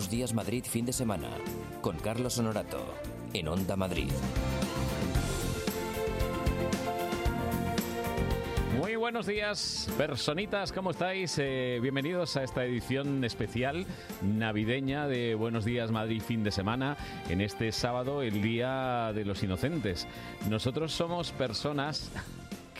Buenos Días Madrid fin de semana con Carlos Honorato en Onda Madrid. Muy buenos días, personitas, ¿cómo estáis? Eh, bienvenidos a esta edición especial navideña de Buenos Días Madrid fin de semana, en este sábado, el Día de los Inocentes. Nosotros somos personas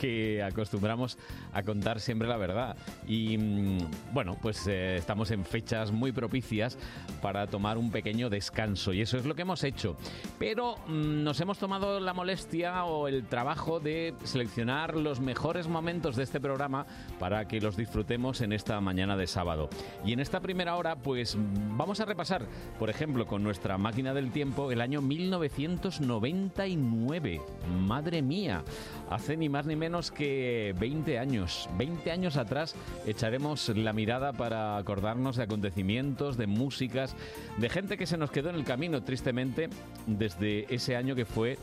que acostumbramos a contar siempre la verdad. Y mm, bueno, pues eh, estamos en fechas muy propicias para tomar un pequeño descanso y eso es lo que hemos hecho. Pero mm, nos hemos tomado la molestia o el trabajo de seleccionar los mejores momentos de este programa para que los disfrutemos en esta mañana de sábado. Y en esta primera hora, pues vamos a repasar, por ejemplo, con nuestra máquina del tiempo, el año 1999. Madre mía, hace ni más ni menos que 20 años. 20 años atrás echaremos la mirada para acordarnos de acontecimientos, de músicas, de gente que se nos quedó en el camino, tristemente, desde ese año que fue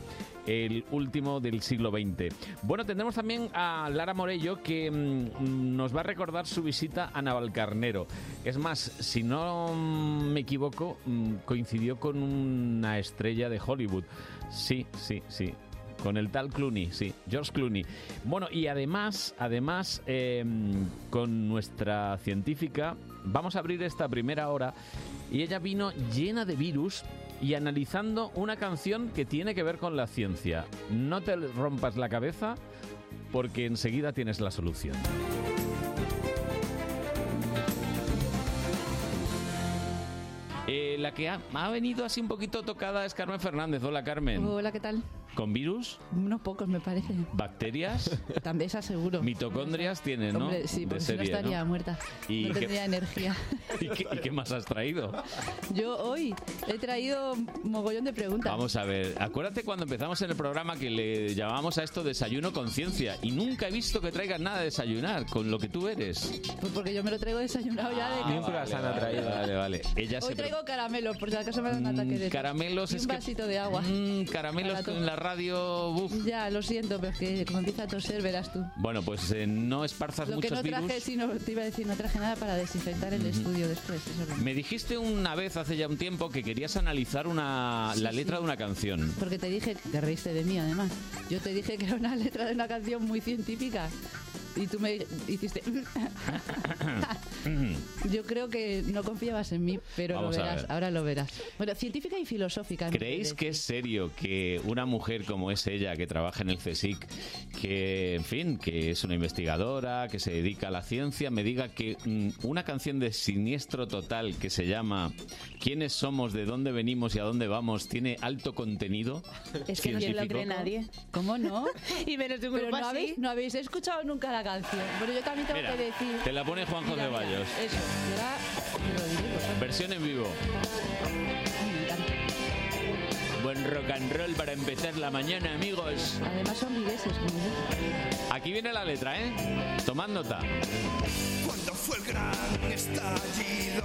el último del siglo XX. Bueno, tendremos también a Lara Morello que mm, nos va a recordar su visita a Navalcarnero. Es más, si no me equivoco, mm, coincidió con una estrella de Hollywood. Sí, sí, sí. Con el tal Clooney, sí, George Clooney. Bueno, y además, además, eh, con nuestra científica, vamos a abrir esta primera hora y ella vino llena de virus y analizando una canción que tiene que ver con la ciencia. No te rompas la cabeza porque enseguida tienes la solución. Eh, la que ha, ha venido así un poquito tocada es Carmen Fernández. Hola, Carmen. Hola, ¿qué tal? ¿Con virus? Unos pocos, me parece. ¿Bacterias? También esa seguro. Mitocondrias tiene, ¿no? Hombre, sí, De porque si no estaría ¿no? muerta. ¿Y no qué- tendría energía. ¿Y qué, y qué más has traído? Yo hoy he traído mogollón de preguntas. Vamos a ver, acuérdate cuando empezamos en el programa que le llamábamos a esto desayuno conciencia y nunca he visto que traigas nada de desayunar con lo que tú eres. Pues porque yo me lo traigo desayunado ya de Ah, casa. croissant ha traído. Vale, vale. Ella Hoy se traigo caramelos, por si acaso me da un ataque de. Mm, caramelos y es un que- vasito de agua. Mm, caramelos en la radio. uf. Ya, lo siento, pero es que como empieza a toser, verás tú. Bueno, pues eh, no esparzas Lo que muchos no traje, virus. sí, no, te iba a decir, no traje nada para desinfectar el estudio después. Eso es lo- Me dijiste una vez hace ya un tiempo que querías analizar una, la Sí, letra sí. de una canción. Porque te dije, te reíste de mí además, yo te dije que era una letra de una canción muy científica y tú me hiciste... yo creo que no confiabas en mí, pero Vamos lo verás, ver. ahora lo verás. Bueno, científica y filosófica. ¿Creéis que es serio que una mujer como es ella, que trabaja en el CSIC, que, en fin, que es una investigadora, que se dedica a la ciencia, me diga que mm, una canción de siniestro total que se llama ¿Quiénes somos, de dónde venimos y a dónde vamos? tiene alto contenido Es que no se lo cree nadie. ¿Cómo no? Y menos de un Pero grupo no así. habéis, no habéis escuchado nunca la canción. Bueno, yo también tengo Mira, que decir... te la pone Juan José Mira, mira, Ceballos. Eso, yo la- lo diré, pues, Versión en vivo. Buen rock and roll para empezar la mañana, amigos. Además son vigueses, como yo. Aquí viene la letra, ¿eh? Tomad nota. Cuando fue el gran estallido,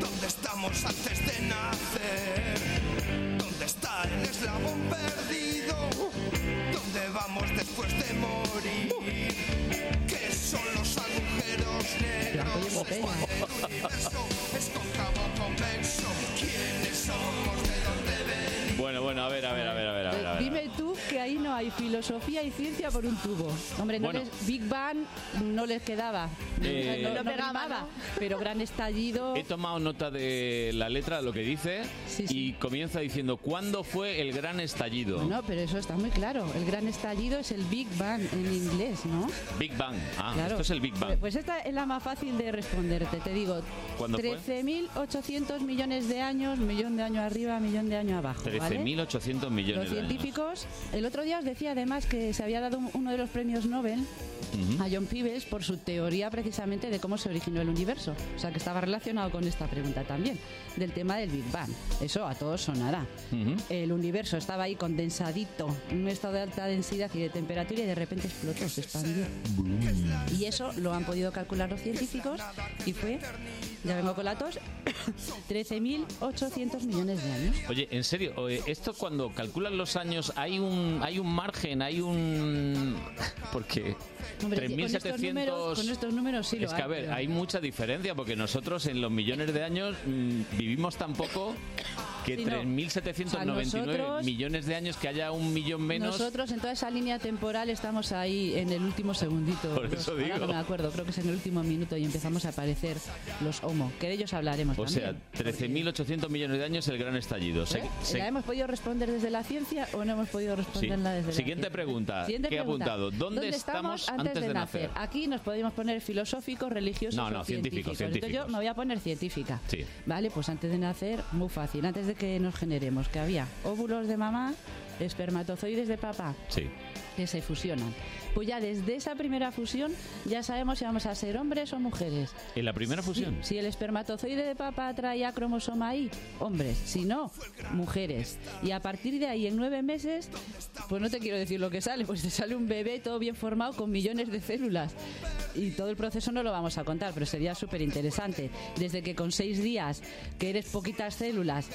¿dónde estamos antes de nacer? ¿Dónde está el eslabón perdido? ¿Dónde vamos después de morir? Let's go. Bueno, bueno, a ver, a ver, a ver, a ver. A ver, a ver. Dime tú que ahí no hay filosofía y ciencia por un tubo. Hombre, no Bueno. les, Big Bang no les quedaba. Eh, no, No no pegaba. Pero gran estallido. He tomado nota de la letra, de lo que dice, Sí, sí. y comienza diciendo, ¿cuándo fue el gran estallido? No, pero eso está muy claro. El gran estallido es el Big Bang en inglés, ¿no? Big Bang. Ah, Claro. esto es el Big Bang. Pues- esta es la más fácil de responderte. Te digo, ¿Cuándo fue? 13.800 millones de años, millón de años arriba, millón de años abajo. ¿vale? 13.800 millones Los de años. científicos, el otro día os decía además que se había dado un- uno de los premios Nobel a John Peebles por su teoría precisamente de cómo se originó el universo. O sea que estaba relacionado con esta pregunta también, del tema del Big Bang. Eso a todos sonará. El universo estaba ahí condensadito, en un estado de alta densidad y de temperatura y de repente explotó, se expandió. Y eso lo han podido calcular los científicos y fue ya vengo con la tos, 13.800 millones de años. Oye, en serio, oye, esto cuando calculan los años, hay un hay un margen, hay un porque Hombre, con estos números, con estos números sí lo es que a hay, ver, pero- hay mucha diferencia porque nosotros en los millones de años mm, vivimos tan poco que Sí, no. 3.799 O sea, nosotros- millones de años que haya un millón menos. Nosotros en toda esa línea temporal estamos ahí en el último segundito. Por Los- eso ahora digo. no me acuerdo, creo que es en el último minuto y empezamos a aparecer los Homo, que de ellos hablaremos o sea, también. 13.800 millones de años el gran estallido. ¿Eh? se- ¿La hemos podido responder desde la ciencia o no hemos podido Sí. responderla desde la Siguiente ciencia? pregunta. Siguiente ¿Qué ha pregunta. apuntado? ¿Dónde, estamos antes, de, nacer? Aquí nos podemos poner filosóficos, religiosos No, no, o científicos, científicos. Entonces yo me voy a poner científica. Sí. Vale, pues antes de nacer, muy fácil. Antes de que nos generemos, que había óvulos de mamá, espermatozoides de papá, Sí. que se fusionan. Pues ya desde esa primera fusión ya sabemos si vamos a ser hombres o mujeres. ¿En la primera fusión? Si el espermatozoide de papá traía cromosoma I, hombres. Si no, mujeres. Y a partir de ahí, en nueve meses, pues no te quiero decir lo que sale, pues te sale un bebé todo bien formado con millones de células. Y todo el proceso no lo vamos a contar, pero sería súper interesante. Desde que con seis días, que eres poquitas células,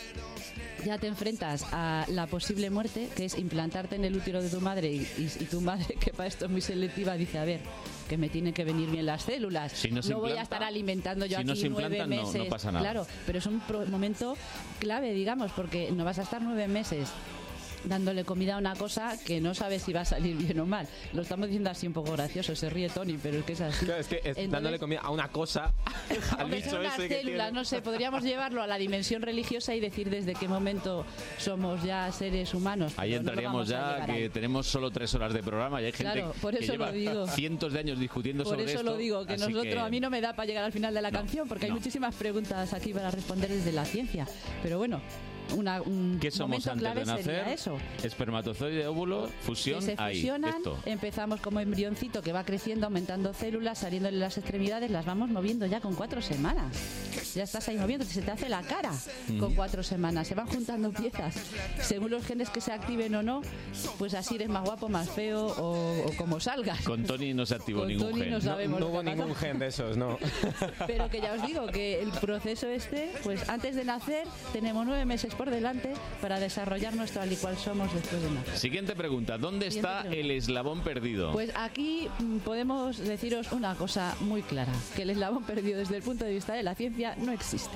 ya te enfrentas a la posible muerte, que es implantarte en el útero de tu madre y, y- y tu madre, que para esto es muy selectiva, dice, a ver, que me tienen que venir bien las células. Si no se voy a estar alimentando yo si no aquí se nueve implanta, no- no meses. pasa nada. Claro, pero es un pro- momento clave, digamos, porque no vas a estar nueve meses dándole comida a una cosa que no sabes si va a salir bien o mal. Lo estamos diciendo así un poco gracioso, se ríe Tony, pero es que es así. Claro, es que es Entonces- dándole comida a una cosa, al bicho ese que no sé, podríamos llevarlo a la dimensión religiosa y decir desde qué momento somos ya seres humanos. Ahí no entraríamos ya que ahí. tenemos solo tres horas de programa y hay gente Claro, por que eso lleva lo digo. cientos de años discutiendo Por sobre eso esto. lo digo, que nosotros, que- a mí no me da para llegar al final de la No, canción, porque hay muchísimas preguntas aquí para responder desde la ciencia. Pero bueno, una, un ¿Qué somos momento antes clave de nacer? sería eso. Espermatozoide, óvulo, fusión, que se ahí. fusionan, Esto. empezamos como embrioncito que va creciendo, aumentando células, saliéndole las extremidades, las vamos moviendo ya con cuatro semanas. Ya estás ahí moviendo, se te hace la cara con cuatro semanas, se van juntando piezas. Según los genes que se activen o no, pues así eres más guapo, más feo o, o como salgas. Con Tony no se activó Con ningún Tony gen. no sabemos hubo ningún gen de esos, no. Pero que ya os digo que el proceso este, pues antes de nacer tenemos nueve meses por delante para desarrollar nuestro al igual somos después de nacer. Siguiente pregunta. ¿Dónde Siguiente está pregunta. el eslabón perdido? Pues aquí mm, podemos deciros una cosa muy clara, que el eslabón perdido desde el punto de vista de la ciencia no existe.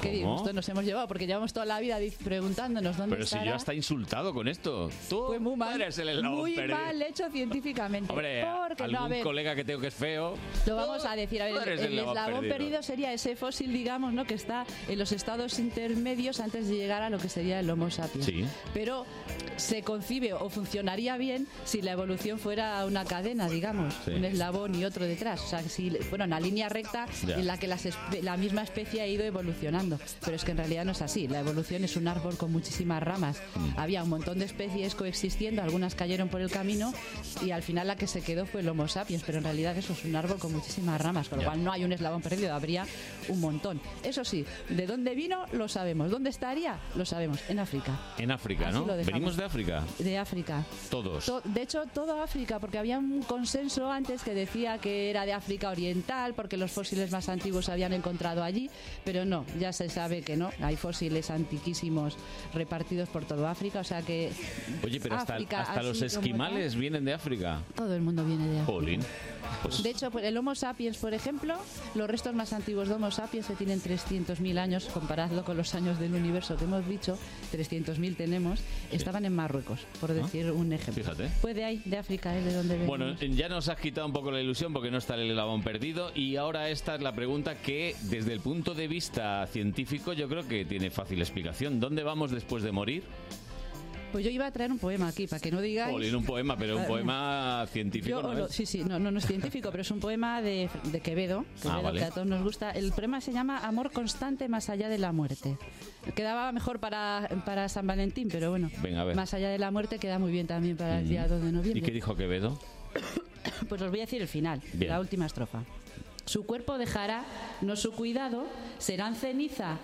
¿Qué nos hemos llevado porque llevamos toda la vida preguntándonos dónde Pero si estará. yo hasta insultado con esto. Tú Pues muy mal, eres el eslabón muy perdido. mal hecho científicamente. Hombre, porque algún no, a ver, colega que tengo que es feo. Lo vamos a decir, a ver, el, el eslabón perdido. perdido. sería ese fósil, digamos, ¿no? que está en los estados intermedios antes de llegar a lo que sería el Homo sapiens. Sí. Pero se concibe o funcionaría bien si la evolución fuera una cadena, digamos, Sí. un eslabón y otro detrás. O sea, si fuera una línea recta Ya. en la que las la misma especie ha ido evolucionando. Pero es que en realidad no es así. La evolución es un árbol con muchísimas ramas. Mm. Había un montón de especies coexistiendo, algunas cayeron por el camino y al final la que se quedó fue el Homo sapiens. Pero en realidad eso es un árbol con muchísimas ramas, con lo cual no hay un eslabón perdido, habría un montón. Eso sí, ¿de dónde vino? Lo sabemos. ¿Dónde estaría? Lo sabemos. En África. En África, Así ¿no? Venimos de África. De África. Todos. To- de hecho, todo África, porque había un consenso antes que decía que era de África Oriental, porque los fósiles más antiguos se habían encontrado allí, pero no, ya se sabe que no. Hay fósiles antiquísimos repartidos por todo África, o sea que Oye, pero hasta, África, hasta los esquimales vienen de África. todo el mundo viene de África. Pues, De hecho, el Homo sapiens, por ejemplo, los restos más antiguos de Homo sapiens que tienen 300.000 años, comparado con los años del universo que hemos dicho, 300.000 tenemos, estaban en Marruecos, por decir un ejemplo. Ah, fíjate. Pues de ahí, de África, es de donde venimos. Bueno, ya nos has quitado un poco la ilusión porque no está el eslabón perdido y ahora esta es la pregunta que desde el punto de vista científico yo creo que tiene fácil explicación. ¿Dónde vamos después de morir? Pues yo iba a traer un poema aquí, para que no digáis... Jolín, un poema, pero un Ah, poema científico Yo no lo- es. sí, sí, no, no, no es científico, pero es un poema de, de Quevedo, Quevedo, Ah, vale. que a todos nos gusta. El poema se llama Amor constante más allá de la muerte. Quedaba mejor para, para San Valentín, pero bueno, Venga, a ver. más allá de la muerte queda muy bien también para el día 2 de ¿Y noviembre. qué dijo Quevedo? Pues os voy a decir el final, Bien. la última estrofa. Su cuerpo dejará, no su cuidado, serán ceniza,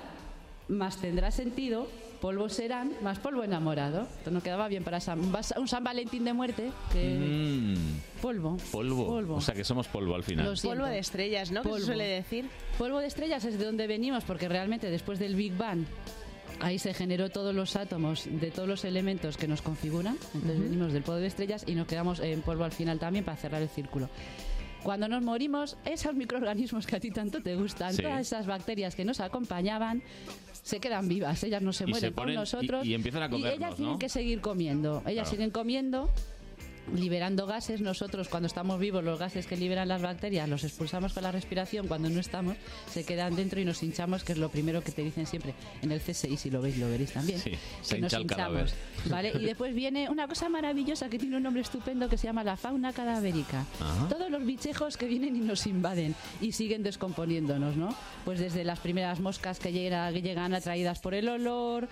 mas tendrá sentido polvo serán, más polvo enamorado. Esto no quedaba bien para San- un San Valentín de muerte. Que Mm, Polvo. polvo. Polvo. O sea que somos polvo al final. Polvo de estrellas, ¿no? Que se Polvo. suele decir. Polvo de estrellas es de donde venimos, porque realmente después del Big Bang, ahí se generó todos los átomos de todos los elementos que nos configuran. Entonces venimos del polvo de estrellas y nos quedamos en polvo al final también para cerrar el círculo. Cuando nos morimos, esos microorganismos que a ti tanto te gustan, Sí. todas esas bacterias que nos acompañaban, se quedan vivas, ellas no se Y se mueren ponen- con nosotros. y- y empiezan a comernos, ellas ¿no? tienen que seguir comiendo, ellas Claro. siguen comiendo liberando gases. Nosotros, cuando estamos vivos, los gases que liberan las bacterias los expulsamos con la respiración. Cuando no estamos, se quedan dentro y nos hinchamos, que es lo primero que te dicen siempre en el CSI. Si lo veis, lo veréis también. Sí, se nos hincha el cadáver. ¿vale? Y después viene una cosa maravillosa que tiene un nombre estupendo que se llama la fauna cadavérica. Ajá. Todos los bichejos que vienen y nos invaden y siguen descomponiéndonos, ¿no? Pues desde las primeras moscas que llegan atraídas por el olor,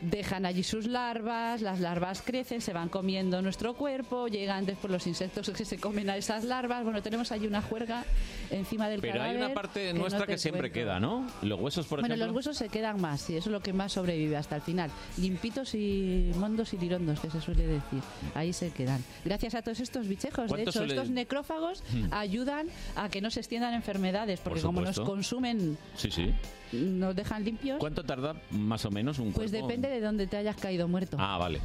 dejan allí sus larvas, las larvas crecen, se van comiendo nuestro cuerpo, llegan después los insectos que se comen a esas larvas. Bueno, tenemos allí una juerga encima del Pero hay una parte no nuestra que siempre cuento. queda, ¿no? Los huesos, por Bueno, ejemplo. los huesos se quedan más, sí, eso es lo que más sobrevive hasta el final. Limpitos y mondos y lirondos, que se suele decir. Ahí se quedan. Gracias a todos estos bichejos. De ¿Cuánto hecho, suele- estos necrófagos Hmm. ayudan a que no se extiendan enfermedades, porque Por como nos consumen, Sí, sí. Nos dejan limpios. ¿Cuánto tarda más o menos un Pues cuerpo? depende de dónde te hayas caído muerto. Ah, vale.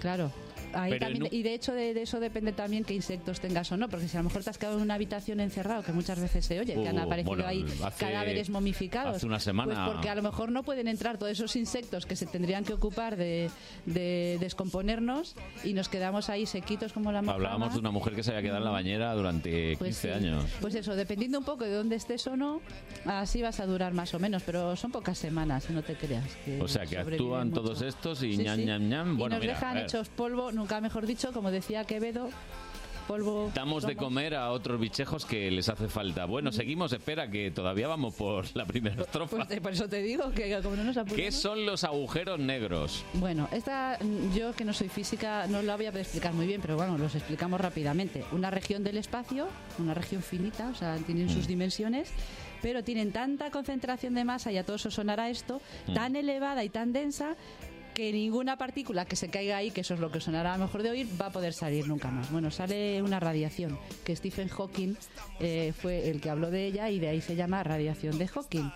Claro. Ahí también- Y de hecho de, de eso depende también qué insectos tengas o no, porque si a lo mejor te has quedado en una habitación encerrado, que muchas veces se oye, que han Uh, aparecido bueno, ahí hace- cadáveres momificados. hace una semana- Pues porque a lo mejor no pueden entrar todos esos insectos que se tendrían que ocupar de, de descomponernos y nos quedamos ahí sequitos como la mojama. Hablábamos de una mujer que se había quedado en la bañera durante Pues 15 sí. años. Pues eso, dependiendo un poco de dónde estés o no, así vas a durar más o menos, pero son pocas semanas, no te creas. que O sea, que actúan mucho. todos estos y Sí, ñam, sí. ñam, ñam. Y Bueno, nos mira, dejan hechos polvo, nunca mejor dicho, como decía Quevedo, polvo. Damos de comer a otros bichejos que les hace falta. Bueno, seguimos, espera, que todavía vamos por la primera estrofa. Pues por eso te digo que como no nos apuramos. ¿Qué son los agujeros negros? Bueno, esta mm, yo que no soy física no la voy a explicar muy bien, pero bueno, los explicamos rápidamente. Una región del espacio, una región finita, o sea, tienen sus dimensiones, pero tienen tanta concentración de masa, y a todos os sonará esto, tan elevada y tan densa que ninguna partícula que se caiga ahí, que eso es lo que sonará a lo mejor de oír, va a poder salir nunca más. Bueno, sale una radiación, que Stephen Hawking eh, fue el que habló de ella y de ahí se llama radiación de Hawking.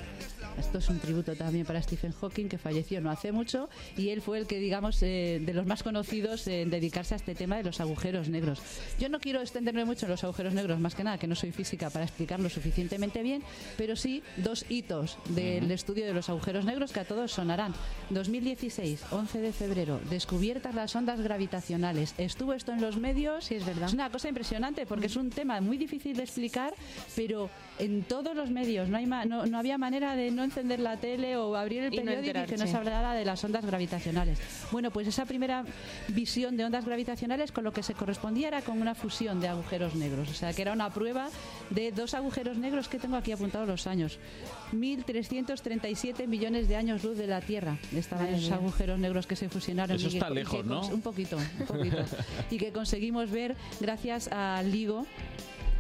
Esto es un tributo también para Stephen Hawking, que falleció no hace mucho, y él fue el que, digamos, eh, de los más conocidos en dedicarse a este tema de los agujeros negros. Yo no quiero extenderme mucho en los agujeros negros, más que nada, que no soy física para explicarlo suficientemente bien, pero sí dos hitos del estudio de los agujeros negros que a todos sonarán. 2016, 11 de febrero, descubiertas las ondas gravitacionales. Estuvo esto en los medios. Sí, es verdad. Es una cosa impresionante porque es un tema muy difícil de explicar, pero en todos los medios no, hay ma- no, no había manera de no encender la tele o abrir el Y no periódico y que nos hablara de las ondas gravitacionales. Bueno, pues esa primera visión de ondas gravitacionales con lo que se correspondía era con una fusión de agujeros negros, o sea que era una prueba de dos agujeros negros que tengo aquí apuntados los años. 1.337 millones de años luz de la Tierra estaban esos agujeros negros que se fusionaron. Eso y está que lejos, ¿no? Un poquito, un poquito. y que conseguimos ver gracias al LIGO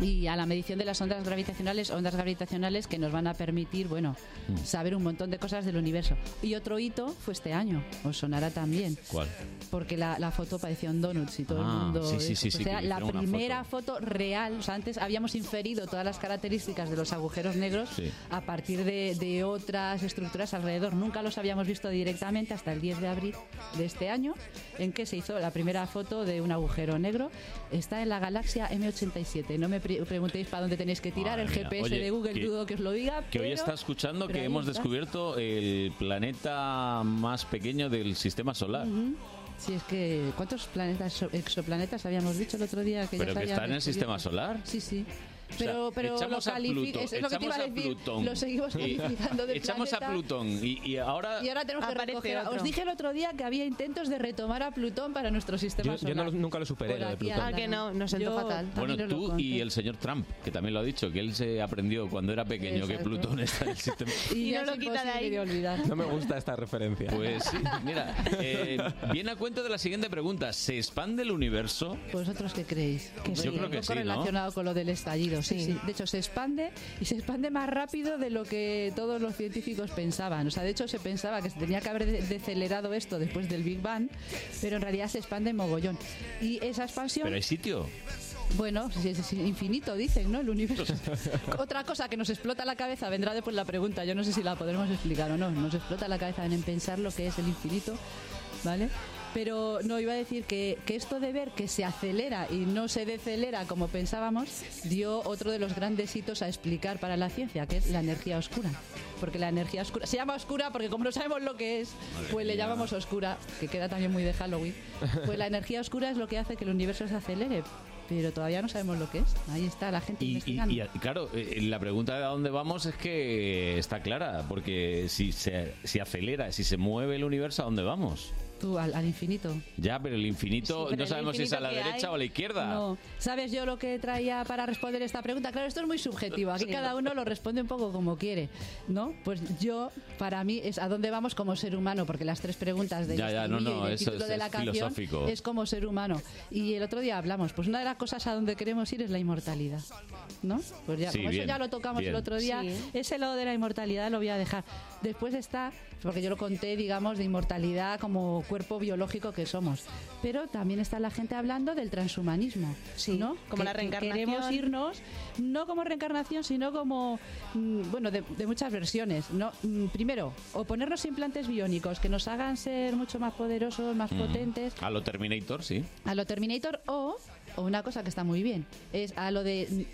y a la medición de las ondas gravitacionales, ondas gravitacionales que nos van a permitir, bueno, Mm. saber un montón de cosas del universo. Y otro hito fue este año, os sonará también, ¿Cuál? porque la, la foto parecía un donuts y todo el Ah, mundo... sí, sí, sí, o sea, que la primera foto. real, o sea, antes habíamos inferido todas las características de los agujeros negros a partir de, de otras estructuras alrededor. Nunca los habíamos visto directamente hasta el 10 de abril de este año, en que se hizo la primera foto de un agujero negro. Está en la galaxia M87. No me preguntéis para dónde tenéis que tirar. Madre el. GPS Oye, de Google que- dudo que os lo diga. Que hoy está escuchando que hemos está. descubierto el planeta más pequeño del sistema solar. Ujú. Sí, es que ¿cuántos planetas exoplanetas habíamos dicho el otro día que Pero ya que está en el sistema solar. Sí, sí. O sea, Pero, pero lo echamos a califica, Plutón, es lo que te iba a echamos a decir. Plutón. Lo seguimos Y- calificando de Echamos a. Plutón y, y ahora... Y ahora tenemos que Aparece recoger. otro. Os dije el otro día que había intentos de retomar a Plutón para nuestro sistema Yo, yo no solar. lo- nunca lo superé, lo de Plutón. Ah, que no, nos sentó Yo fatal. Bueno, lo tú y el señor Trump, que también lo ha dicho, que él se aprendió cuando era pequeño que. Plutón está en el sistema. Y, no es lo quita de ahí. de olvidar. No me gusta esta referencia. Pues sí, mira, eh, viene a cuento de la siguiente pregunta. ¿Se expande el universo? ¿Vosotros qué creéis? Yo creo que un sí, poco ¿no? relacionado con lo del estallido. Rápido, sí, sí. De hecho, se expande y se expande más rápido de lo que todos los científicos pensaban. O sea, de hecho, se pensaba que se tenía que haber de- decelerado esto después del Big Bang, pero en realidad se expande mogollón. Y esa expansión, Pero hay sitio. bueno, es infinito, dicen, ¿no? El universo. Otra cosa que nos explota la cabeza vendrá después la pregunta. Yo no sé si la podremos explicar o no. Nos explota la cabeza en pensar lo que es el infinito, ¿vale? Pero no iba a decir que, que esto de ver que se acelera y no se decelera como pensábamos dio otro de los grandes hitos a explicar para la ciencia, que es la energía oscura. Porque la energía oscura se llama oscura porque como no sabemos lo que es, pues le llamamos oscura, que queda también muy de Halloween. Pues la energía oscura es lo que hace que el universo se acelere, pero todavía no sabemos lo que es. Ahí está la gente Y, investigando. y, claro, eh, la pregunta de a dónde vamos es que está clara, porque si se si acelera, si se mueve el universo, ¿a dónde vamos? Tú, al, al infinito. Ya, pero el infinito Pero no sabemos si es a la derecha hay, o a la izquierda. No. ¿Sabes yo lo que traía para responder esta pregunta? Claro, esto es muy subjetivo. Aquí cada uno lo responde un poco como quiere, ¿no? Pues yo, para mí, es a dónde vamos como ser humano, porque las tres preguntas del Ya, no, no, eso título es- de la es canción filosófico. es como ser humano. Y el otro día hablamos, pues una de las cosas a donde queremos ir es la inmortalidad, ¿no? Pues ya, Sí, como bien, eso ya lo tocamos bien. el otro día, Sí. ese lado de la inmortalidad lo voy a dejar. Después está, porque yo lo conté, digamos, de inmortalidad como cuerpo biológico que somos. Pero también está la gente hablando del transhumanismo. Sí, ¿no? como la que reencarnación. Queremos irnos, no como reencarnación, sino como, mm, bueno, de, de muchas versiones. ¿no? Mm, Primero, o ponernos implantes biónicos que nos hagan ser mucho más poderosos, más Mm. potentes, A lo Terminator, sí. a lo Terminator o, o una cosa que está muy bien, es a lo de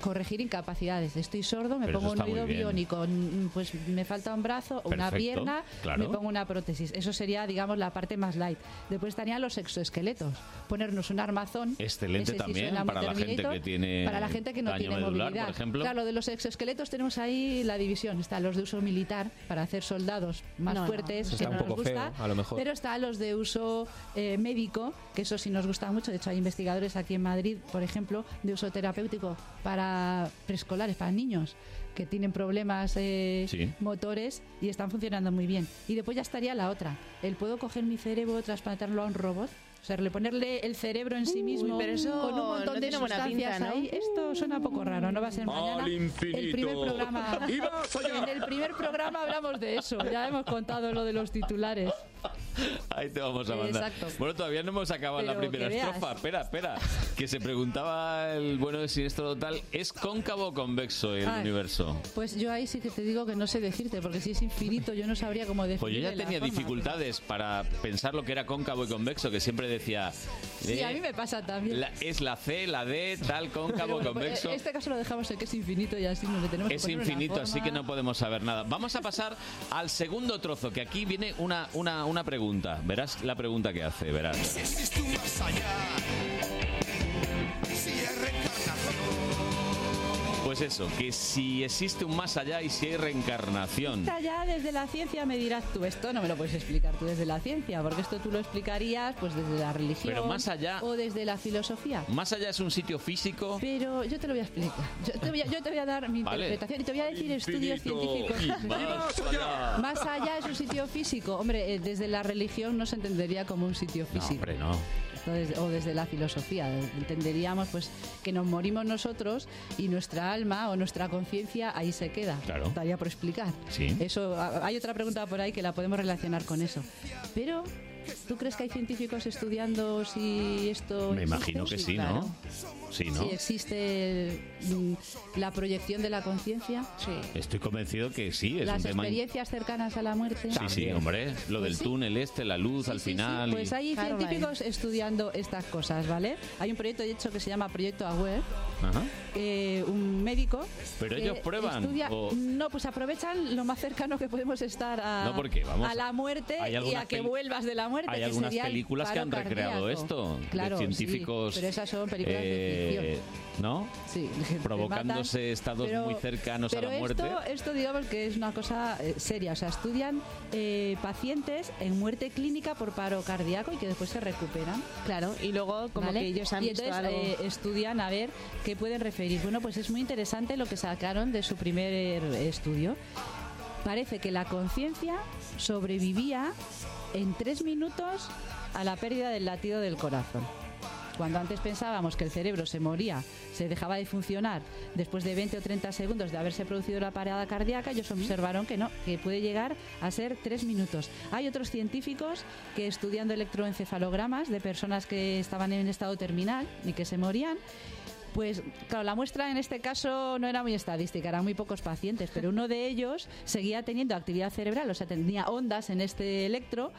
corregir incapacidades. Estoy sordo, me Pero pongo un oído biónico, pues me falta un brazo o una Perfecto, pierna, claro. me pongo una prótesis. Eso sería, digamos, la parte más light. Después estarían los exoesqueletos. Ponernos un armazón. Excelente también para la gente que tiene Para la gente que no tiene medular, movilidad. por ejemplo. Claro, de los exoesqueletos tenemos ahí la división. Están los de uso militar para hacer soldados más No, no. fuertes, Eso que está no un nos poco feo, gusta. a lo mejor. Pero está los de uso eh, médico, que eso sí nos gusta mucho. De hecho, hay investigadores aquí en Madrid, por ejemplo, de uso terapéutico para preescolares, para niños que tienen problemas eh, Sí. motores y están funcionando muy bien. Y después ya estaría la otra. El puedo coger mi cerebro, trasplantarlo a un robot. O sea, le ponerle el cerebro en sí mismo pero eso con un montón no de sustancias pinta, ¿no? ahí. Esto suena poco raro, no va a ser mañana. El primer programa. En el primer programa hablamos de eso. Ya hemos contado lo de los titulares. Ahí te vamos a mandar. Exacto. Bueno, todavía no hemos acabado la Pero primera que veas. estrofa. Espera, espera. Que se preguntaba el bueno de Siniestro Total, ¿es cóncavo o convexo el Ay. universo? Pues yo ahí sí que te digo que no sé decirte, porque si es infinito yo no sabría cómo definirlo. Pues yo ya tenía dificultades para pensar lo que era cóncavo y convexo, que siempre decía... Sí, eh, a mí me pasa también. la- es la C, la D, tal, cóncavo, bueno, pues, convexo. En este caso lo dejamos en que es infinito y así no le tenemos que Es poner una infinito, así forma. que no podemos saber nada. Vamos a pasar al segundo trozo, que aquí viene una, una, una pregunta. Verás la pregunta que hace, verás. Pues eso, que si existe un más allá y si hay reencarnación. Esta ya desde la ciencia me dirás tú, esto no me lo puedes explicar tú desde la ciencia, porque esto tú lo explicarías pues desde la religión Pero más allá- o desde la filosofía. Más allá es un sitio físico. Pero yo te lo voy a explicar. Yo te voy a, yo te voy a dar mi Vale. interpretación y te voy a decir estudios científicos. Más allá. Más allá es un sitio físico. Hombre, eh, desde la religión no se entendería como un sitio No, físico. hombre, no. O desde la filosofía. Entenderíamos pues que nos morimos nosotros y nuestra alma o nuestra conciencia ahí se queda. Claro. Estaría por explicar. Sí. Eso, hay otra pregunta por ahí que la podemos relacionar con eso. Pero, ¿tú crees que hay científicos estudiando si esto Me existe? imagino que sí, claro. ¿no? Sí, ¿no? Si existe la proyección de la conciencia, Sí. Estoy convencido que sí, es las un tema. experiencias cercanas a la muerte. Sí, sí, hombre. Lo del Pues sí. túnel este, la luz Sí, al sí, sí. final. y- Pues hay científicos estudiando estas cosas, ¿vale? Hay un proyecto, de hecho, que se llama Proyecto AWARE, Ajá. eh, un médico. Pero ellos prueban, estudia- o- No, pues aprovechan lo más cercano que podemos estar a, No, porque, vamos, a la muerte y a que peli- vuelvas de la muerte. Hay que algunas películas que han recreado cardíaco. esto. Claro, de sí, científicos. pero esas son películas de eh. ¿No? Sí, Provocándose matan. estados Pero- muy cercanos a la muerte. Esto, esto digamos que es una cosa eh, seria. O sea, estudian eh, pacientes en muerte clínica por paro cardíaco y que después se recuperan. Claro, y luego como ¿vale? que ellos han y visto entonces algo. eh, estudian a ver qué pueden referir. Bueno, pues es muy interesante lo que sacaron de su primer estudio. Parece que la conciencia sobrevivía en tres minutos a la pérdida del latido del corazón. Cuando antes pensábamos que el cerebro se moría, se dejaba de funcionar después de 20 o 30 segundos de haberse producido la parada cardíaca, ellos observaron que no, que puede llegar a ser 3 minutos. Hay otros científicos que estudiando electroencefalogramas de personas que estaban en estado terminal y que se morían, pues claro, la muestra en este caso no era muy estadística, eran muy pocos pacientes, pero uno de ellos seguía teniendo actividad cerebral, o sea, tenía ondas en este electro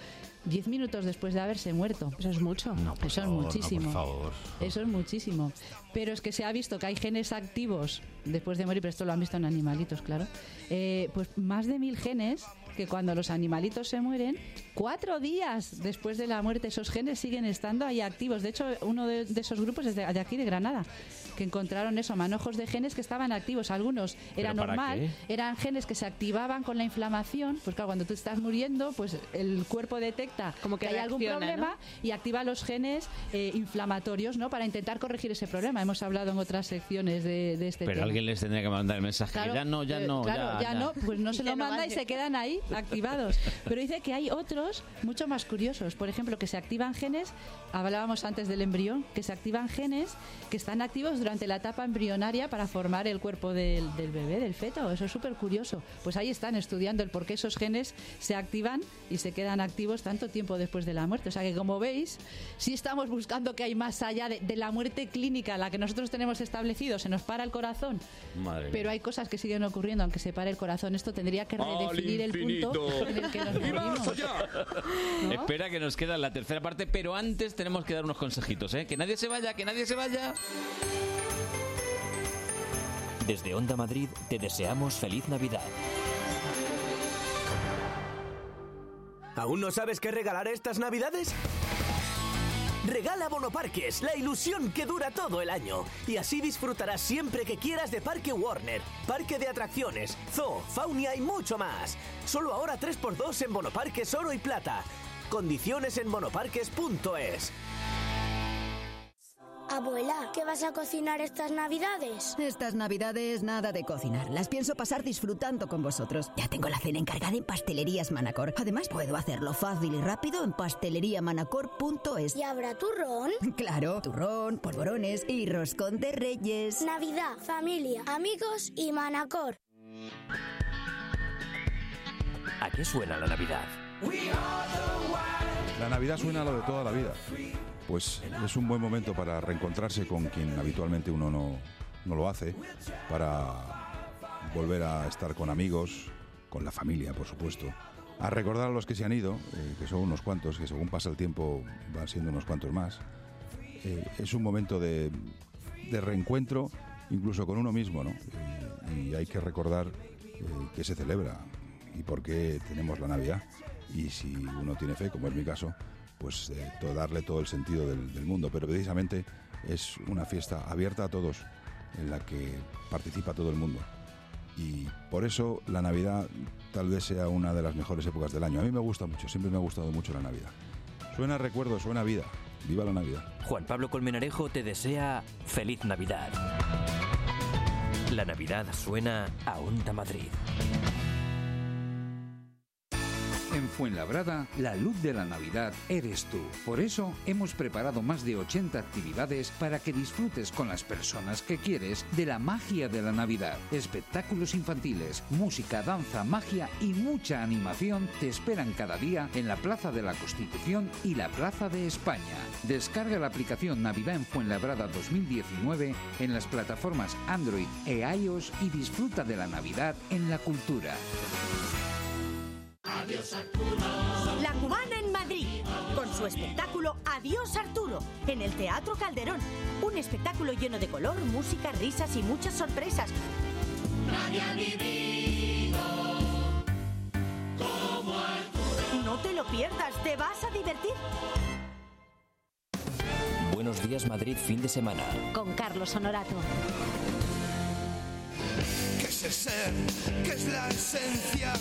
10 minutos después de haberse muerto. Eso es mucho. Eso es muchísimo. Eso es muchísimo. Pero es que se ha visto que hay genes activos después de morir, pero esto lo han visto en animalitos, claro. Eh, pues más de mil genes que cuando los animalitos se mueren, cuatro días después de la muerte esos genes siguen estando ahí activos. De hecho, uno de, de esos grupos es de, de aquí, de Granada, que encontraron eso, manojos de genes que estaban activos. Algunos era ¿Pero para normal, qué? eran genes que se activaban con la inflamación. Pues claro, cuando tú estás muriendo, pues el cuerpo detecta Como que hay algún problema y activa los genes eh, inflamatorios, ¿no? Para intentar corregir ese problema. Hemos hablado en otras secciones de, de este Pero tema. alguien les tendría que mandar el mensaje. Claro, ya no, ya eh, no, claro, ya, no, pues no se lo no manda y se quedan ahí activados. Pero dice que hay otros mucho más curiosos. Por ejemplo, que se activan genes, hablábamos antes del embrión, que se activan genes que están activos durante la etapa embrionaria para formar el cuerpo del, del bebé, del feto. Eso es súper curioso. Pues ahí están estudiando el por qué esos genes se activan y se quedan activos tanto tiempo después de la muerte. O sea que como veis, sí estamos buscando que hay más allá de, de la muerte clínica, la que nosotros tenemos establecido, se nos para el corazón, Madre pero hay cosas que siguen ocurriendo aunque se pare el corazón. Esto tendría que redefinir el punto en el que nos morimos. ¿No? Espera que nos queda la tercera parte, pero antes tenemos que dar unos consejitos, ¿eh? Que nadie se vaya, que nadie se vaya. Desde Onda Madrid te deseamos feliz Navidad. ¿Aún no sabes qué regalar estas navidades? Regala Bonoparques, la ilusión que dura todo el año. Y así disfrutarás siempre que quieras de Parque Warner, Parque de Atracciones, Zoo, Faunia y mucho más. Solo ahora 3x2 en Bonoparques Oro y Plata. Condiciones en bonoparques.es. Abuela, ¿qué vas a cocinar estas navidades? Estas navidades nada de cocinar. Las pienso pasar disfrutando con vosotros. Ya tengo la cena encargada en Pastelerías Manacor. Además puedo hacerlo fácil y rápido en pasteleriamanacor.es. ¿Y habrá turrón? Claro, turrón, polvorones y roscón de reyes. Navidad, familia, amigos y Manacor. ¿A qué suena la Navidad? La Navidad suena a lo de toda la vida. Pues es un buen momento para reencontrarse con quien habitualmente uno no, no lo hace, para volver a estar con amigos, con la familia, por supuesto, a recordar a los que se han ido, eh, que son unos cuantos, que según pasa el tiempo van siendo unos cuantos más. Eh, es un momento de, de reencuentro, incluso con uno mismo, ¿no? Eh, y hay que recordar que se celebra y por qué tenemos la Navidad. Y si uno tiene fe, como es mi caso, pues eh, to- darle todo el sentido del, del mundo. Pero precisamente es una fiesta abierta a todos, en la que participa todo el mundo. Y por eso la Navidad tal vez sea una de las mejores épocas del año. A mí me gusta mucho, siempre me ha gustado mucho la Navidad. Suena recuerdo, suena vida. Viva la Navidad. Juan Pablo Colmenarejo te desea feliz Navidad. La Navidad suena a Onda Madrid. En Fuenlabrada, la luz de la Navidad eres tú. Por eso hemos preparado más de 80 actividades para que disfrutes con las personas que quieres de la magia de la Navidad. Espectáculos infantiles, música, danza, magia y mucha animación te esperan cada día en la Plaza de la Constitución y la Plaza de España. Descarga la aplicación Navidad en Fuenlabrada 2019 en las plataformas Android e iOS y disfruta de la Navidad en la cultura. La Cubana en Madrid, con su espectáculo Adiós Arturo, en el Teatro Calderón. Un espectáculo lleno de color, música, risas y muchas sorpresas. Nadie ha vivido como Arturo. No te lo pierdas, te vas a divertir. Buenos días Madrid fin de semana. Con Carlos Honorato. ¿Qué es el ser? ¿Qué es la esencia?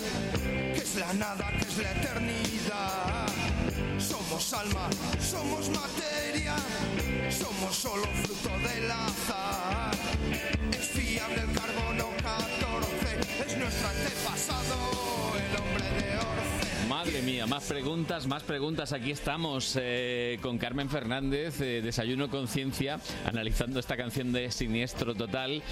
¿Qué es la nada? ¿Qué es la eternidad? Somos alma, somos materia, somos solo fruto del azar. Madre mía, más preguntas, más preguntas. Aquí estamos eh, con Carmen Fernández, eh, Desayuno Conciencia, analizando esta canción de Siniestro Total.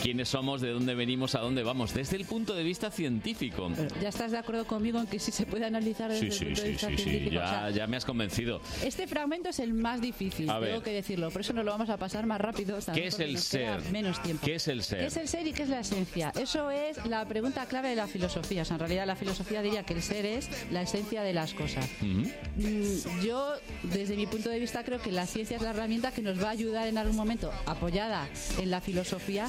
¿Quiénes somos? ¿De dónde venimos? ¿A dónde vamos? Desde el punto de vista científico. ¿Ya estás de acuerdo conmigo en que sí se puede analizar desde Sí, el sí, punto de sí, vista sí, sí. científico? Ya, sea, ya me has convencido. Este fragmento es el más difícil, A tengo ver. que decirlo. Por eso nos lo vamos a pasar más rápido. ¿Qué es el ser? Menos tiempo. ¿Qué es el ser? ¿Qué es el ser y qué es la esencia? Eso es la pregunta clave de la filosofía. O sea, en realidad la filosofía diría que el ser es la esencia de las cosas. Mm, Yo, desde mi punto de vista, creo que la ciencia es la herramienta que nos va a ayudar en algún momento, apoyada en la filosofía,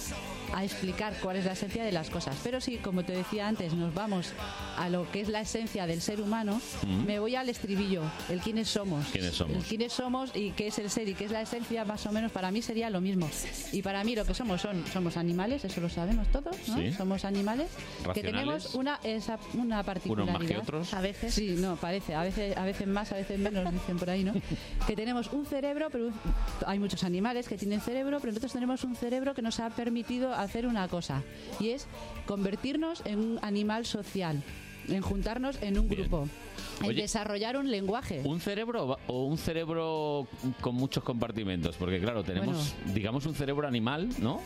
a explicar cuál es la esencia de las cosas. Pero si, como te decía antes, nos vamos a lo que es la esencia del ser humano, me voy al estribillo, el quiénes somos. ¿Quiénes somos? El quiénes somos y qué es el ser y qué es la esencia, más o menos, para mí sería lo mismo. Y para mí lo que somos son somos animales, eso lo sabemos todos, ¿no? Sí. Somos animales que Racionales. tenemos una, esa, una particularidad. más que otros. A veces. Sí, no, parece. A veces, a veces más, a veces menos, dicen por ahí, ¿no? que tenemos un cerebro, pero hay muchos animales que tienen cerebro, pero nosotros tenemos un cerebro que nos ha permitido hacer una cosa, y es convertirnos en un animal social, en juntarnos en un grupo, en Oye, desarrollar un lenguaje. ¿Un cerebro va- o un cerebro con muchos compartimentos? Porque claro, tenemos, digamos, un cerebro animal, ¿no?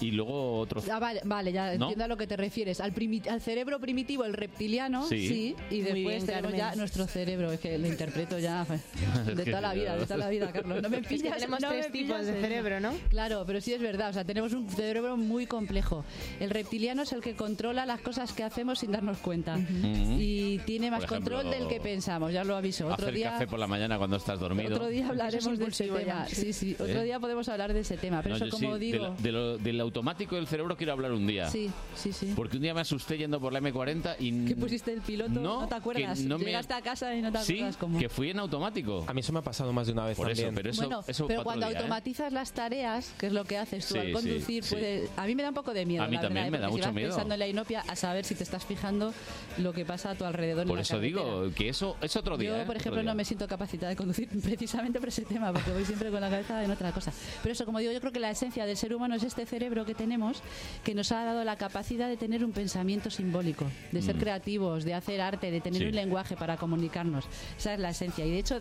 Y luego otro... Ah, vale, vale, ya ¿No? entiendo a lo que te refieres. Al, primi- al cerebro primitivo, el reptiliano, Sí. sí, y después bien, tenemos Carmen. ya nuestro cerebro, es que lo interpreto ya de toda la vida, de toda la vida, Carlos. No me Es que pillas, tenemos no tres me tipos pillas de cerebro, ¿no? Claro, pero sí es verdad, o sea, tenemos un cerebro muy complejo. El reptiliano es el que controla las cosas que hacemos sin darnos cuenta y tiene más ejemplo, control del que pensamos, ya lo aviso. Otro Hacer día café por la mañana cuando estás dormido. otro día hablaremos de ese tema. ya. Sí, sí, otro ¿Eh? día podemos hablar de ese tema, pero No, eso yo como sí, digo, del, de lo- automático del cerebro quiero hablar un día. sí, sí, sí. Porque un día me asusté yendo por la M40 y... ¿Qué pusiste el piloto? No, No, te acuerdas. que no me- Llegaste a casa y no te Sí, acuerdas cómo. que fui en automático. A mí eso me ha pasado más de una vez Por eso, pero eso, bueno, eso pero cuando ¿eh? automatizas las tareas, que es lo que haces tú Sí, al conducir, sí. puede- a mí me da un poco de miedo. A mí la también verdad, me da porque si mucho vas miedo. pensando en la inopia, a saber si te estás fijando lo que pasa a tu alrededor. en Por la eso carretera. digo que eso es otro día. Yo, ¿eh? por ejemplo, no me siento capacitada de conducir precisamente por ese tema, porque voy siempre con la cabeza en otra cosa. Pero eso, como digo, yo creo que la esencia del ser humano es este cerebro que tenemos, que nos ha dado la capacidad de tener un pensamiento simbólico, de ser Mm. creativos, de hacer arte, de tener Sí. un lenguaje para comunicarnos. Esa es la esencia. Y de hecho,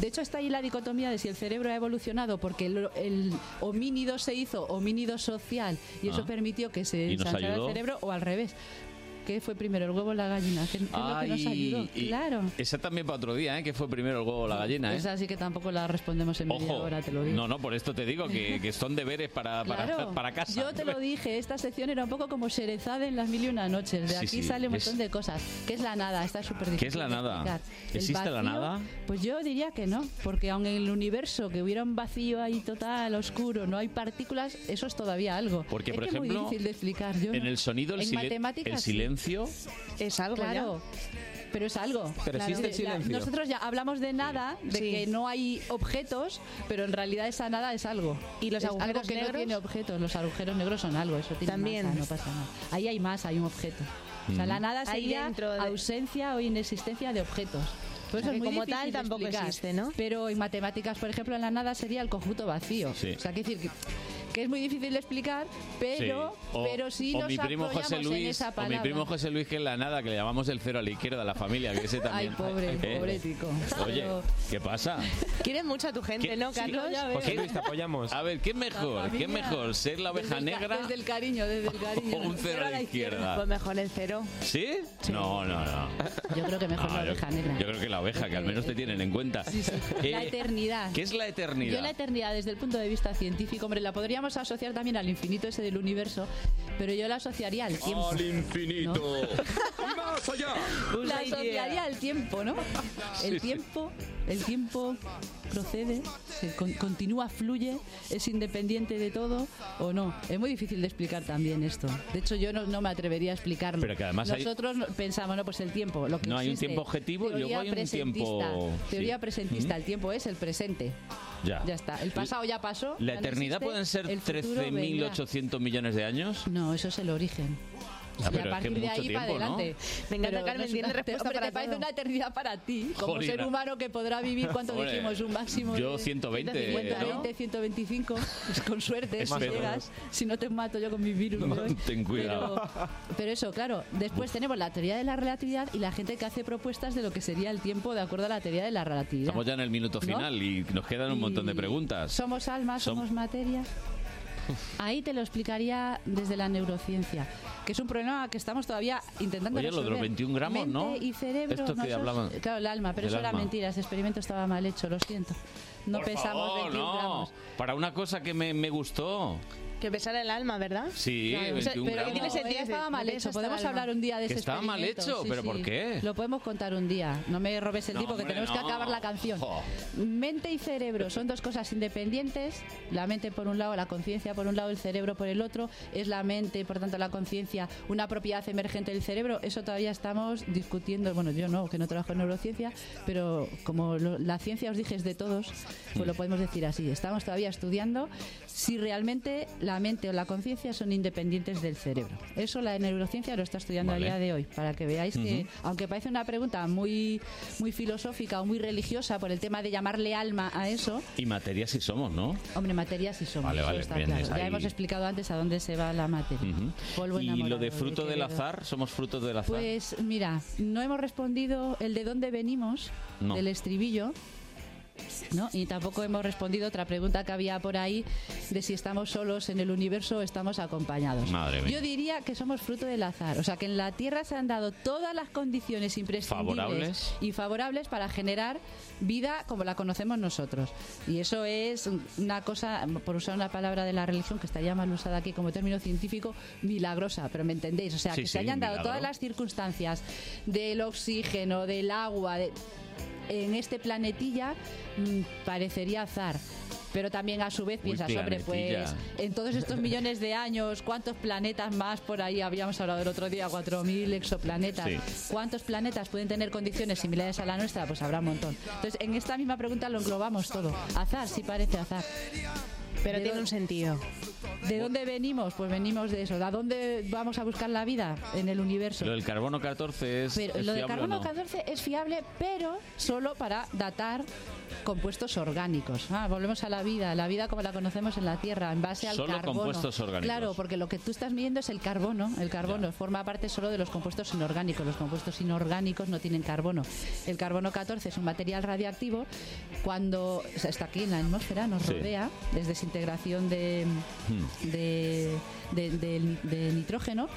de hecho está ahí la dicotomía de si el cerebro ha evolucionado porque el, el homínido se hizo homínido social y eso Ah. permitió que se ¿Y nos ensanchara el cerebro o al revés. ¿Qué fue primero, el huevo o la gallina? ¿Qué, qué es lo que nos Ay, ayudó? y- Claro. Esa también para otro día, ¿eh? Que fue primero el huevo o la gallina, ¿eh? Esa sí que tampoco la respondemos en media Ojo, hora, te lo digo. no, no, por esto te digo que, que son deberes para, para, Claro, para casa. yo te lo dije, esta sección era un poco como Sherezade en las mil y una noches. De Sí, aquí sí, sale un es- montón de cosas. ¿Qué es la nada? Está súper difícil. ¿Qué es la nada? ¿Existe la nada? Pues yo diría que no, porque aun en el universo que hubiera un vacío ahí total, oscuro, no hay partículas, eso es todavía algo. Porque, es por que muy ejemplo, difícil de explicar. Yo En no- el sonido, el, en silen- el sí. Silencio. Es algo Claro. Pero es algo. Pero Claro. existe el La- silencio. nosotros ya hablamos de nada, de Sí. que no hay objetos, pero en realidad esa nada es algo. ¿Y los Es agujeros que no negros? tiene objetos. Los agujeros negros son algo, eso tiene También. masa, no pasa nada. Ahí hay más, hay un objeto. O sea, la nada Ahí sería de- ausencia o inexistencia de objetos. Por eso Que es muy como difícil tal tampoco explicar. existe, ¿no? Pero en matemáticas, por ejemplo, en la nada sería el conjunto vacío. Sí. O sea, quiere decir que, que es muy difícil de explicar, pero Sí. O- pero sí o nos mi primo José en Luis, esa o mi primo José Luis que es la nada, que le llamamos el cero a la izquierda, la familia, que ese Ay, también. pobre, ¿Eh? pobre tico. Oye, ¿qué pasa? Quieres mucho a tu gente, ¿Qué? ¿no, Sí. Carlos? Ya veo. José Luis, te apoyamos. A ver, ¿qué es mejor? ¿Qué mejor? ¿Ser la oveja Desde el ca- negra Desde el cariño, desde el cariño. o un cero a la izquierda? Pues mejor el cero. ¿Sí? No, no, no. Yo creo que mejor No, la yo- oveja negra. Yo creo que la oveja, que al menos te tienen en cuenta. Sí, sí. La Eh, eternidad. ¿Qué es la eternidad? Yo la eternidad desde el punto de vista científico, hombre, la podríamos asociar también al infinito ese del universo, pero yo la asociaría al tiempo. Al infinito. y más allá. La asociaría al tiempo, ¿no? El tiempo, el tiempo procede, se con- continúa, fluye, es independiente de todo o no. Es muy difícil de explicar también esto. De hecho, yo no, no me atrevería a explicarlo. Pero que además hay- Nosotros no- pensamos, no, pues el tiempo. Lo que No, hay un existe, tiempo objetivo y luego hay un tiempo- Teoría sí. presentista, el tiempo es el presente. Ya. Ya está. El pasado ya pasó. ¿La ya no eternidad existe, pueden ser el futuro vendrá. 13.800 millones de años? No, eso es el origen. Ya, y a pero es que partir de ahí para tiempo, ¿no? adelante. Me encanta, Pero Carmen, tiene respuesta hombre, para te parece una eternidad para ti, como Jolina. ser humano que podrá vivir, ¿cuánto Hombre, dijimos? Un máximo yo de 120, 120, 125, pues con suerte, Es si llegas, si no te mato yo con mi virus. No, ten cuidado. Pero, pero eso, claro, después tenemos la teoría de la relatividad y la gente que hace propuestas de lo que sería el tiempo de acuerdo a la teoría de la relatividad. Estamos ya en el minuto ¿No? final y nos quedan un montón de preguntas. Somos almas, Som- somos materia. Ahí te lo explicaría desde la neurociencia, que es un problema que estamos todavía intentando Oye, lo de los resolver. 21 gramos, Mente ¿no? y cerebro. Esto que nosotros- hablaban Claro, el alma, pero del eso era mentira, ese experimento estaba mal hecho, lo siento. No Por pesamos favor, 21 no. gramos. Para una cosa que me, me gustó. Que pesara el alma, ¿verdad? Sí, Claro, 21 pero gramos. tiene sentido, estaba mal hecho. Podemos hablar un día de Que ese estaba mal hecho, Sí, ¿pero por qué? Lo podemos contar un día. No me robes el No, tipo que tenemos que acabar la canción. Jo. Mente y cerebro son dos cosas independientes. La mente por un lado, la conciencia por un lado, el cerebro por el otro. Es la mente, por tanto la conciencia, una propiedad emergente del cerebro. Eso todavía estamos discutiendo. Bueno, yo no, que no trabajo en neurociencia, pero como lo- la ciencia os dije es de todos, pues lo podemos decir así. Estamos todavía estudiando si realmente la mente o la conciencia son independientes del cerebro. Eso la neurociencia lo está estudiando Vale. a día de hoy, para que veáis que, aunque parece una pregunta muy, muy filosófica o muy religiosa por el tema de llamarle alma a eso, Y materia sí somos, ¿no? hombre, materia sí somos. Vale, eso vale, está bien, claro. es Ya hemos explicado antes a dónde se va la materia. Y lo de fruto del azar, somos frutos del azar. Pues mira, no hemos respondido el de dónde venimos No. del estribillo. ¿No? Y tampoco hemos respondido otra pregunta que había por ahí de si estamos solos en el universo o estamos acompañados. Madre mía. Yo diría que somos fruto del azar. O sea, que en la Tierra se han dado todas las condiciones imprescindibles Favorables. y favorables para generar vida como la conocemos nosotros. Y eso es una cosa, por usar una palabra de la religión que estaría mal usada aquí como término científico, milagrosa. Pero me entendéis. O sea, Sí, que sí, se hayan dado milagro. todas las circunstancias del oxígeno, del agua, de- en este planetilla mm, parecería azar. Pero también a su vez piensas, hombre, pues en todos estos millones de años, ¿cuántos planetas más por ahí? Habíamos hablado el otro día, 4.000 exoplanetas. Sí. ¿Cuántos planetas pueden tener condiciones similares a la nuestra? Pues habrá un montón. Entonces, en esta misma pregunta lo englobamos todo. Azar, sí parece azar. Pero ¿De tiene un sentido. ¿De dónde venimos? Pues venimos de eso. ¿A dónde vamos a buscar la vida? En el universo. Lo del carbono 14 es, Pero es lo del carbono no? 14 es fiable, pero solo para datar compuestos orgánicos. Ah, volvemos a la vida, la vida como la conocemos en la Tierra, en base al Solo carbono. compuestos orgánicos. Claro, porque lo que tú estás midiendo es el carbono. El carbono forma parte solo de los compuestos inorgánicos. Los compuestos inorgánicos no tienen carbono. El carbono 14 es un material radioactivo. Cuando o sea, está aquí en la atmósfera, nos Sí. rodea, es desintegración de, Hmm. De, de- de- de nitrógeno,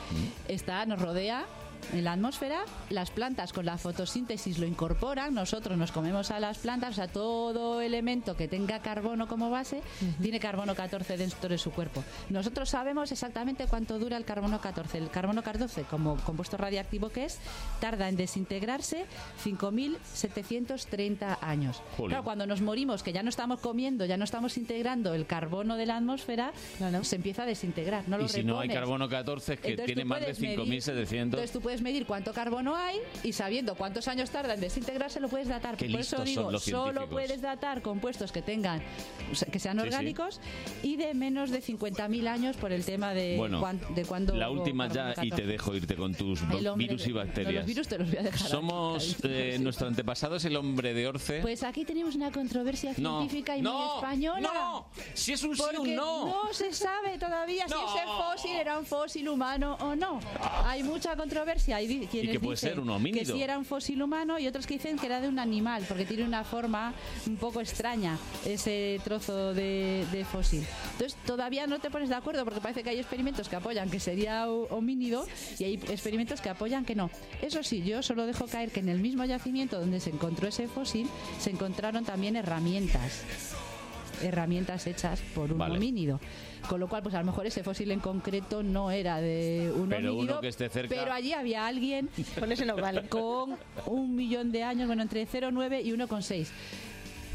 está, nos rodea en la atmósfera, las plantas con la fotosíntesis lo incorporan, nosotros nos comemos a las plantas, o sea, todo elemento que tenga carbono como base tiene carbono 14 dentro de su cuerpo. Nosotros sabemos exactamente cuánto dura el carbono 14. El carbono 14, como compuesto radiactivo que es, tarda en desintegrarse 5.730 años. Jolín. Claro, cuando nos morimos, que ya no estamos comiendo, ya no estamos integrando el carbono de la atmósfera, se empieza a desintegrar. No lo y si no hay carbono 14 es que Entonces tiene más de puedes medir- 5.700. Puedes medir cuánto carbono hay y sabiendo cuántos años tarda en desintegrarse lo puedes datar. Qué Por eso digo, solo puedes datar compuestos que tengan que sean Sí, sí. orgánicos y de menos de 50.000 años por el tema de, bueno, cuán- de cuándo la última ya y te 14. dejo irte con tus hombre virus y de- no, bacterias. los virus te los voy a dejar. Somos, eh, nuestro antepasado es el hombre de Orce. Pues aquí tenemos una controversia No, científica y no, muy española. no. Si es un sí o Porque no. se sabe todavía si No. ese fósil era un fósil humano o no. Hay mucha controversia. Hay di- quienes que puede dicen ser un que homínido. sí era un fósil humano y otros que dicen que era de un animal porque tiene una forma un poco extraña ese trozo de, de fósil. Entonces todavía no te pones de acuerdo porque parece que hay experimentos que apoyan que sería ho- homínido y hay experimentos que apoyan que no. Eso sí, yo solo dejo caer que en el mismo yacimiento donde se encontró ese fósil se encontraron también herramientas herramientas hechas por un Vale. homínido. Con lo cual, pues a lo mejor ese fósil en concreto no era de un Pero homínido, uno que esté cerca. pero allí había alguien Con ese no vale. con un millón de años, bueno, entre 0,9 y 1,6.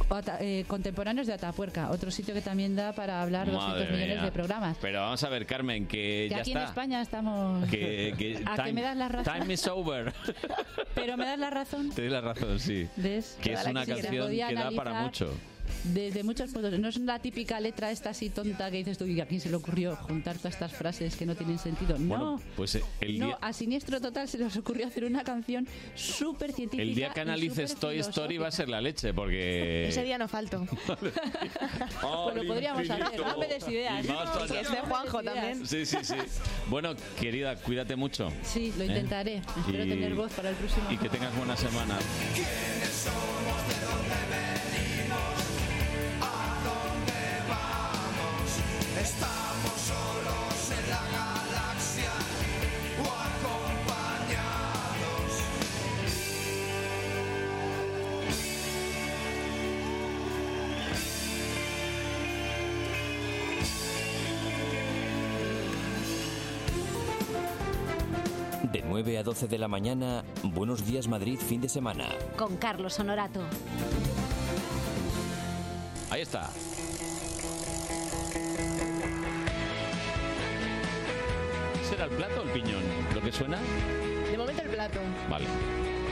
Ata- eh, contemporáneos de Atapuerca, otro sitio que también da para hablar 200 Madre millones mía. de programas. Pero vamos a ver, Carmen, que, Que ya aquí está. en España estamos... Que, que ¿A que time, me das la razón? time is over. Pero me das la razón. Te doy la razón, sí. ¿Ves? Que es una que canción que da para mucho. Desde muchos puntos. No es la típica letra esta así tonta que dices tú, ¿y a quién se le ocurrió juntar todas estas frases que no tienen sentido? Bueno, no. pues eh, el No, día, a Siniestro Total se les ocurrió hacer una canción súper científica. el día que analices Toy Story va a ser la leche, porque... Ese día no falto. Pues lo podríamos hacer, dame des ideas. Y que esté Juanjo también. Sí, sí, sí. Bueno, querida, cuídate mucho. Sí, lo ¿Eh? intentaré. Espero Y- tener voz para el próximo. Y que tengas buena semana. 9 a 12 de la mañana, Buenos Días Madrid fin de semana. Con Carlos Honorato. Ahí está. ¿Será el plato o el piñón? ¿Lo que suena? De momento el plato. Vale.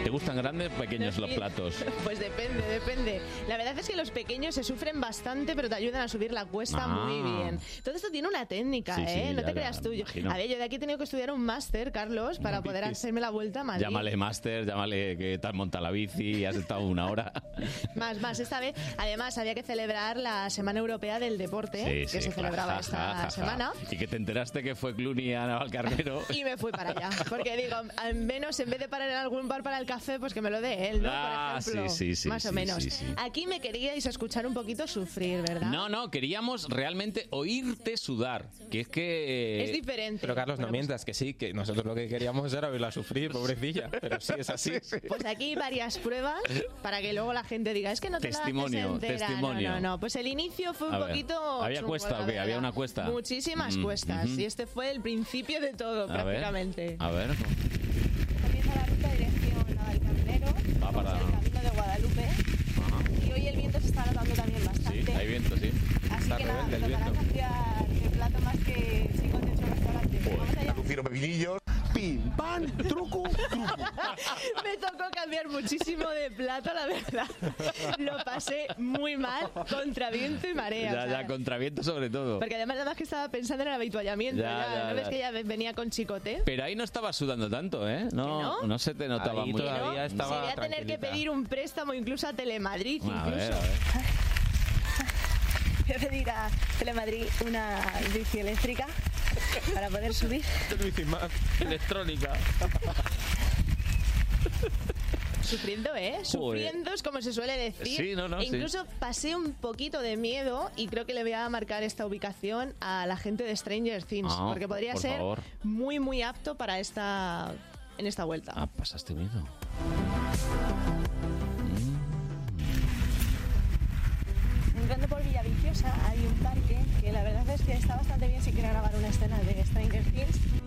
¿Te gustan grandes o pequeños los platos? Pues depende, depende. La verdad es que los pequeños se sufren bastante, pero te ayudan a subir la cuesta Ah. muy bien. Todo esto tiene una técnica, Sí, sí, ¿eh? no ya, te ya, creas tú. Yo- imagino. A ver, yo de aquí he tenido que estudiar un máster, Carlos, para poder hacerme la vuelta a Madrid. Llámale máster, llámale que te has montado la bici y has estado una hora. Más, más. Esta vez, además, había que celebrar la Semana Europea del Deporte, que se celebraba esta semana. Y que te enteraste que fue Clooney a Navalcarnero. Y me fui para allá. Porque digo, al menos en vez de parar en algún bar para el café, pues que me lo dé él, ¿no? Ah, Por ejemplo. sí, sí, sí, Más o menos. sí, sí. Aquí me queríais escuchar un poquito sufrir, ¿verdad? No, no, queríamos realmente oírte sudar. Que es que... Es diferente. Pero Carlos, no mientas, que sí, que nosotros lo que queríamos era oírla sufrir, pobrecilla. Pero sí, es así. Pues aquí hay varias pruebas para que luego la gente diga, es que no te Testimonio, la haces entera". testimonio. No, no, no. Pues el inicio fue un A ver, poquito... ¿había chungo, cuesta o qué? ¿Había una cuesta? Muchísimas Mm, cuestas. Y este fue el principio de todo, A ver, prácticamente. a ver. Comienza la ruta dirección a Valcarnero, Va para... el camino de Guadalupe. Y hoy el viento se está notando también bastante. Sí, hay viento, sí. Así que nada, tocará cambiar de plato más que 58 restaurantes. Vamos allá. Pim, pam, truco, truco. Me tocó cambiar muchísimo de plato, la verdad. Lo pasé muy mal, contra viento y marea. Ya, o sea, ya, contra viento sobre todo. Porque además, nada más que estaba pensando en el habituallamiento. Ya, Ya, ya, ¿No ves ya. que ya venía con chicote? Pero ahí no estaba sudando tanto, ¿eh? No, ¿Que no? se te notaba Ahí mucho. todavía Si voy a tener que pedir un préstamo incluso a Telemadrid. A incluso. ver, a ver. Voy a pedir a Telemadrid una bici eléctrica para poder subir. Electrónica. Sufriendo, ¿eh? Sufriendo es como se suele decir. Sí, no, no, E sí. incluso pasé un poquito de miedo y creo que le voy a marcar esta ubicación a la gente de Stranger Things. Ah, porque podría por ser favor. muy, muy apto para esta en esta vuelta. Ah, pasaste miedo. Entrando por Villaviciosa hay un parque que la verdad es que está bastante bien si quiere grabar una escena de Stranger Things.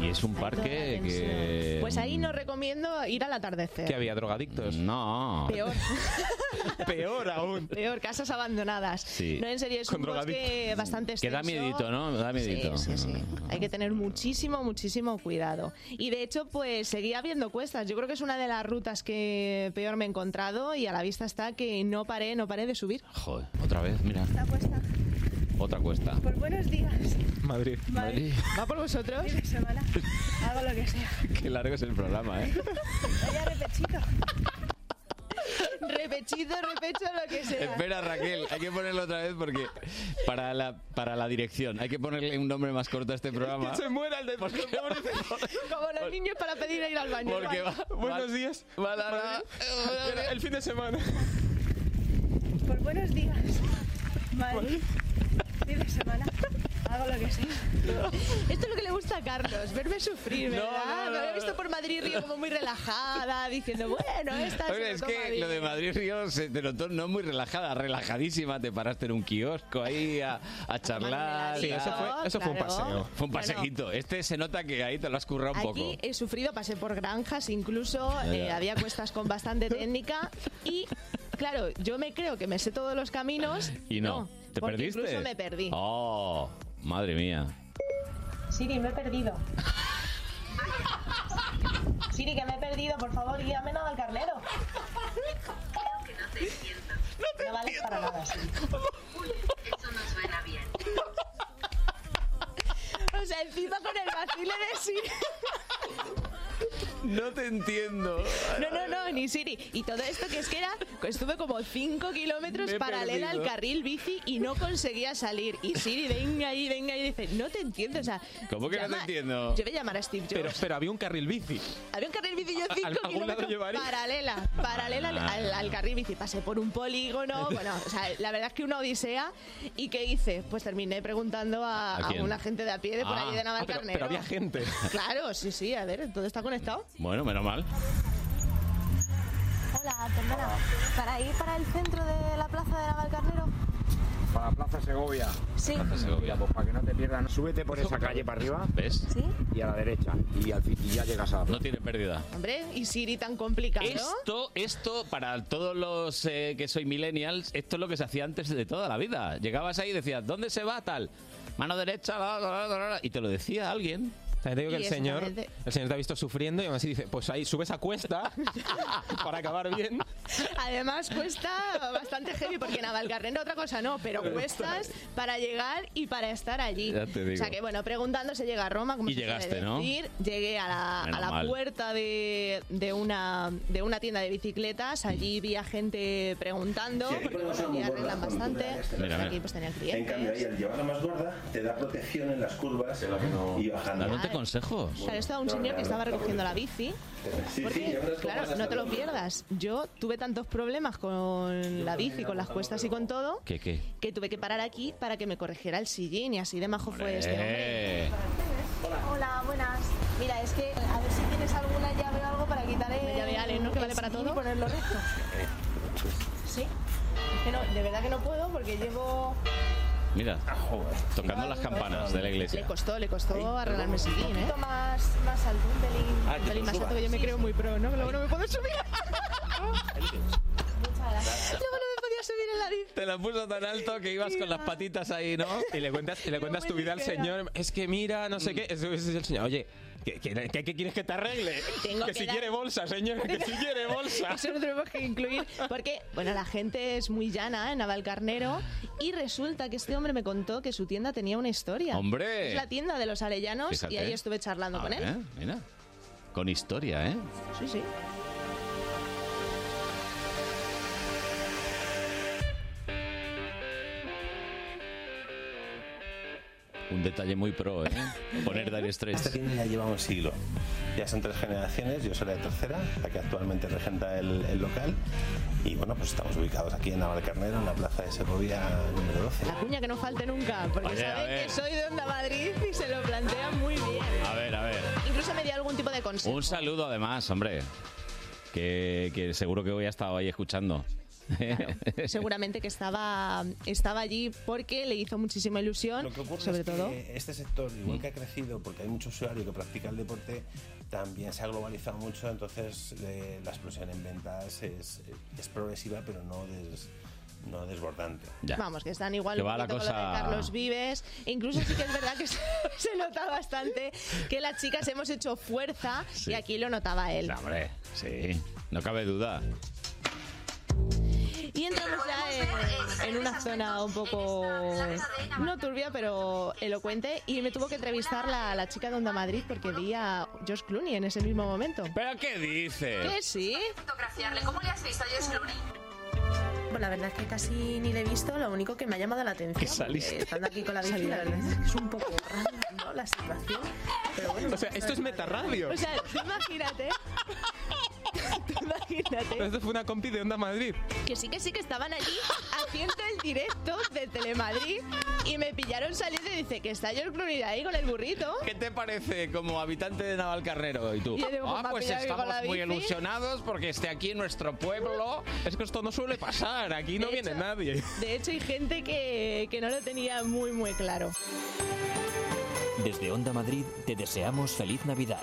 Y es un parque que... Pues ahí no recomiendo ir al atardecer. Que había drogadictos. No. Peor. Peor aún. Peor, casas abandonadas. Sí. No, en serio, es Con un bosque drogadictos. bastante Que da extenso. miedito, ¿no? Da miedito. Sí, sí, sí. Hay que tener muchísimo, muchísimo cuidado. Y de hecho, pues seguía habiendo cuestas. Yo creo que es una de las rutas que peor me he encontrado y a la vista está que no paré, no paré de subir. Joder, otra vez, mira. Esta cuesta. Otra cuesta. Por buenos días. Madrid. Madrid. ¿Va por vosotros? Fin de semana. Hago lo que sea. Qué largo es el programa, ¿eh? Vaya repechito. repechito, repecho, lo que sea. Espera, Raquel, hay que ponerlo otra vez porque para la, para la dirección hay que ponerle un nombre más corto a este programa. Que se muera el de Como los niños para pedir ir al baño. Porque va- Buenos días. Va a dar- Madrid. El fin de semana. Por buenos días. Madrid. Fin de semana. Hago lo que sea. Esto es lo que le gusta a Carlos, verme sufrir, ¿verdad? no, no, Me había no. visto por Madrid Río como muy relajada, diciendo, bueno, esta Oye, es que toma lo de. Madrid Río se te notó no muy relajada, relajadísima. Te paraste en un kiosco ahí a, a charlar. Sí, eso fue- eso fue un paseo. Fue un Bueno. pasequito. Este se nota que ahí te lo has currado un poco. Aquí he sufrido, pasé por granjas, incluso eh, había cuestas con bastante técnica y, claro, yo me creo que me sé todos los caminos. Y no. ¿Te porque perdiste? Incluso me perdí. Oh, madre mía. Siri, me he perdido. Siri, que me he perdido, por favor, guíame nada al carnero. No vales para nada. Eso no suena bien. O sea, encima con el vacile de Siri. No te entiendo. No, no, no, ni Siri. Y todo esto que es que era, estuve como 5 kilómetros paralela al perdido. carril bici y no conseguía salir. Y Siri, venga y venga y dice, no te entiendo. O sea, ¿Cómo que no te llama- entiendo? Yo voy a llamar a Steve Jobs. Pero, pero había un carril bici. Había un carril bici yo ¿A- 5 algún lado kilómetros paralela, paralela al, al- al carril bici. Pasé por un polígono, bueno, o sea, la verdad es que una odisea. ¿Y qué hice? Pues terminé preguntando a, ¿A a quién? una gente de a pie de por Ah. allí de Ah, pero, Navalcarnero. pero había gente. Claro, sí, sí, a ver, todo está conectado. Bueno, menos mal. Hola, perdona. ¿Para ir para el centro de la plaza de Navalcarnero? Para Plaza Segovia. Sí. Plaza Segovia. Pues para que no te pierdas, súbete por esa calle para arriba. ¿Ves? ¿Sí? Y a la derecha. Y, al, fin- y ya llegas a la No tiene pérdida. Hombre, y Siri tan complicado. Esto, esto, para todos los eh, que soy millennials, esto es lo que se hacía antes de toda la vida. Llegabas ahí y decías, ¿dónde se va tal? Mano derecha, la, la, la, y te lo decía alguien. Te digo que el señor, exactamente. el señor te ha visto sufriendo y aún así dice, pues ahí subes a cuesta para acabar bien. Además cuesta bastante heavy porque Navalcarnero otra cosa no, pero cuestas para llegar y para estar allí. Ya te digo. O sea que bueno, preguntando se llega a Roma, como Y se llegaste, ¿no? decir. Llegué a la, a la puerta de, de una de una tienda de bicicletas. Allí vi a gente preguntando, porque bueno, aquí arreglan bastante. Mira, aquí pues tenían En cambio, ahí clientes. al llevarla más gorda, te da protección en las curvas y bajando. Consejos. Claro, estaba un señor que estaba recogiendo la bici. Porque, claro, a no te lo pierdas. Yo tuve tantos problemas con la bici, con las cuestas y con todo, ¿Qué, qué? que tuve que parar aquí para que me corrigiera el sillín y así de majo fue este hombre. Eh, Hola, buenas. Mira, es que a ver si tienes alguna llave o algo para quitar el, Una llave Allen, ¿no? Que vale para todo. y ponerlo recto. Sí. Es que no, de verdad que no puedo porque llevo... mira, tocando las campanas de la Le iglesia. costó, le costó arreglarme el sillín, Un ¿eh? poquito más, más alto, un pelín. Ah, Un pelín más alto que yo me creo muy pro, ¿no? Que luego no me puedo subir. Muchas gracias. Luego no me podía subir la bici. Te la puso tan alto que ibas con las patitas ahí, ¿no? Y le cuentas, y le cuentas tu vida al señor. Es que mira, no sé qué. Ese ese es el señor. Oye, ¿qué, qué, qué- qué quieres que te arregle? Tengo que que si dar- quiere bolsa, señor. Que si quiere bolsa. Eso lo tenemos que incluir. Porque, bueno, la gente es muy llana en Navalcarnero y resulta que este hombre me contó que su tienda tenía una historia. ¡Hombre! Es la tienda de los arellanos Fíjate. y ahí estuve charlando A con él. mira. Con historia, ¿eh? Sí, sí. Un detalle muy pro, ¿eh? Poner Dire Esta Straits. tienda ya lleva un siglo. Ya son tres generaciones, yo soy la tercera, la que actualmente regenta el, el local. Y bueno, pues estamos ubicados aquí en Navalcarnero, en la plaza de Segovia número 12. La cuña que no falte nunca, porque Oye, a saben ver. que soy de Onda Madrid y se lo plantean muy bien. A ver, a ver. Incluso me dio algún tipo de consejo. Un saludo además, hombre. Que, que seguro que hoy ha estado ahí escuchando. Seguramente que estaba, estaba allí porque le hizo muchísima ilusión, Lo que ocurre sobre es que todo. este sector, igual que ha crecido porque hay mucho usuario que practica el deporte, también se ha globalizado mucho, entonces eh, la explosión en ventas es, es progresiva, pero no, des- no desbordante. Vamos, que están igual Que un va la con lo de cosa- Carlos Vives. E incluso sí que es verdad que se, se nota bastante que las chicas hemos hecho fuerza Sí. y aquí lo notaba él. Hombre, sí, no cabe duda. Y entramos ya en, en una zona un poco, no turbia, pero elocuente. Y me tuvo que entrevistar la, la chica de Onda Madrid porque vi a George Clooney en ese mismo momento. ¿Pero qué dice? Que sí. ¿Cómo le has visto a George Clooney? La verdad es que casi ni le he visto, lo único que me ha llamado la atención. Que saliste. porque Estando aquí con la bici, la verdad es que es un poco random, ¿no? La situación. Pero bueno, O sea, esto es metarradio. O sea, tú imagínate. tú imagínate. Esto fue una compi de Onda Madrid. Que sí, que sí, que estaban allí haciendo el directo de Telemadrid y me pillaron saliendo y dice que está George Clooney ahí con el burrito. ¿Qué te parece como habitante de Navalcarnero? ¿Y tú? Y yo digo, pues ah, pues con estamos muy bici". ilusionados porque esté aquí en nuestro pueblo. Es que esto no suele pasar. Aquí no De viene hecho- nadie. De hecho, hay gente que, que no lo tenía muy, muy claro. Desde Onda Madrid te deseamos feliz Navidad.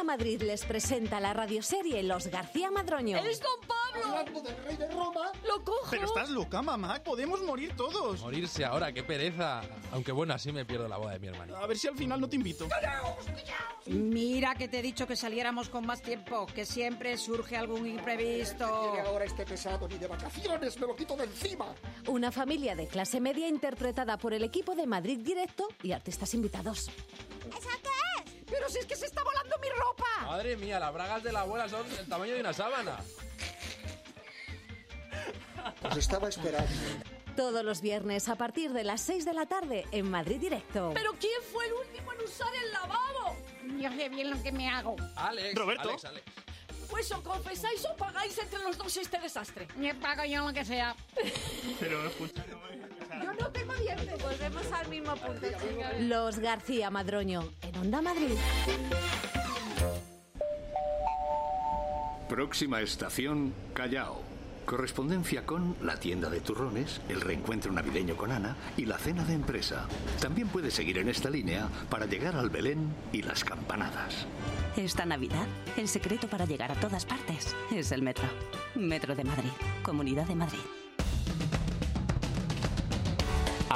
Onda Madrid les presenta la radioserie Los García Madroño. ¡Es Don Pablo! Hablando del rey de Roma. ¡Lo cojo! Pero estás loca, mamá. Podemos morir todos. Morirse ahora, qué pereza. Aunque bueno, así me pierdo la boda de mi hermanito. A ver si al final no te invito. Mira que te he dicho que saliéramos con más tiempo, que siempre surge algún imprevisto. Ahora este pesado ni de vacaciones, me lo quito de encima. Una familia de clase media interpretada por el equipo de Madrid Directo y artistas invitados. ¿Esa qué es? Pero si es que se está volando mi ropa. Madre mía, las bragas de la abuela son del tamaño de una sábana. Os estaba esperando. Todos los viernes a partir de las 6 de la tarde en Madrid Directo. ¿Pero quién fue el último en usar el lavabo? Yo sé bien lo que me hago. Alex, Roberto. Alex, Alex. Pues o confesáis o pagáis entre los dos este desastre. Me pago yo lo que sea. Pero escucha. Yo no tengo dientes. Volvemos al mismo punto. Los García Madroño en Onda Madrid. Próxima estación, Callao. Correspondencia con la tienda de turrones, el reencuentro navideño con Ana y la cena de empresa. También puedes seguir en esta línea para llegar al Belén y las campanadas. Esta Navidad, el secreto para llegar a todas partes es el metro. Metro de Madrid, Comunidad de Madrid.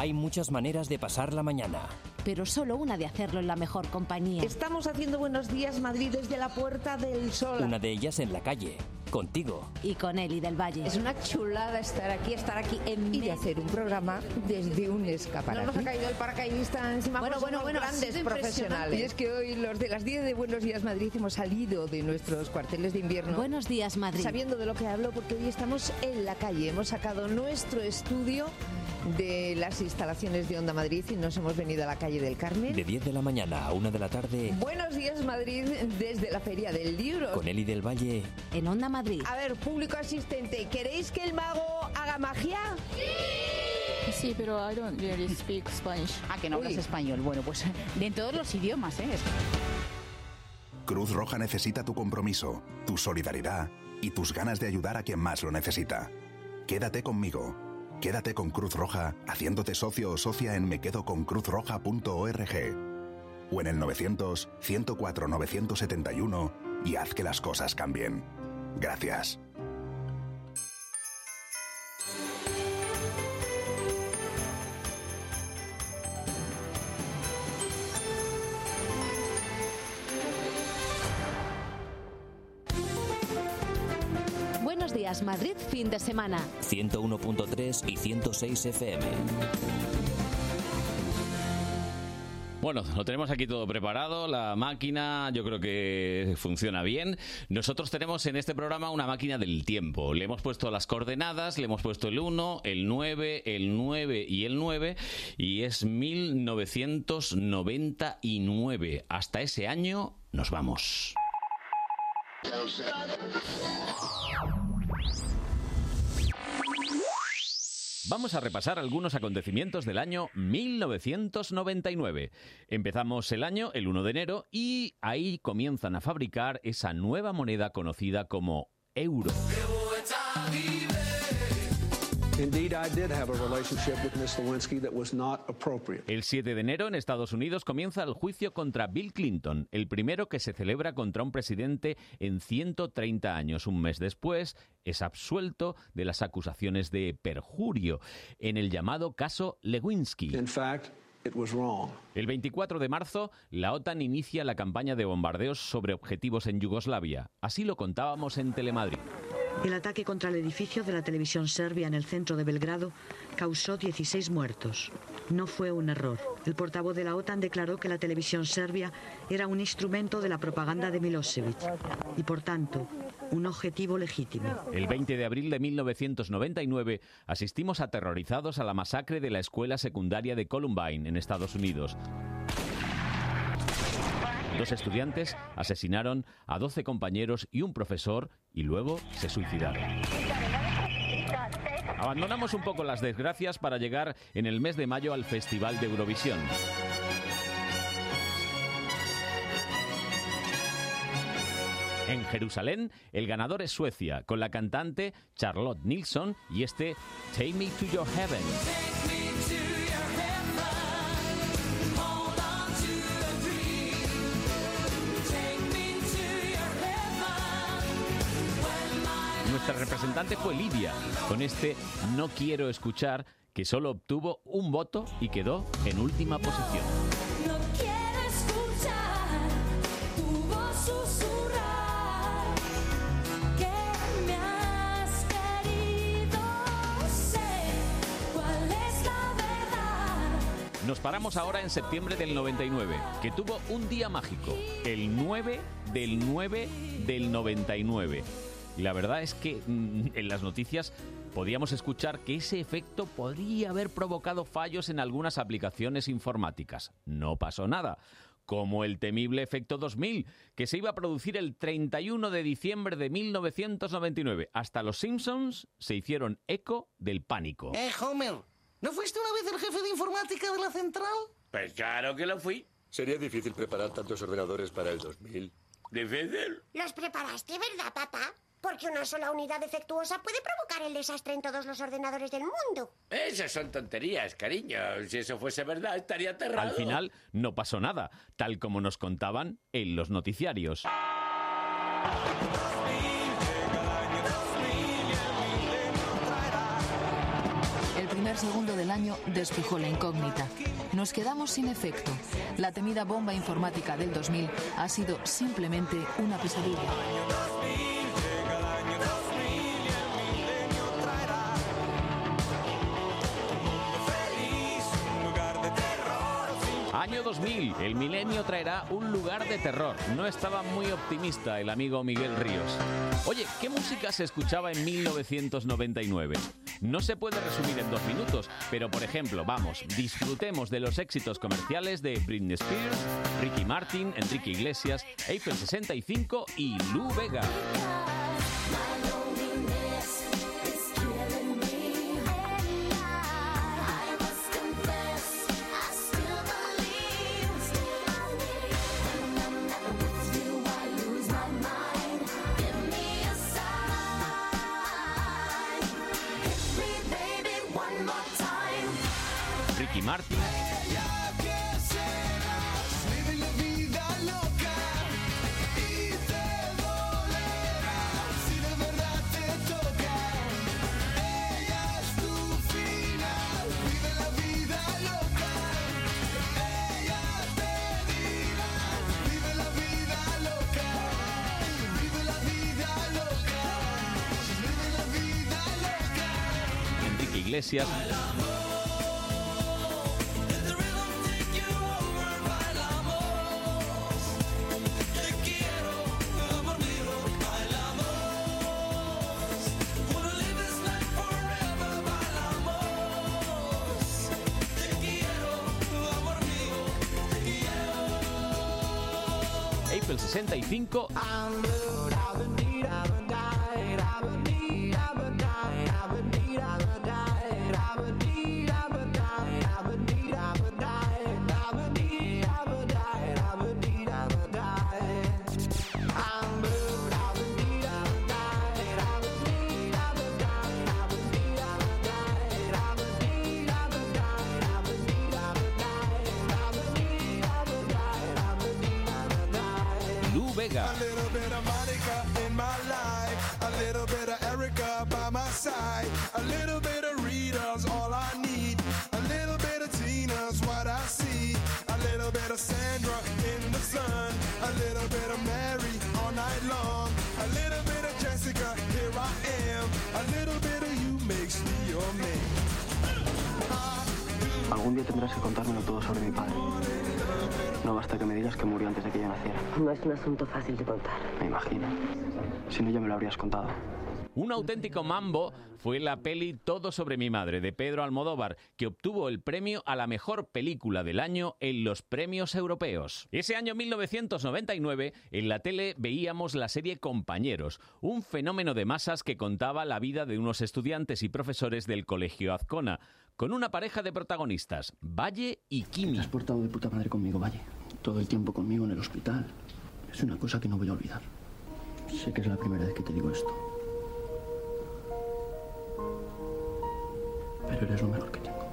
Hay muchas maneras de pasar la mañana. Pero solo una de hacerlo en la mejor compañía. Estamos haciendo Buenos Días Madrid desde la Puerta del Sol. Una de ellas en la calle, contigo. Y con Eli del Valle. Es una chulada estar aquí, estar aquí en y de hacer un programa desde un escaparate. No nos ha caído el paracaidista encima. Bueno, pues bueno, bueno, grandes profesionales. Y es que hoy los de las 10 de Buenos Días Madrid hemos salido de nuestros cuarteles de invierno. Buenos días, Madrid. Sabiendo de lo que hablo, porque hoy estamos en la calle. Hemos sacado nuestro estudio de las instalaciones de Onda Madrid y nos hemos venido a la calle del Carmen. De 10 de la mañana a 1 de la tarde, Buenos días Madrid desde la Feria del Libro. con Eli del Valle. En Onda Madrid. A ver, público asistente, ¿queréis que el mago haga magia? Sí, pero I don't really speak Spanish. Ah, que no hablas Uy. español. Bueno, pues de en todos los idiomas, ¿eh? Cruz Roja necesita tu compromiso, tu solidaridad y tus ganas de ayudar a quien más lo necesita. Quédate conmigo. Quédate con Cruz Roja haciéndote socio o socia en mequedoconcruzroja.org o en el 900 104 971 y haz que las cosas cambien. Gracias. Buenos días, Madrid, fin de semana. 101.3 y 106 FM. Bueno, lo tenemos aquí todo preparado, la máquina yo creo que funciona bien. Nosotros tenemos en este programa una máquina del tiempo. Le hemos puesto las coordenadas, le hemos puesto el 1, el 9, el 9 y el 9 y es 1999. Hasta ese año nos vamos. Vamos a repasar algunos acontecimientos del año 1999. Empezamos el año el 1 de enero y ahí comienzan a fabricar esa nueva moneda conocida como euro. El 7 de enero en Estados Unidos comienza el juicio contra Bill Clinton, el primero que se celebra contra un presidente en 130 años. Un mes después es absuelto de las acusaciones de perjurio en el llamado caso Lewinsky. In fact, it was wrong. El 24 de marzo, la OTAN inicia la campaña de bombardeos sobre objetivos en Yugoslavia. Así lo contábamos en Telemadrid. El ataque contra el edificio de la televisión serbia en el centro de Belgrado causó 16 muertos. No fue un error. El portavoz de la OTAN declaró que la televisión serbia era un instrumento de la propaganda de Milosevic y, por tanto, un objetivo legítimo. El 20 de abril de 1999 asistimos aterrorizados a la masacre de la escuela secundaria de Columbine en Estados Unidos. Dos estudiantes asesinaron a 12 compañeros y un profesor y luego se suicidaron. Abandonamos un poco las desgracias para llegar en el mes de mayo al Festival de Eurovisión. En Jerusalén, el ganador es Suecia, con la cantante Charlotte Nilsson y este Take Me to Your Heaven. Nuestra representante fue Lidia, con este No quiero escuchar, que solo obtuvo un voto y quedó en última posición. No quiero escuchar tu voz susurrar que me has querido. Sé cuál es la verdad. Nos paramos ahora en septiembre del 99, que tuvo un día mágico, el 9 del 9 del 99. Y la verdad es que mm, en las noticias podíamos escuchar que ese efecto podría haber provocado fallos en algunas aplicaciones informáticas. No pasó nada. Como el temible efecto 2000, que se iba a producir el 31 de diciembre de 1999. Hasta los Simpsons se hicieron eco del pánico. Eh, Homer, ¿no fuiste una vez el jefe de informática de la central? Pues claro que lo fui. Sería difícil preparar tantos ordenadores para el 2000. ¿Difícil? ¿Los preparaste, verdad, papá? Porque una sola unidad defectuosa puede provocar el desastre en todos los ordenadores del mundo. Esas son tonterías, cariño. Si eso fuese verdad, estaría aterrado. Al final no pasó nada, tal como nos contaban en los noticiarios. El primer segundo del año despejó la incógnita. Nos quedamos sin efecto. La temida bomba informática del 2000 ha sido simplemente una pesadilla. Año 2000, el milenio traerá un lugar de terror. No estaba muy optimista el amigo Miguel Ríos. Oye, ¿qué música se escuchaba en 1999? No se puede resumir en dos minutos, pero por ejemplo, vamos, disfrutemos de los éxitos comerciales de Britney Spears, Ricky Martin, Enrique Iglesias, Eiffel 65 y Lou Vega. Iglesias, Eiffel 65 Contado. Un auténtico mambo fue la peli Todo sobre mi madre de Pedro Almodóvar, que obtuvo el premio a la mejor película del año en los premios europeos. Ese año 1999, en la tele veíamos la serie Compañeros, un fenómeno de masas que contaba la vida de unos estudiantes y profesores del Colegio Azcona, con una pareja de protagonistas, Valle y Kimi. Te has portado de puta madre conmigo, Valle. Todo el tiempo conmigo en el hospital. Es una cosa que no voy a olvidar. Sé que es la primera vez que te digo esto. Pero eres lo mejor que tengo.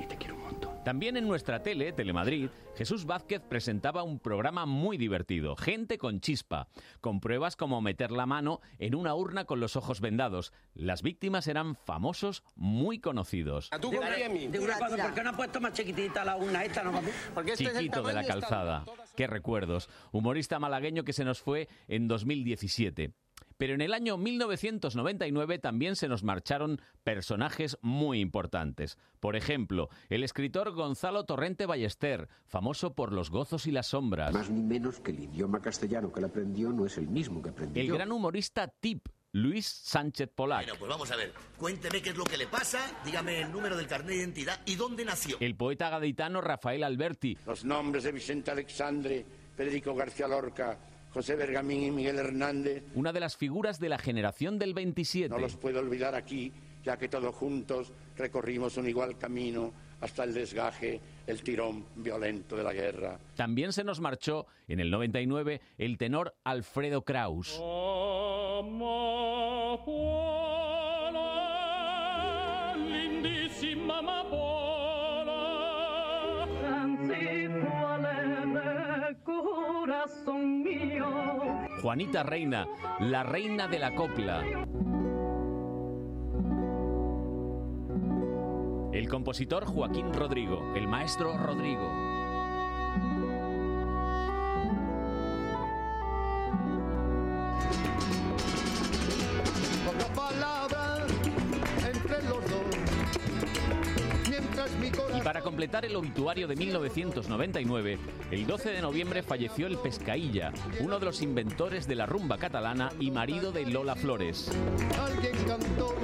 Y te quiero un montón. También en nuestra tele, Telemadrid, Jesús Vázquez presentaba un programa muy divertido, Gente con chispa, con pruebas como meter la mano en una urna con los ojos vendados. Las víctimas eran famosos muy conocidos. ¿Tú confías en mí? Digo una cosa, ¿por qué no has puesto más chiquitita la una esta, no este es el Chiquito de la calzada. Qué recuerdos. Humorista malagueño que se nos fue en 2017. Pero en el año 1999 también se nos marcharon personajes muy importantes. Por ejemplo, el escritor Gonzalo Torrente Ballester, famoso por Los gozos y las sombras. Más ni menos que el idioma castellano que él aprendió no es el mismo que aprendí El gran humorista Tip, Luis Sánchez Polac. Bueno, pues vamos a ver. Cuénteme qué es lo que le pasa, dígame el número del carnet de identidad y dónde nació. El poeta gaditano Rafael Alberti. Los nombres de Vicente Alexandre, Federico García Lorca, José Bergamín y Miguel Hernández Una de las figuras de la generación del 27. no los puedo olvidar aquí, ya que todos juntos recorrimos un igual camino hasta el desgaje, el tirón violento de la guerra. También se nos marchó en el 99 el tenor Alfredo Kraus. Lindísima amapola, transito alegre, corazón mío. Juanita Reina, la reina de la copla. El compositor Joaquín Rodrigo, el maestro Rodrigo. Para completar el obituario de 1999, el 12 de noviembre falleció el Pescailla, uno de los inventores de la rumba catalana y marido de Lola Flores. Alguien cantó.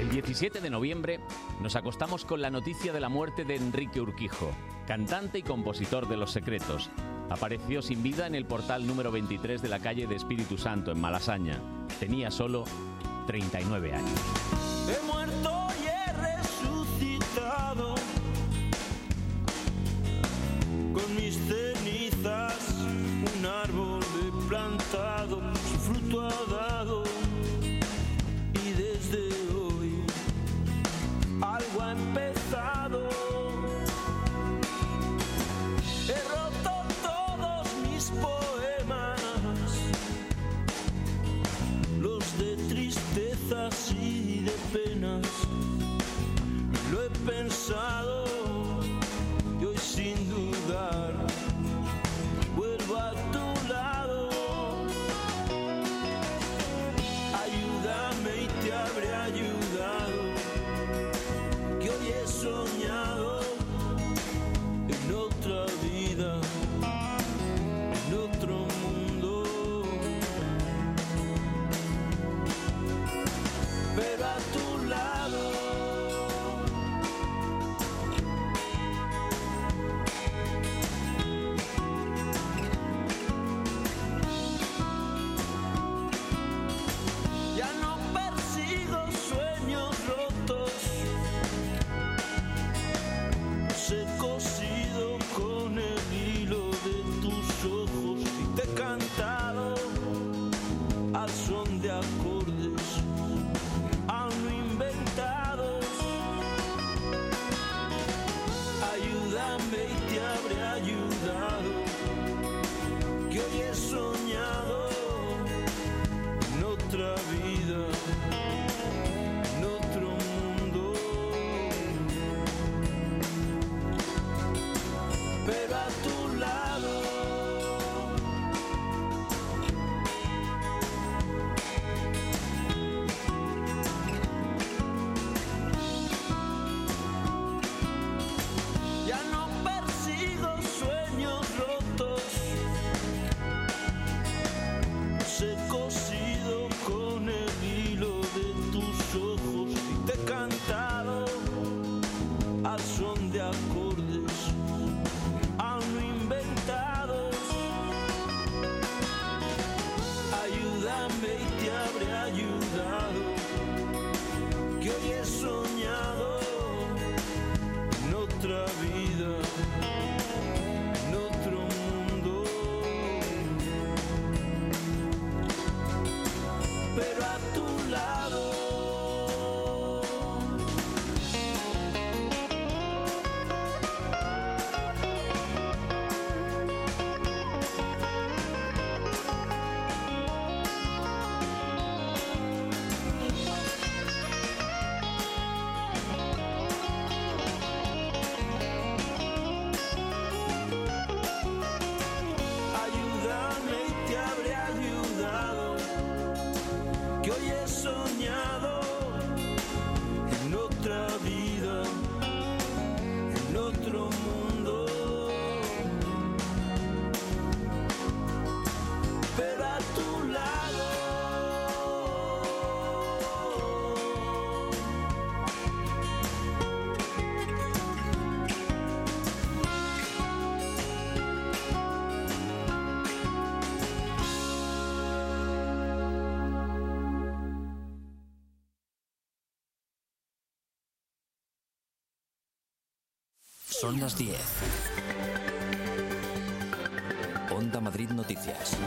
El 17 de noviembre nos acostamos con la noticia de la muerte de Enrique Urquijo, cantante y compositor de Los Secretos. Apareció sin vida en el portal número 23 de la calle de Espíritu Santo, en Malasaña. Tenía solo 39 años. Son las 10. Onda Madrid Noticias.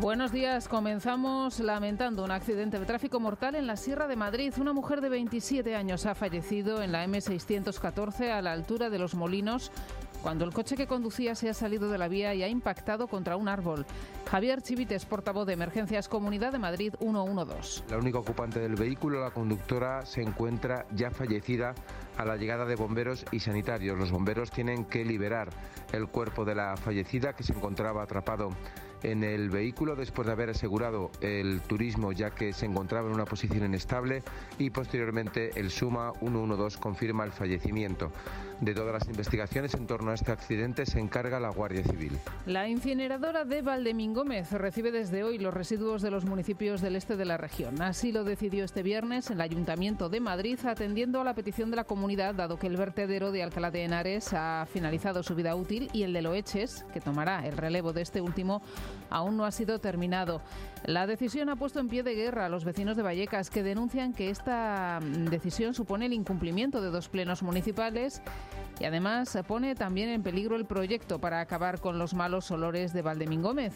Buenos días. Comenzamos lamentando un accidente de tráfico mortal en la Sierra de Madrid. Una mujer de 27 años ha fallecido en la M614 a la altura de Los Molinos cuando el coche que conducía se ha salido de la vía y ha impactado contra un árbol. Javier Chivites, portavoz de Emergencias Comunidad de Madrid 112. La única ocupante del vehículo, la conductora, se encuentra ya fallecida a la llegada de bomberos y sanitarios. Los bomberos tienen que liberar el cuerpo de la fallecida que se encontraba atrapado en el vehículo después de haber asegurado el turismo ya que se encontraba en una posición inestable y posteriormente el Suma 112 confirma el fallecimiento. De todas las investigaciones en torno a este accidente se encarga la Guardia Civil. La incineradora de Valdemingómez recibe desde hoy los residuos de los municipios del este de la región. Así lo decidió este viernes el Ayuntamiento de Madrid atendiendo a la petición de la comunidad dado que el vertedero de Alcalá de Henares ha finalizado su vida útil y el de Loeches, que tomará el relevo de este último, aún no ha sido terminado. La decisión ha puesto en pie de guerra a los vecinos de Vallecas que denuncian que esta decisión supone el incumplimiento de dos plenos municipales y además pone también en peligro el proyecto para acabar con los malos olores de Valdemingómez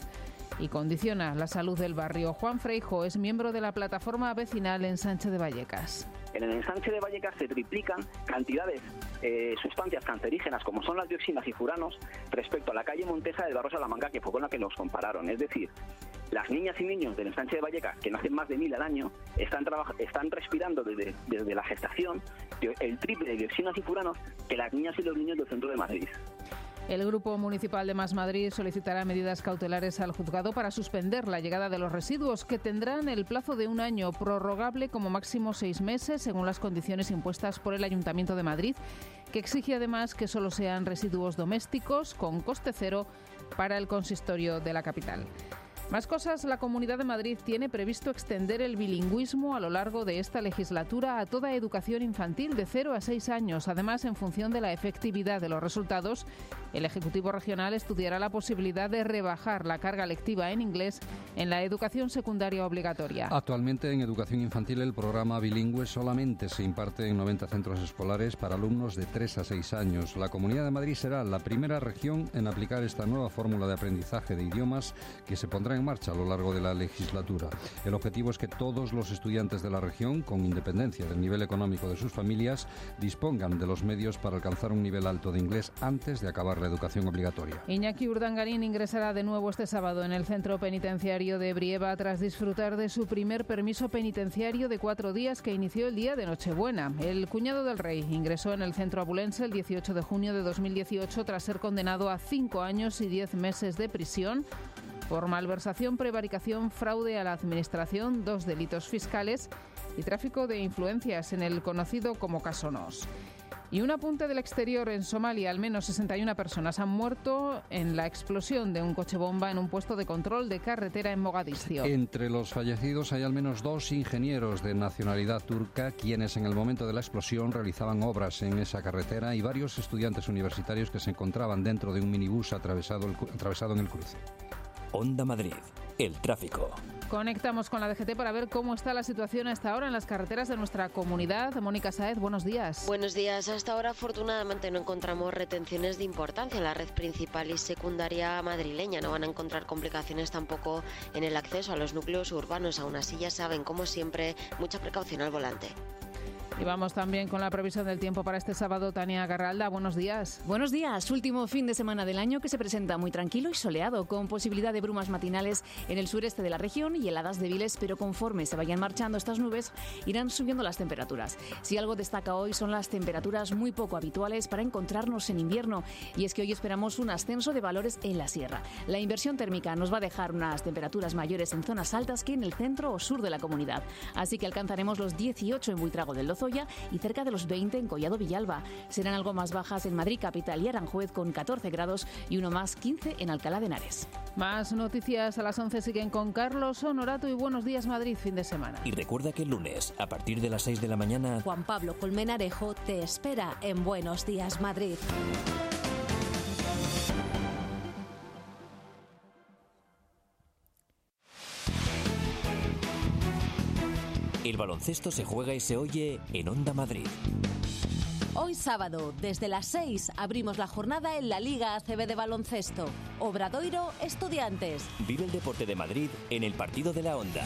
y condiciona la salud del barrio. Juan Freijo es miembro de la plataforma vecinal en Sánchez de Vallecas. En el ensanche de Vallecas se triplican cantidades eh, sustancias cancerígenas como son las dioxinas y furanos respecto a la calle Montesa del barrio Salamanca que fue con la que nos compararon. Es decir, las niñas y niños del ensanche de Vallecas, que nacen más de mil al año, están, están respirando desde, desde la gestación el triple de dioxinas y furanos que las niñas y los niños del centro de Madrid. El Grupo Municipal de Más Madrid solicitará medidas cautelares al juzgado para suspender la llegada de los residuos, que tendrán el plazo de un año, prorrogable como máximo seis meses, según las condiciones impuestas por el Ayuntamiento de Madrid, que exige además que solo sean residuos domésticos con coste cero para el consistorio de la capital. Más cosas, la Comunidad de Madrid tiene previsto extender el bilingüismo a lo largo de esta legislatura a toda educación infantil de 0 a 6 años. Además, en función de la efectividad de los resultados, el Ejecutivo Regional estudiará la posibilidad de rebajar la carga lectiva en inglés en la educación secundaria obligatoria. Actualmente en educación infantil el programa bilingüe solamente se imparte en 90 centros escolares para alumnos de 3 a 6 años. La Comunidad de Madrid será la primera región en aplicar esta nueva fórmula de aprendizaje de idiomas que se pondrá en marcha a lo largo de la legislatura. El objetivo es que todos los estudiantes de la región, con independencia del nivel económico de sus familias, dispongan de los medios para alcanzar un nivel alto de inglés antes de acabar la educación obligatoria. Iñaki Urdangarín ingresará de nuevo este sábado en el centro penitenciario de Brieva tras disfrutar de su primer permiso penitenciario de cuatro días que inició el día de Nochebuena. El cuñado del rey ingresó en el centro abulense el 18 de junio de 2018 tras ser condenado a cinco años y diez meses de prisión por malversación, prevaricación, fraude a la administración, dos delitos fiscales y tráfico de influencias en el conocido como caso NOS. Y un apunte del exterior en Somalia, al menos 61 personas han muerto en la explosión de un coche bomba en un puesto de control de carretera en Mogadiscio. Entre los fallecidos hay al menos dos ingenieros de nacionalidad turca quienes en el momento de la explosión realizaban obras en esa carretera y varios estudiantes universitarios que se encontraban dentro de un minibús atravesado, atravesado en el cruce. Onda Madrid, el tráfico. Conectamos con la DGT para ver cómo está la situación hasta ahora en las carreteras de nuestra comunidad. Mónica Saez, buenos días. Buenos días. Hasta ahora, afortunadamente, no encontramos retenciones de importancia en la red principal y secundaria madrileña. No van a encontrar complicaciones tampoco en el acceso a los núcleos urbanos. Aún así, ya saben, como siempre, mucha precaución al volante. Y vamos también con la previsión del tiempo para este sábado. Tania Garralda, buenos días. Buenos días. Último fin de semana del año que se presenta muy tranquilo y soleado, con posibilidad de brumas matinales en el sureste de la región y heladas débiles, pero conforme se vayan marchando estas nubes, irán subiendo las temperaturas. Si algo destaca hoy son las temperaturas muy poco habituales para encontrarnos en invierno, y es que hoy esperamos un ascenso de valores en la sierra. La inversión térmica nos va a dejar unas temperaturas mayores en zonas altas que en el centro o sur de la comunidad. Así que alcanzaremos los 18 en Buitrago del Lozo y cerca de los 20 en Collado Villalba. Serán algo más bajas en Madrid Capital y Aranjuez con 14 grados y uno más 15 en Alcalá de Henares. Más noticias a las 11 siguen con Carlos Honorato y Buenos Días Madrid fin de semana. Y recuerda que el lunes, a partir de las 6 de la mañana, Juan Pablo Colmenarejo te espera en Buenos Días Madrid. El baloncesto se juega y se oye en Onda Madrid. Hoy sábado, desde las 6, abrimos la jornada en la Liga ACB de baloncesto. Obradoiro Estudiantes. Vive el deporte de Madrid en el partido de la Onda.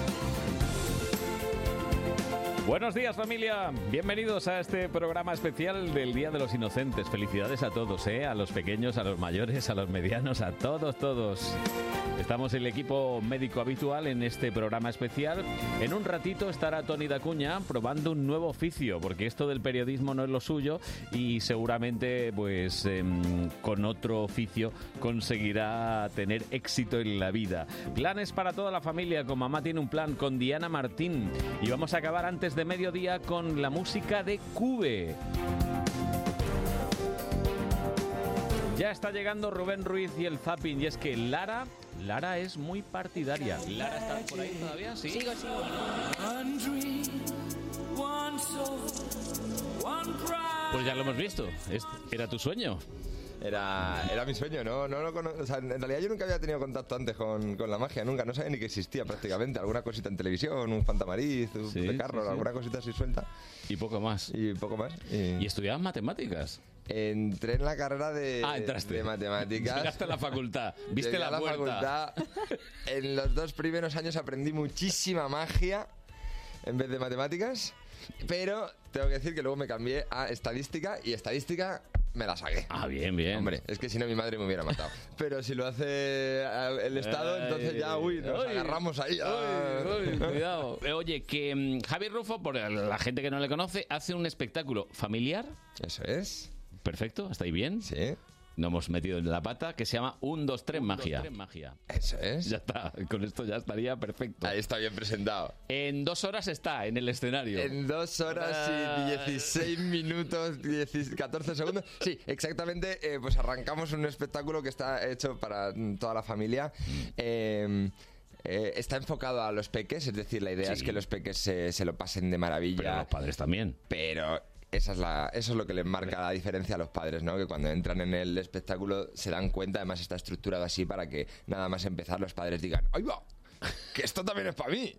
Buenos días familia, bienvenidos a este programa especial del Día de los Inocentes. Felicidades a todos, ¿eh? a los pequeños, a los mayores, a los medianos, a todos, todos. Estamos el equipo médico habitual en este programa especial. En un ratito estará Tony Dacuña probando un nuevo oficio, porque esto del periodismo no es lo suyo y seguramente pues em, con otro oficio conseguirá tener éxito en la vida. Planes para toda la familia, con mamá tiene un plan con Diana Martín y vamos a acabar antes de mediodía con la música de Cube. Ya está llegando Rubén Ruiz y el zapping y es que Lara, Lara es muy partidaria. Lara está por ahí todavía, sí. Sigo, sigo. Pues ya lo hemos visto. Es- Era tu sueño. Era, era mi sueño, ¿no? no, cono- o sea, en realidad yo nunca había tenido contacto antes con, con la magia, nunca, no sabía ni que existía prácticamente. Alguna cosita en televisión, un fantamariz, un Sí, de carro, sí, sí. alguna cosita así suelta. Y poco más. Y poco más. ¿Y estudiabas matemáticas? Entré en la carrera de, Ah, entraste. de matemáticas. Llegaste a la facultad, viste la la puerta. facultad. En los dos primeros años aprendí muchísima magia en vez de matemáticas, pero tengo que decir que luego me cambié a estadística y estadística me la saqué. Ah, bien, bien. Hombre, es que si no mi madre me hubiera matado. Pero si lo hace eh, el Estado, entonces ya, uy, nos agarramos ahí. ay, ay, cuidado. Eh, Oye, que mm, Javi Rufo, por la gente que no le conoce, hace un espectáculo familiar. Eso es. Perfecto, ¿está ahí bien? Sí. No hemos metido en la pata, que se llama 1, 2, 3 magia. Eso es. Ya está, con esto ya estaría perfecto. Ahí está bien presentado. En dos horas está en el escenario. En dos horas y 16 minutos, 10 14 segundos. Sí, exactamente. eh, pues arrancamos un espectáculo que está hecho para mm, toda la familia. Eh, eh, está enfocado a los peques, es decir, la idea Sí. es que los peques se, se lo pasen de maravilla. Pero los padres también. Pero esa es la, eso es lo que les marca la diferencia a los padres, ¿no? Que cuando entran en el espectáculo se dan cuenta, además está estructurado así para que nada más empezar los padres digan, ¡ay va! Que esto también es para mí,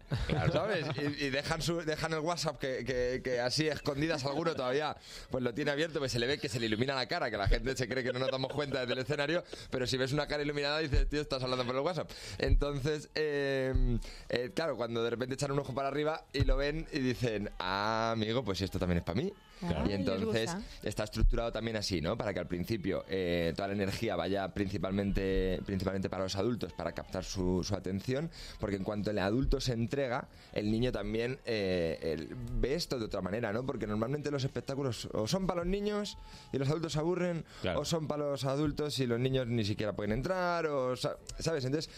¿sabes? Y, y dejan, su, dejan el WhatsApp que, que- que así escondidas alguno todavía pues lo tiene abierto, pues se le ve que se le ilumina la cara, que la gente se cree que no nos damos cuenta desde el escenario, pero si ves una cara iluminada dices, tío, estás hablando por el WhatsApp. Entonces, eh, eh, claro, cuando de repente echan un ojo para arriba y lo ven y dicen, ah, amigo, pues esto también es para mí. Claro. y entonces está estructurado también así, ¿no? Para que al principio eh, toda la energía vaya principalmente, principalmente para los adultos, para captar su, su atención, porque en cuanto el adulto se entrega, el niño también eh, el- ve esto de otra manera, ¿no? Porque normalmente los espectáculos o son para los niños y los adultos se aburren, Claro. o son para los adultos y los niños ni siquiera pueden entrar, o sa- ¿sabes? Entonces...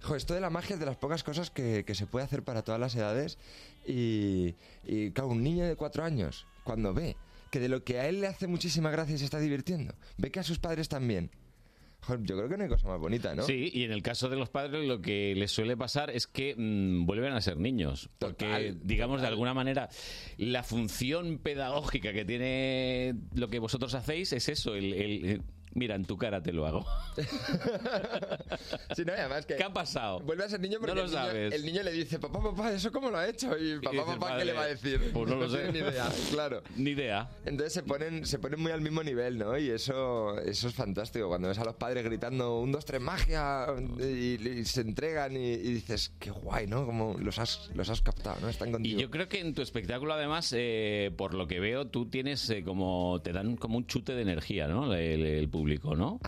Jo, esto de la magia es de las pocas cosas que, que se puede hacer para todas las edades y, y claro, un niño de cuatro años, cuando ve que de lo que a él le hace muchísima gracia y se está divirtiendo, ve que a sus padres también. Yo creo que no hay cosa más bonita, ¿no? Sí, y en el caso de los padres lo que les suele pasar es que mm, vuelven a ser niños. Porque, Total, digamos, de alguna manera, la función pedagógica que tiene lo que vosotros hacéis es eso, el- Mira, en tu cara te lo hago. Sí, no, y además que ¿Qué ha pasado? vuelve a ser niño porque No lo el, niño, sabes. el niño le dice, papá, papá, ¿eso cómo lo ha hecho? Y papá, papá, ¿qué le va a decir? Pues no lo sé. ni idea, claro. Ni idea. Entonces se ponen, se ponen muy al mismo nivel, ¿no? Y eso, eso es fantástico. Cuando ves a los padres gritando un, dos, tres, magia, y, y se entregan y, y dices, qué guay, ¿no? Como los has, los has captado, ¿no? Están Y contigo. yo creo que en tu espectáculo, además, eh, por lo que veo, tú tienes eh, como. te dan como un chute de energía, ¿no? El, el público, ¿no?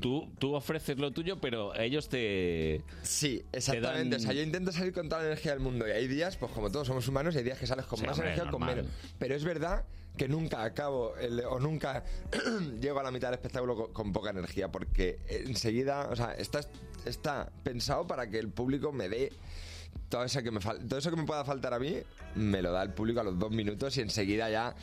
Tú, tú ofreces lo tuyo, pero ellos te. Sí, Exactamente, o sea, yo intento salir con toda la energía del mundo y hay días, pues como todos somos humanos, hay días que sales con Sí, más hombre, energía o con menos. Pero es verdad que nunca acabo el- o nunca llego a la mitad del espectáculo con, con poca energía porque enseguida, o sea, está, está pensado para que el público me dé todo eso que me todo eso que me pueda faltar a mí me lo da el público a los dos minutos y enseguida ya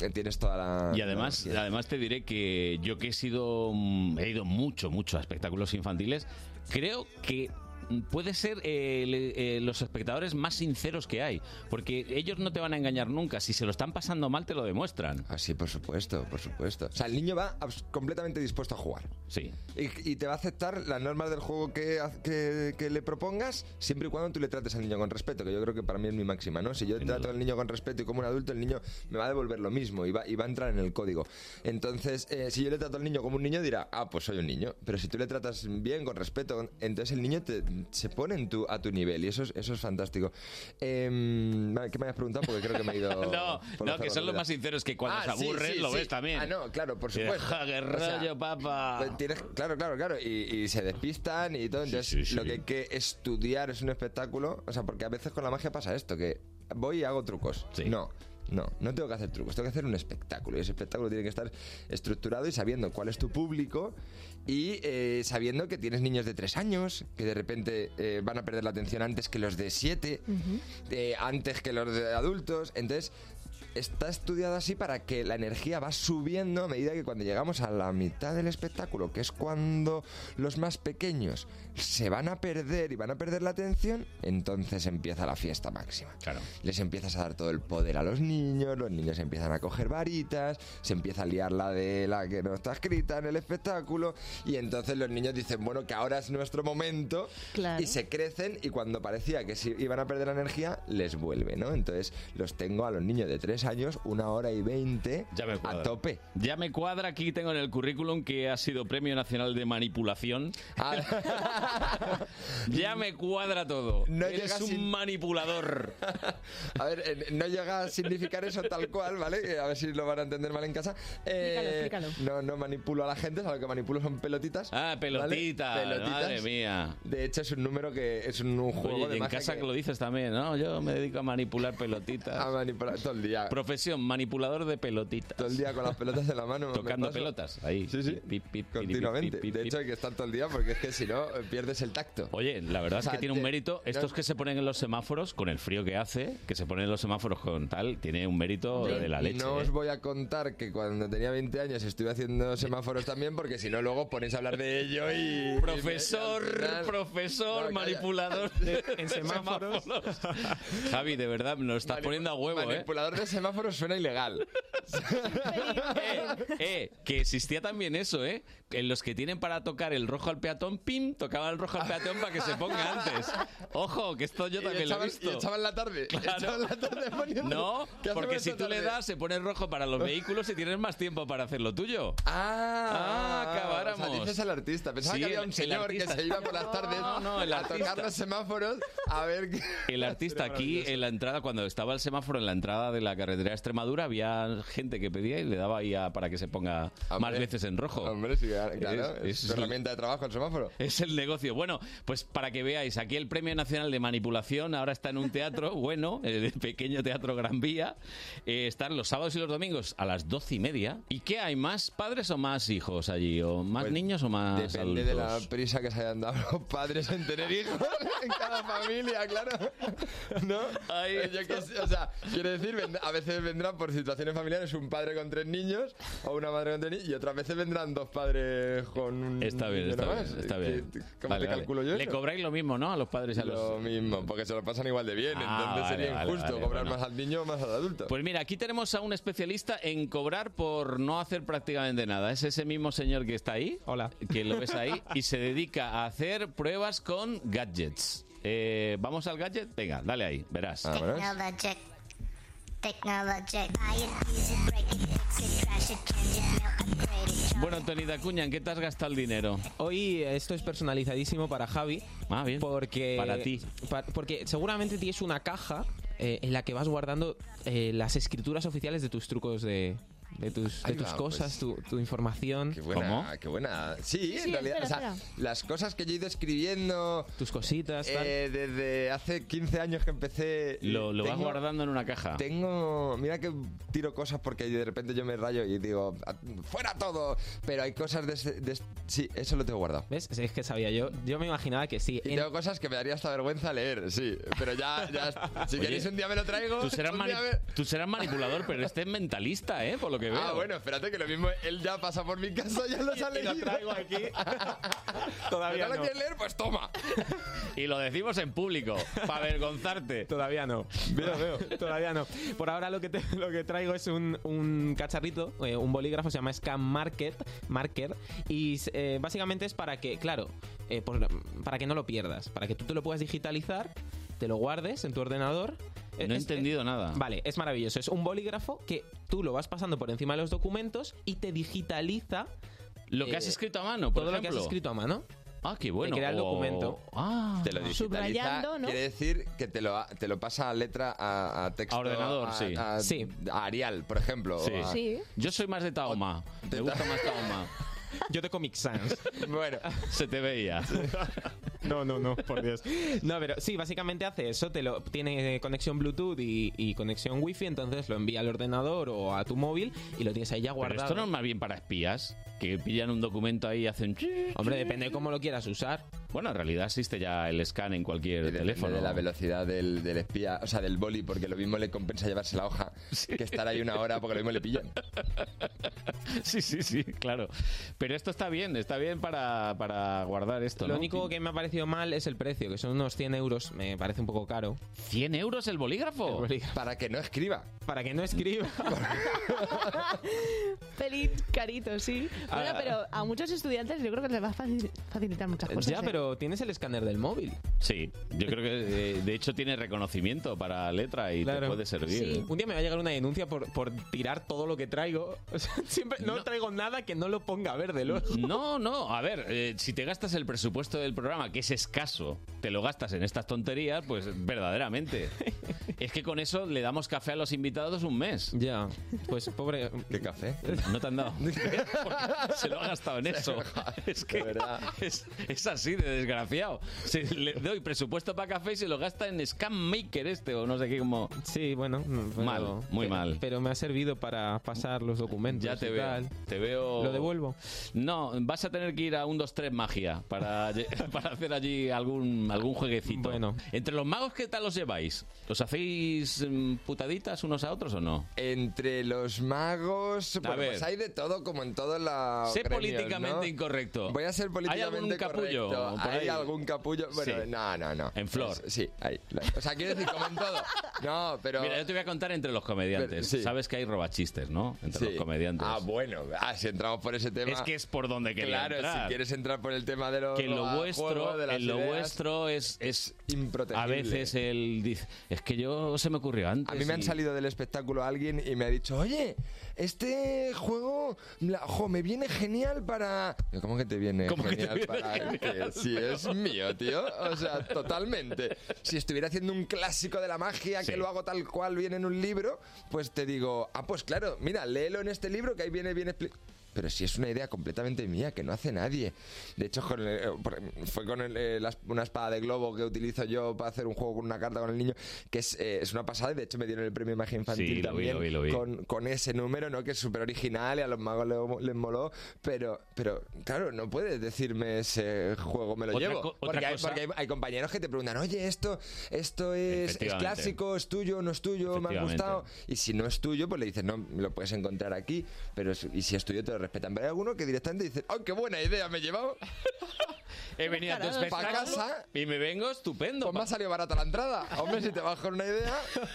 eh, tienes toda la Y además, la- además te diré que yo que he sido mm, he ido mucho, mucho a espectáculos infantiles, creo que puede ser eh, le- eh, los espectadores más sinceros que hay, porque ellos no te van a engañar nunca, si se lo están pasando mal te lo demuestran. Así, por supuesto, por supuesto. O sea, el niño va abs- completamente dispuesto a jugar. Sí. Y, y te va a aceptar las normas del juego que, que le propongas, siempre y cuando tú le trates al niño con respeto, que yo creo que para mí es mi máxima, ¿no? Si yo trato al niño con respeto y como un adulto, el niño me va a devolver lo mismo y va, y va a entrar en el código. Entonces, eh, si yo le trato al niño como un niño, dirá, ah, pues soy un niño. Pero si tú le tratas bien, con respeto, entonces el niño te- se pone en tu, a tu nivel y eso es, eso es fantástico. Em, ¿Qué me habías preguntado? Porque creo que me he ido... No, no, que son los más sinceros que cuando Ah, se sí, aburren sí, lo sí. ves también. Ah, no, claro, por supuesto. "Ja, qué O sea, rollo, papá. pues tienes- claro, claro, claro. Y, y se despistan y todo. Entonces, sí, sí. lo que hay que estudiar es un espectáculo. O sea, porque a veces con la magia pasa esto, que voy y hago trucos. No. No, no tengo que hacer trucos, tengo que hacer un espectáculo. Y ese espectáculo tiene que estar estructurado y sabiendo cuál es tu público y eh, sabiendo que tienes niños de tres años, que de repente eh, van a perder la atención antes que los de siete, eh, antes que los de adultos. Entonces, está estudiado así para que la energía va subiendo a medida que cuando llegamos a la mitad del espectáculo, que es cuando los más pequeños se van a perder y van a perder la atención, entonces empieza la fiesta máxima. Claro. Les empiezas a dar todo el poder a los niños, los niños empiezan a coger varitas, se empieza a liar la de la que no está escrita en el espectáculo y entonces los niños dicen, bueno, que ahora es nuestro momento Claro. y se crecen y cuando parecía que se iban a perder la energía, les vuelve, ¿no? Entonces los tengo a los niños de tres años, una hora y veinte a tope. Ya me cuadra, aquí tengo en el currículum que ha sido Premio Nacional de Manipulación. ya me cuadra todo. No Eres un sin- manipulador. A ver, eh, no llega a significar eso tal cual, ¿vale? A ver si lo van a entender mal en casa. Eh, Explícalo, No, no manipulo a la gente, lo que manipulo son pelotitas. Ah, pelotita, ¿vale? madre mía. De hecho, es un número que es un, un juego Oye, de y en magia casa que- que lo dices también, ¿no? Yo me dedico a manipular pelotitas. A manipular todo el día. Profesión, manipulador de pelotitas. Todo el día con las pelotas en la mano. Tocando pelotas, ahí. Sí, sí. Pip, pip, Continuamente. pip, pip, de hecho, hay que estar todo el día porque es que si no, pierdes el tacto. Oye, la verdad O sea, es que tiene un mérito. Estos que se ponen en los semáforos, con el frío que hace, que se ponen en los semáforos con tal, tiene un mérito de la leche. no ¿eh? os voy a contar que cuando tenía 20 años estuve haciendo semáforos también, porque si no, luego ponéis a hablar de ello y. Profesor, y me- y al final- profesor, No, manipulador de, En semáforos. Javi, de verdad, me lo estás poniendo a huevo, ¿eh? Manipulador de semáforos suena ilegal. Eh, que existía también eso, ¿eh? En los que tienen para tocar el rojo al peatón, pim, tocaban el rojo al peatón para que se ponga antes. Ojo, que esto yo también lo he echaban- visto. Y echaban la tarde. Echaban la tarde poniendo- No, ¿Qué hacemos porque si tú le tarde? das, se pone rojo para los vehículos y tienes más tiempo para hacer lo tuyo. Ah, acabáramos. O sea, dices al artista. Pensaba Sí, que había el- un señor artista. que se iba por las tardes No, no, el a artista. tocar los semáforos a ver qué. El artista aquí en la entrada, cuando estaba el semáforo en la entrada de la carretera de Extremadura, había gente que pedía y le daba ahí a- para que se ponga más Hombre. veces en rojo. Hombre, sí, claro. Es- Es, es- herramienta de trabajo el semáforo. Es el negocio. Bueno, pues para que veáis, aquí el Premio Nacional de Manipulación ahora está en un teatro, bueno, el pequeño Teatro Gran Vía. Eh, están los sábados y los domingos a las doce y media. ¿Y qué hay? ¿Más padres o más hijos allí? ¿O más niños o más Pues Depende de la adultos? prisa que se hayan dado los padres en tener hijos en cada familia, claro. ¿No? Yo qué sé, o sea, quiero decir, vend- a veces vendrán por situaciones familiares un padre con tres niños o una madre con tres niños y otras veces vendrán dos padres con un Está bien, niño está bien, está ¿Qué- bien. ¿Cómo Vale, te vale. calculo yo Le eso? cobráis lo mismo, ¿no? A los padres y a los... Lo mismo, porque se lo pasan igual de bien, Ah, entonces vale, sería injusto vale, cobrar bueno. más al niño o más al adulto. Pues mira, aquí tenemos a un especialista en cobrar por no hacer prácticamente nada. Es ese mismo señor que está ahí, Hola. que lo ves ahí, y se dedica a hacer pruebas con gadgets. Eh, ¿Vamos al gadget? Venga, dale ahí, verás. Technologic. Technologic. Bueno, Antonio Dacuña, ¿en qué te has gastado el dinero? Hoy esto es personalizadísimo para Javi. Ah, bien. Porque, Para ti. pa- porque seguramente tienes una caja eh, en la que vas guardando eh, las escrituras oficiales de tus trucos de, de tus, de tus va, cosas, tu, tu información. Qué buena, qué buena. Sí, Sí, en realidad. espera, o sea, las cosas que yo he ido escribiendo. Tus cositas, tal. eh, desde hace 15 años que empecé. Lo, lo vas tengo- guardando en una caja. Tengo. Mira que tiro cosas porque de repente yo me rayo y digo, "Ah, ¡fuera todo! Pero hay cosas de. de- sí, eso lo tengo guardado. ¿Ves? Es que sabía yo. Yo me imaginaba que sí. Y tengo cosas que me daría hasta vergüenza leer, sí. Pero ya. ya si Oye, queréis un día me lo traigo. Tú serás, mani- me- tú serás manipulador, pero este es mentalista, ¿eh? Por lo que veo. Ah, bueno, espérate que lo mismo él ya pasa por mi casa, ya lo sale y lo traigo aquí. Todavía ¿No lo quieres leer? Pues toma. Y lo decimos en público, para avergonzarte. Todavía no. Veo, veo. Todavía no. Por ahora lo que, te- lo que traigo es un, un cacharrito, eh, un bolígrafo, se llama Scan Market, Marker. Y eh, básicamente es para que, claro, eh, por- para que no lo pierdas. Para que tú te lo puedas digitalizar, te lo guardes en tu ordenador. No he Es- entendido nada. Vale, es maravilloso. Es un bolígrafo que tú lo vas pasando por encima de los documentos y te digitaliza Lo que eh, has escrito a mano, por todo lo que has ejemplo. escrito a mano. Ah, qué bueno. crea el documento. Ah. Te lo digitaliza. ¿no? Quiere decir que te lo, te lo pasa a letra, a, a texto. A ordenador, a- sí. A, Sí. a Arial, por ejemplo. Sí. Sí. Yo soy más de Tahoma. Me gusta más Tahoma. Yo de Comic Sans. Bueno, Se te veía. No, no, no, por Dios. No, pero sí, básicamente hace eso, te lo tiene conexión Bluetooth y, y conexión Wi-Fi, entonces lo envía al ordenador o a tu móvil y lo tienes ahí ya Pero guardado. esto no es más bien para espías, que pillan un documento ahí y hacen... Hombre, depende de cómo lo quieras usar. Bueno, en realidad existe ya el scan en cualquier Depende teléfono. de la velocidad del, del espía, o sea, del boli, porque lo mismo le compensa llevarse la hoja que estar ahí una hora porque lo mismo le pillan. Sí, sí, sí, claro. Pero esto está bien, está bien para, para guardar esto, Lo ¿no? único que me ha parecido mal es el precio, que son unos 100 euros, me parece un poco caro. ¿100 euros el bolígrafo? El bolígrafo. Para que no escriba. Para que no escriba. Feliz carito, sí. Bueno, Ah. pero a muchos estudiantes yo creo que les va a facil- facilitar muchas cosas. ya, ¿eh? pero tienes el escáner del móvil. Sí, yo creo que eh, de hecho tiene reconocimiento para letra y te puede servir. Sí. ¿eh? Un día me va a llegar una denuncia por, por tirar todo lo que traigo. O sea, siempre no, traigo nada que no lo ponga verde. Luego. No, no, a ver, eh, si te gastas el presupuesto del programa, que es escaso, te lo gastas en estas tonterías, pues verdaderamente. es que con eso le damos café a los invitados un mes. Ya, pues pobre. ¿Qué café? No te han dado. Porque se lo ha gastado en eso. Es que es, es así de desgraciado. Se, le doy presupuesto para café y se lo gasta en Scam Maker este o no sé qué como. Sí, bueno. pero- Mal, muy mal. Pero me ha servido para pasar los documentos. Ya te y veo. tal. Te veo. ¿Lo devuelvo? No, vas a tener que ir a un 2-3 magia para, para hacer allí algún, algún jueguecito. Bueno. Entre los magos, ¿qué tal os lleváis? ¿Os hacéis mm, putaditas unos a otros o no? Entre los magos, bueno, ver. pues hay de todo como en todos los Sé gremios, políticamente ¿no? incorrecto. Voy a ser políticamente ¿Hay algún capullo por ¿Hay ahí? algún capullo? Bueno, Sí. no, no, no. En flor. Pues, sí, hay. O sea, quiero decir, como en todo. No, pero... Mira, yo te voy a contar entre los comediantes. Pero, sí. Sabes que hay robachistes, ¿no? Entre Sí. los comediantes. Ah, bueno. Ah, si entramos por ese tema... Es que es por donde quería Claro, entrar. si quieres entrar por el tema de los que lo vuestro, de las en lo ideas, vuestro es, es a veces el dice, es que yo se me ocurrió antes. A mí me han y- salido del espectáculo alguien y me ha dicho, oye, este juego, la- jo, me viene genial para... Yo, ¿Cómo que te viene ¿Cómo que te genial viene para genial? si es mío, tío? O sea, totalmente. Si estuviera haciendo un clásico de la magia Sí. que lo hago tal cual viene en un libro, pues te digo, ah, pues claro, mira, léelo en este libro que ahí viene bien explicado. Pero si es una idea completamente mía, que no hace nadie. De hecho, con el- eh, fue con el, eh, la- una espada de globo que utilizo yo para hacer un juego con una carta con el niño, que es, eh, es una pasada y de hecho me dieron el premio Imagen Infantil Sí, lo vi, también lo vi, lo vi. Con, con ese número, ¿no? Que es súper original y a los magos le- les, moló. Pero, pero, claro, no puedes decirme ese juego me lo Otra llevo. co- porque hay, porque hay- hay compañeros que te preguntan, oye, esto, esto es, es clásico, es tuyo, no es tuyo, me ha gustado. Y si no es tuyo, pues le dices, no, lo puedes encontrar aquí. Pero y si es tuyo, te lo respetan. Pero hay alguno que directamente dice, ¡oh, qué buena idea me he llevado! He venido a tu Para espectáculo casa. y me vengo estupendo. Pues me ha salido barata la entrada. Hombre, si te vas con una idea,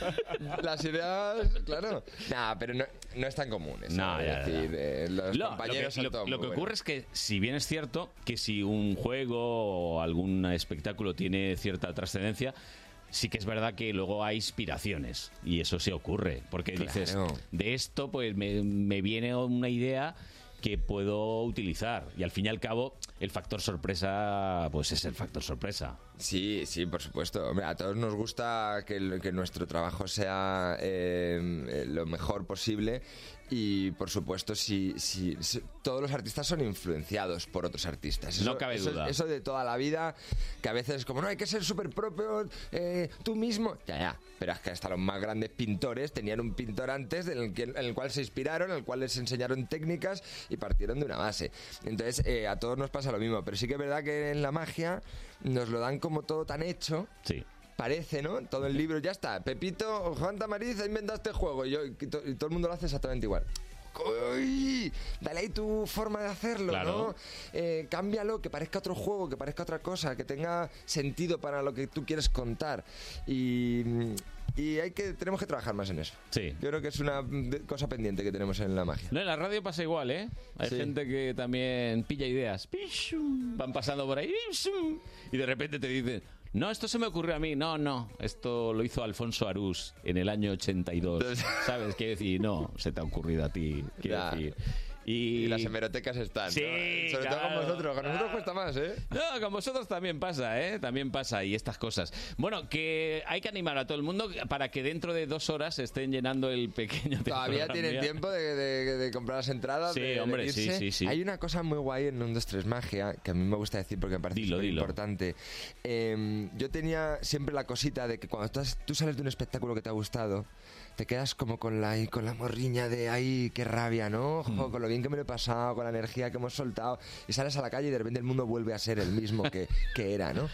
las ideas, claro. Nah, pero no, no es tan común eso. No, es ya, ya, decir, eh, los compañeros lo que, son lo- todos lo muy que buenos. ocurre es que, si bien es cierto que si un juego o algún espectáculo tiene cierta trascendencia, sí que es verdad que luego hay inspiraciones y eso se ocurre. Porque dices, Claro. de esto pues me, me viene una idea que puedo utilizar. Y al fin y al cabo el factor sorpresa pues es el factor sorpresa Sí, sí, por supuesto. Hombre, a todos nos gusta que, nuestro trabajo sea eh, eh, lo mejor posible y, por supuesto, si, si, si- todos los artistas son influenciados por otros artistas. No cabe eso, duda. Eso de toda la vida, que a veces es como, no, hay que ser súper propio, eh, tú mismo. Ya, ya. Pero es que hasta los más grandes pintores tenían un pintor antes en el, que- en el cual se inspiraron, en el cual les enseñaron técnicas y partieron de una base. Entonces, eh, a todos nos pasa lo mismo. Pero sí que es verdad que en la magia nos lo dan como todo tan hecho. Sí. Parece, ¿no? Todo el libro ya está. Pepito, Juan Tamariz ha inventado este juego y, yo- y to- y todo el mundo lo hace exactamente igual. ¡Uy! Dale ahí tu forma de hacerlo, Claro. ¿no? Eh, cámbialo, que parezca otro juego, que parezca otra cosa, que tenga sentido para lo que tú quieres contar. Y, y hay que, tenemos que trabajar más en eso. Sí. Yo creo que es una de- cosa pendiente que tenemos en la magia. No, en la radio pasa igual, ¿eh? Hay Sí. gente que también pilla ideas. Van pasando por ahí. Y de repente te dicen, no, esto se me ocurrió a mí. No, no, esto lo hizo Alfonso Arús en el año 82. ¿Sabes? Quiero decir, no, se te ha ocurrido a ti. Quiero Ya. decir. Y... Y las hemerotecas están. Sí, ¿no? Sobre todo claro. con vosotros. Con nosotros cuesta más, ¿eh? No, con vosotros también pasa, ¿eh? También pasa y estas cosas. Bueno, que hay que animar a todo el mundo para que dentro de dos horas estén llenando el pequeño Todavía tienen tiempo de, de- de comprar las entradas. Sí, de- hombre, sí, sí, sí. Hay una cosa muy guay en 1, 2, 3 Magia que a mí me gusta decir porque me parece dilo. importante. Eh, yo tenía siempre la cosita de que cuando has- tú sales de un espectáculo que te ha gustado, te quedas como con la, con la morriña de ay, qué rabia, ¿no? Jo, con lo bien que me lo he pasado, con la energía que hemos soltado. Y sales a la calle y de repente el mundo vuelve a ser el mismo que, que era, ¿no?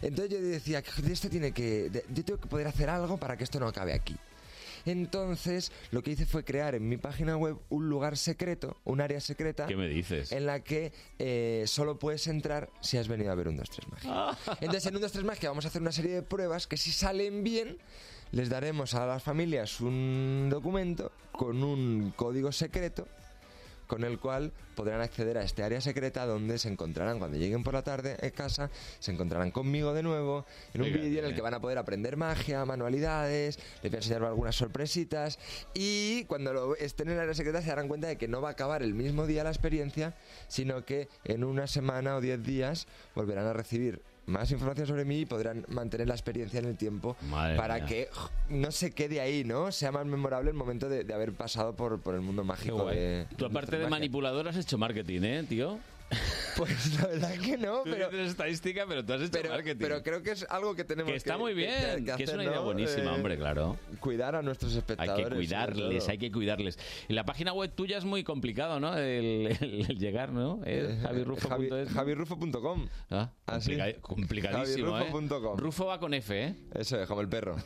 Entonces yo decía, de esto tiene que. de- yo tengo que poder hacer algo para que esto no acabe aquí. Entonces, lo que hice fue crear en mi página web un lugar secreto, un área secreta. ¿Qué me dices? En la que eh, solo puedes entrar si has venido a ver un 2, 3 magia. Entonces, en un 2, 3 magia vamos a hacer una serie de pruebas que si salen bien, les daremos a las familias un documento con un código secreto con el cual podrán acceder a este área secreta donde se encontrarán cuando lleguen por la tarde a casa, se encontrarán conmigo de nuevo en un vídeo en el que van a poder aprender magia, manualidades, les voy a enseñar algunas sorpresitas y cuando lo estén en el área secreta se darán cuenta de que no va a acabar el mismo día la experiencia, sino que en una semana o diez días volverán a recibir más información sobre mí y podrán mantener la experiencia en el tiempo Madre para mía. que no se quede ahí, ¿no? Sea más memorable el momento de, de haber pasado por, por el mundo mágico de... Tú aparte de manipulador has hecho marketing, ¿eh, tío? Pues la verdad que no, Tú pero... dices estadística, pero tú has hecho Pero, marketing. pero creo que es algo que tenemos que está muy bien, que, es hacer, una idea ¿no? buenísima, Eh, hombre, claro. Cuidar a nuestros Hay espectadores. que sobre cuidarles, hay que cuidarles. Y la página web tuya es muy complicado, ¿no? El, el- el llegar, ¿no? Es Eh, javirrufo.es. Javi- javirrufo.com. Ah, complica- complicadísimo, ¿eh? Javirrufo.com. Rufo va con F, ¿eh? Eso es, como el perro.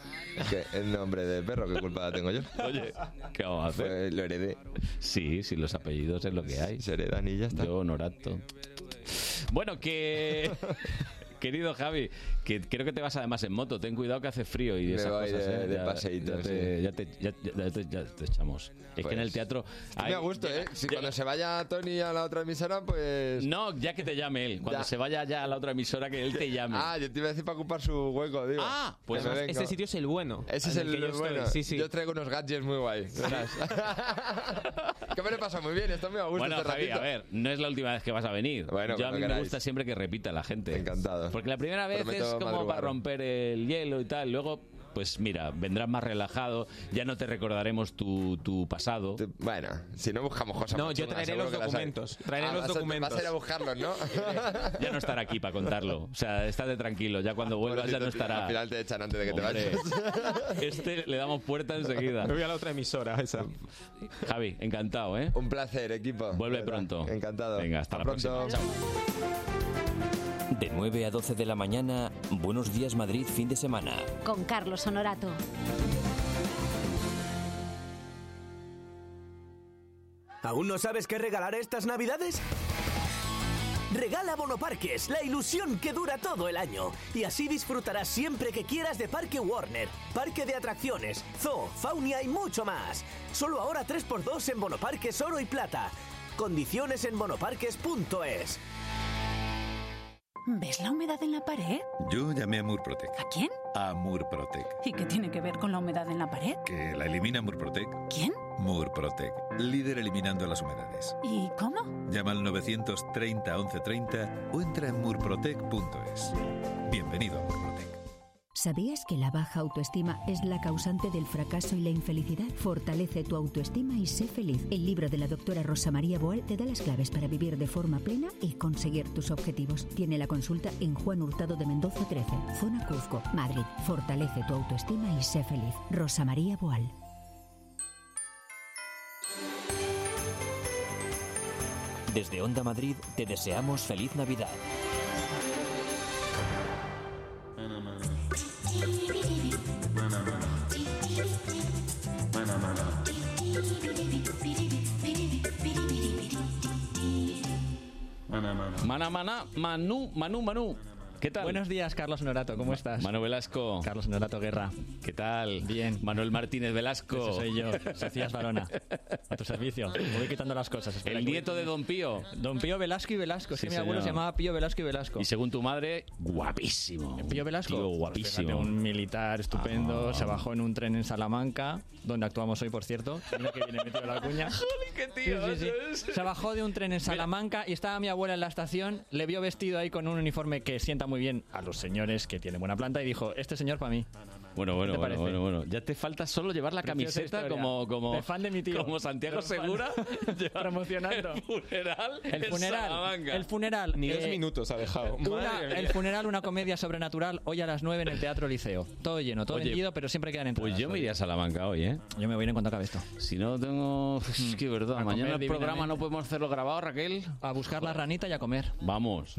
que el nombre de perro, ¿qué culpa tengo yo? Oye, ¿qué vamos a hacer? Pues lo heredé. Sí, sí, los apellidos es lo que hay. Se heredan y ya está. Yo, Norato. Bueno, que... Querido Javi, que creo que te vas además en moto. Ten cuidado que hace frío y Me esas cosas, de- ¿eh? de Ya- paseíto, ya te, sí. ya, te, ya, ya te- ya te echamos. Es que en el Pues, teatro... Muy a gusto, ¿eh? Si cuando se vaya Tony a la otra emisora, pues... No, ya que te llame él. Cuando Ya. se vaya ya a la otra emisora, que él te llame. Ah, yo te iba a decir para ocupar su hueco, digo. Ah, Pues me además, este sitio es el bueno. Ese es el, que yo bueno. Sí, sí. Yo traigo unos gadgets muy guay. que me lo he pasado muy bien, esto me a gusto Bueno, este Javi, ratito. a ver, no es la última vez que vas a venir. Bueno, Yo a mí me gusta siempre que repita la gente. Encantado. Porque la primera vez Prometo es como madrugar. para romper el hielo y tal. Luego, pues mira, vendrás más relajado. Ya no te recordaremos tu, tu pasado. Bueno, si no buscamos cosas No, más yo traeré los documentos, traeré Ah, los vas a- documentos. Vas a ir a buscarlos, ¿no? Ya no estará aquí para contarlo. O sea, estate tranquilo. Ya cuando vuelvas ya no estará. Al final te echan antes de que Hombre, te vayas. Este le damos puerta enseguida. Me voy a la otra emisora, esa. Javi, encantado, ¿eh? Un placer, equipo. Vuelve pronto. Encantado. Venga, hasta la pronto. próxima. Chao. De 9 a 12 de la mañana, Buenos Días Madrid, fin de semana. Con Carlos Honorato. ¿Aún no sabes qué regalar estas navidades? Regala Bonoparques, la ilusión que dura todo el año. Y así disfrutarás siempre que quieras de Parque Warner, Parque de Atracciones, Zoo, Faunia y mucho más. Solo ahora 3x2 en Bonoparques Oro y Plata. Condiciones en bonoparques.es. ¿Ves la humedad en la pared? Yo llamé a Murprotec. ¿A quién? A Murprotec. ¿Y qué tiene que ver con la humedad en la pared? Que la elimina Murprotec. ¿Quién? Murprotec. Líder eliminando las humedades. ¿Y cómo? Llama al 930 1130 o entra en murprotec.es. Bienvenido a Murprotec. ¿Sabías que la baja autoestima es la causante del fracaso y la infelicidad? Fortalece tu autoestima y sé feliz. El libro de la doctora Rosa María Boal te da las claves para vivir de forma plena y conseguir tus objetivos. Tiene la consulta en Juan Hurtado de Mendoza 13, Zona Cuzco, Madrid. Fortalece tu autoestima y sé feliz. Rosa María Boal. Desde Onda Madrid te deseamos feliz Navidad. Mana, mana, Manu, Manu, Manu. ¿Qué tal? Buenos días, Carlos Norato, ¿cómo estás? Manu Velasco. Carlos Norato Guerra. ¿Qué tal? Bien. Manuel Martínez Velasco. Ese soy yo, Sofías Barona. A tu servicio. Me voy quitando las cosas. espera El que- nieto de Don Pío. Don Pío Velasco y Velasco. Sí, mi abuelo señor. se llamaba Pío Velasco y Velasco. Y según tu madre, guapísimo. Pío Velasco. Tío, guapísimo. fíjate, un militar estupendo. Ah. Se bajó en un tren en Salamanca, donde actuamos hoy, por cierto. Mira que viene metido la cuña. qué Sí, sí, sí. Se bajó de un tren en Salamanca y estaba mi abuela en la estación. Le vio vestido ahí con un uniforme que sienta muy bien a los señores que tienen buena planta y dijo: Este señor para mí. Bueno, bueno, ¿Qué te bueno, parece? bueno, bueno. Ya te falta solo llevar la Preciosa camiseta historia. como, como, De fan de mi tío. como Santiago. Segura. Promocionando. El funeral. El funeral. El funeral. Ni dos eh, minutos ha dejado. una- el funeral, una comedia sobrenatural, hoy a las 9 en el Teatro Liceo. Todo lleno, todo Oye, vendido, pero siempre quedan entradas. Pues yo me iría a Salamanca hoy, ¿eh? Yo me voy a ir en cuanto acabe esto. Si no tengo... Es que verdad, A mañana comer el programa no podemos hacerlo grabado, Raquel. A buscar la ranita y a comer. Vamos,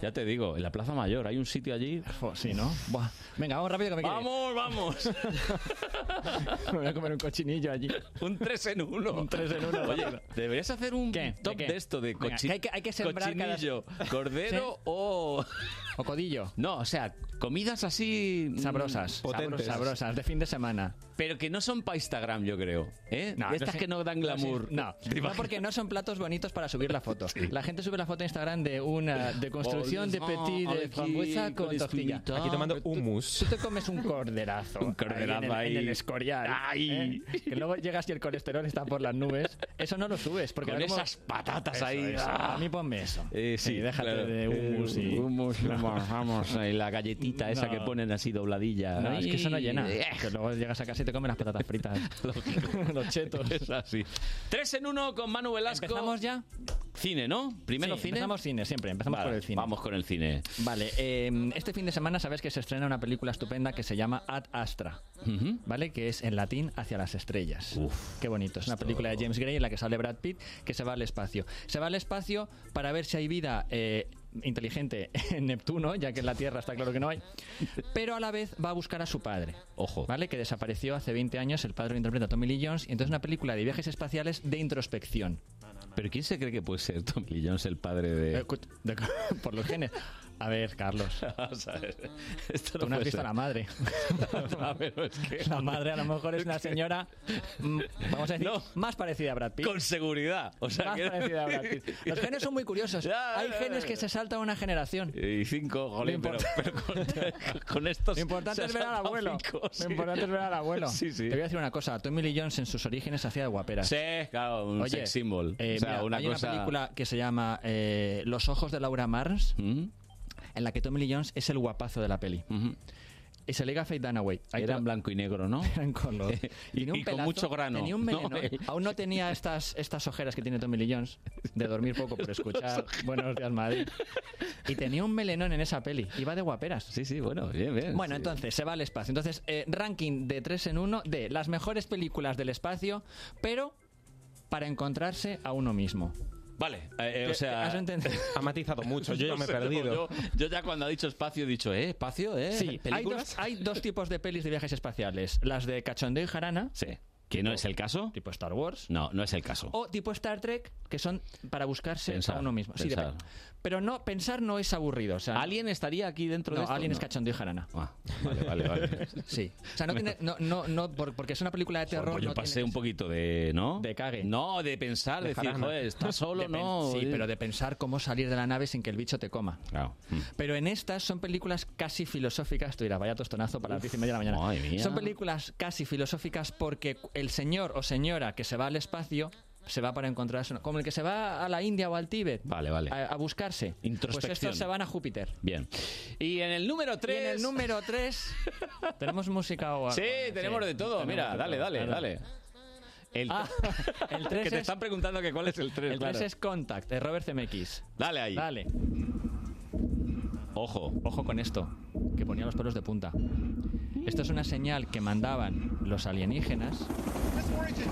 ya te digo, en la Plaza Mayor hay un sitio allí. Sí, ¿no? Buah. Venga, vamos rápido que me ir. Vamos, vamos. Me voy a comer un cochinillo allí. un 3 en 1. Un 3 en 1. Oye, deberías hacer un top qué? de, esto, de Venga, cochi- que hay que- hay que sembrar cada- cochinillo, cordero ¿Sí? o... O codillo. No, o sea, comidas así... mm, Sabrosas. potentes. Sabrosas, de fin de semana. Pero que no son para Instagram, yo creo. ¿eh? No, Estas no sé- que no dan glamour. No, ¿Te no, imaginas? porque no son platos bonitos para subir la foto. La gente sube la foto a Instagram de una de construcción de petit de frambuesa con con tortilla. Aquí tomando Tú- hummus. Tú te comes un corderazo. Un corderazo en el, ahí. en el escorial. Ay. ¿eh? Que luego llegas y el colesterol está por las nubes. Eso no lo subes. Porque Con como- esas patatas Eso, ahí. eso. Ah. A mí ponme eso. Eh, sí, Sí, déjate claro. de hummus y... Hummus, vamos, vamos, eh, la galletita esa No. que ponen así dobladilla. No, es que eso no llena. Que luego llegas a casa y te comes las patatas fritas. Los chetos. Es así. Tres en uno con Manu Velasco. ¿Empezamos ya? Cine, ¿no? Primero Sí, cine. Empezamos cine, siempre. Empezamos Vale, por el cine. Vamos con el cine. Vale, eh, este fin de semana sabes que se estrena una película estupenda que se llama Ad Astra. ¿vale? Que es en latín hacia las estrellas. Qué bonito. Es una película de James Gray en la que sale Brad Pitt que se va al espacio. Se va al espacio para ver si hay vida eh, inteligente en Neptuno, ya que en la Tierra está claro que no hay. Pero a la vez va a buscar a su padre. Ojo. ¿Vale? Que desapareció hace 20 años. El padre lo interpreta Tommy Lee Jones. Y entonces una película de viajes espaciales de introspección. ¿Pero quién se cree que puede ser Tommy Lee Jones el padre de...? Eh, de- por los genes. A ver, Carlos. Vamos a ver. Esto Tú no has visto ser. a la madre. Pero es que- La madre a lo mejor es una señora, mm, vamos a decir, más parecida a Brad Pitt. Con seguridad. O sea más que- parecida a Brad Pitt. Los genes son muy curiosos. Ya, Hay ya, genes ya. que se saltan una generación. Y cinco, jolín, pero, con, con estos... Lo importante es ver al abuelo. cinco, sí. Lo importante es ver al abuelo. Sí, sí. Te voy a decir una cosa. Tommy Lee Jones en sus orígenes hacía de guaperas. Sí, claro, un Oye, sex symbol. eh, o sea, mira, una hay cosa... una película que se llama eh, Los ojos de Laura Mars, ¿Mm? En la que Tommy Lee Jones es el guapazo de la peli. Ujú. Y se liga a Faye Dunaway. Ahí Era en blanco y negro, ¿no? Eran color. Y- un y con mucho grano, Tenía un ¿no? meleno. Aún no tenía estas, estas ojeras que tiene Tommy Lee Jones de dormir poco por escuchar Buenos días Madrid. Y tenía un melenón en esa peli. Iba de guaperas. Sí, sí, bueno, bien, bien. Bueno, sí. entonces se va al espacio. Entonces, eh, ranking de 3 en 1 de las mejores películas del espacio, pero para encontrarse a uno mismo. Vale, eh, eh, o ¿Qué- sea... has entendido? Ha matizado mucho, yo ya No me he sé, perdido. Yo, yo ya cuando ha dicho espacio he dicho, ¿eh? ¿Espacio? ¿eh? Sí, hay ¿Películas? dos, hay dos tipos de pelis de viajes espaciales. Las de cachondeo y jarana, Sí. ¿Que no es el caso? Tipo Star Wars. No, no es el caso. O tipo Star Trek, que son para buscarse Pensar, a uno mismo. Sí, pensar. Pero no, pensar no es aburrido. O sea, ¿Alguien estaría aquí dentro no, de esto? Alien es No. cachondo y jarana. Ah, vale, vale, vale. Sí. O sea, no tiene, no, no, no, por- porque es una película de terror. Pues yo no pasé tiene- un poquito de, ¿no? De cague. No, de pensar, de decir, jarana. joder, estás solo, De no. Sí, pero de pensar cómo salir de la nave sin que el bicho te coma. Claro. Mm. Pero en estas son películas casi filosóficas. Tú dirás, vaya tostonazo para las diez y media de la mañana. Son películas casi filosóficas porque el señor o señora que se va al espacio se va para encontrarse. Como el que se va a la India o al Tíbet Vale, vale. a, a buscarse. Pues Introspección. estos se van a Júpiter. Bien. Y en el número 3. Y en el número 3 tenemos música o algo? Sí, tenemos de todo. tenemos Mira, de dale, todo, dale, claro. dale. El, Ah, el 3 que te es- están preguntando que cuál es el 3. El 3 es Contact, de Robert Zemeckis. Dale ahí. Dale. Ojo. Ojo con esto, que ponía los pelos de punta. Esto es una señal que mandaban los alienígenas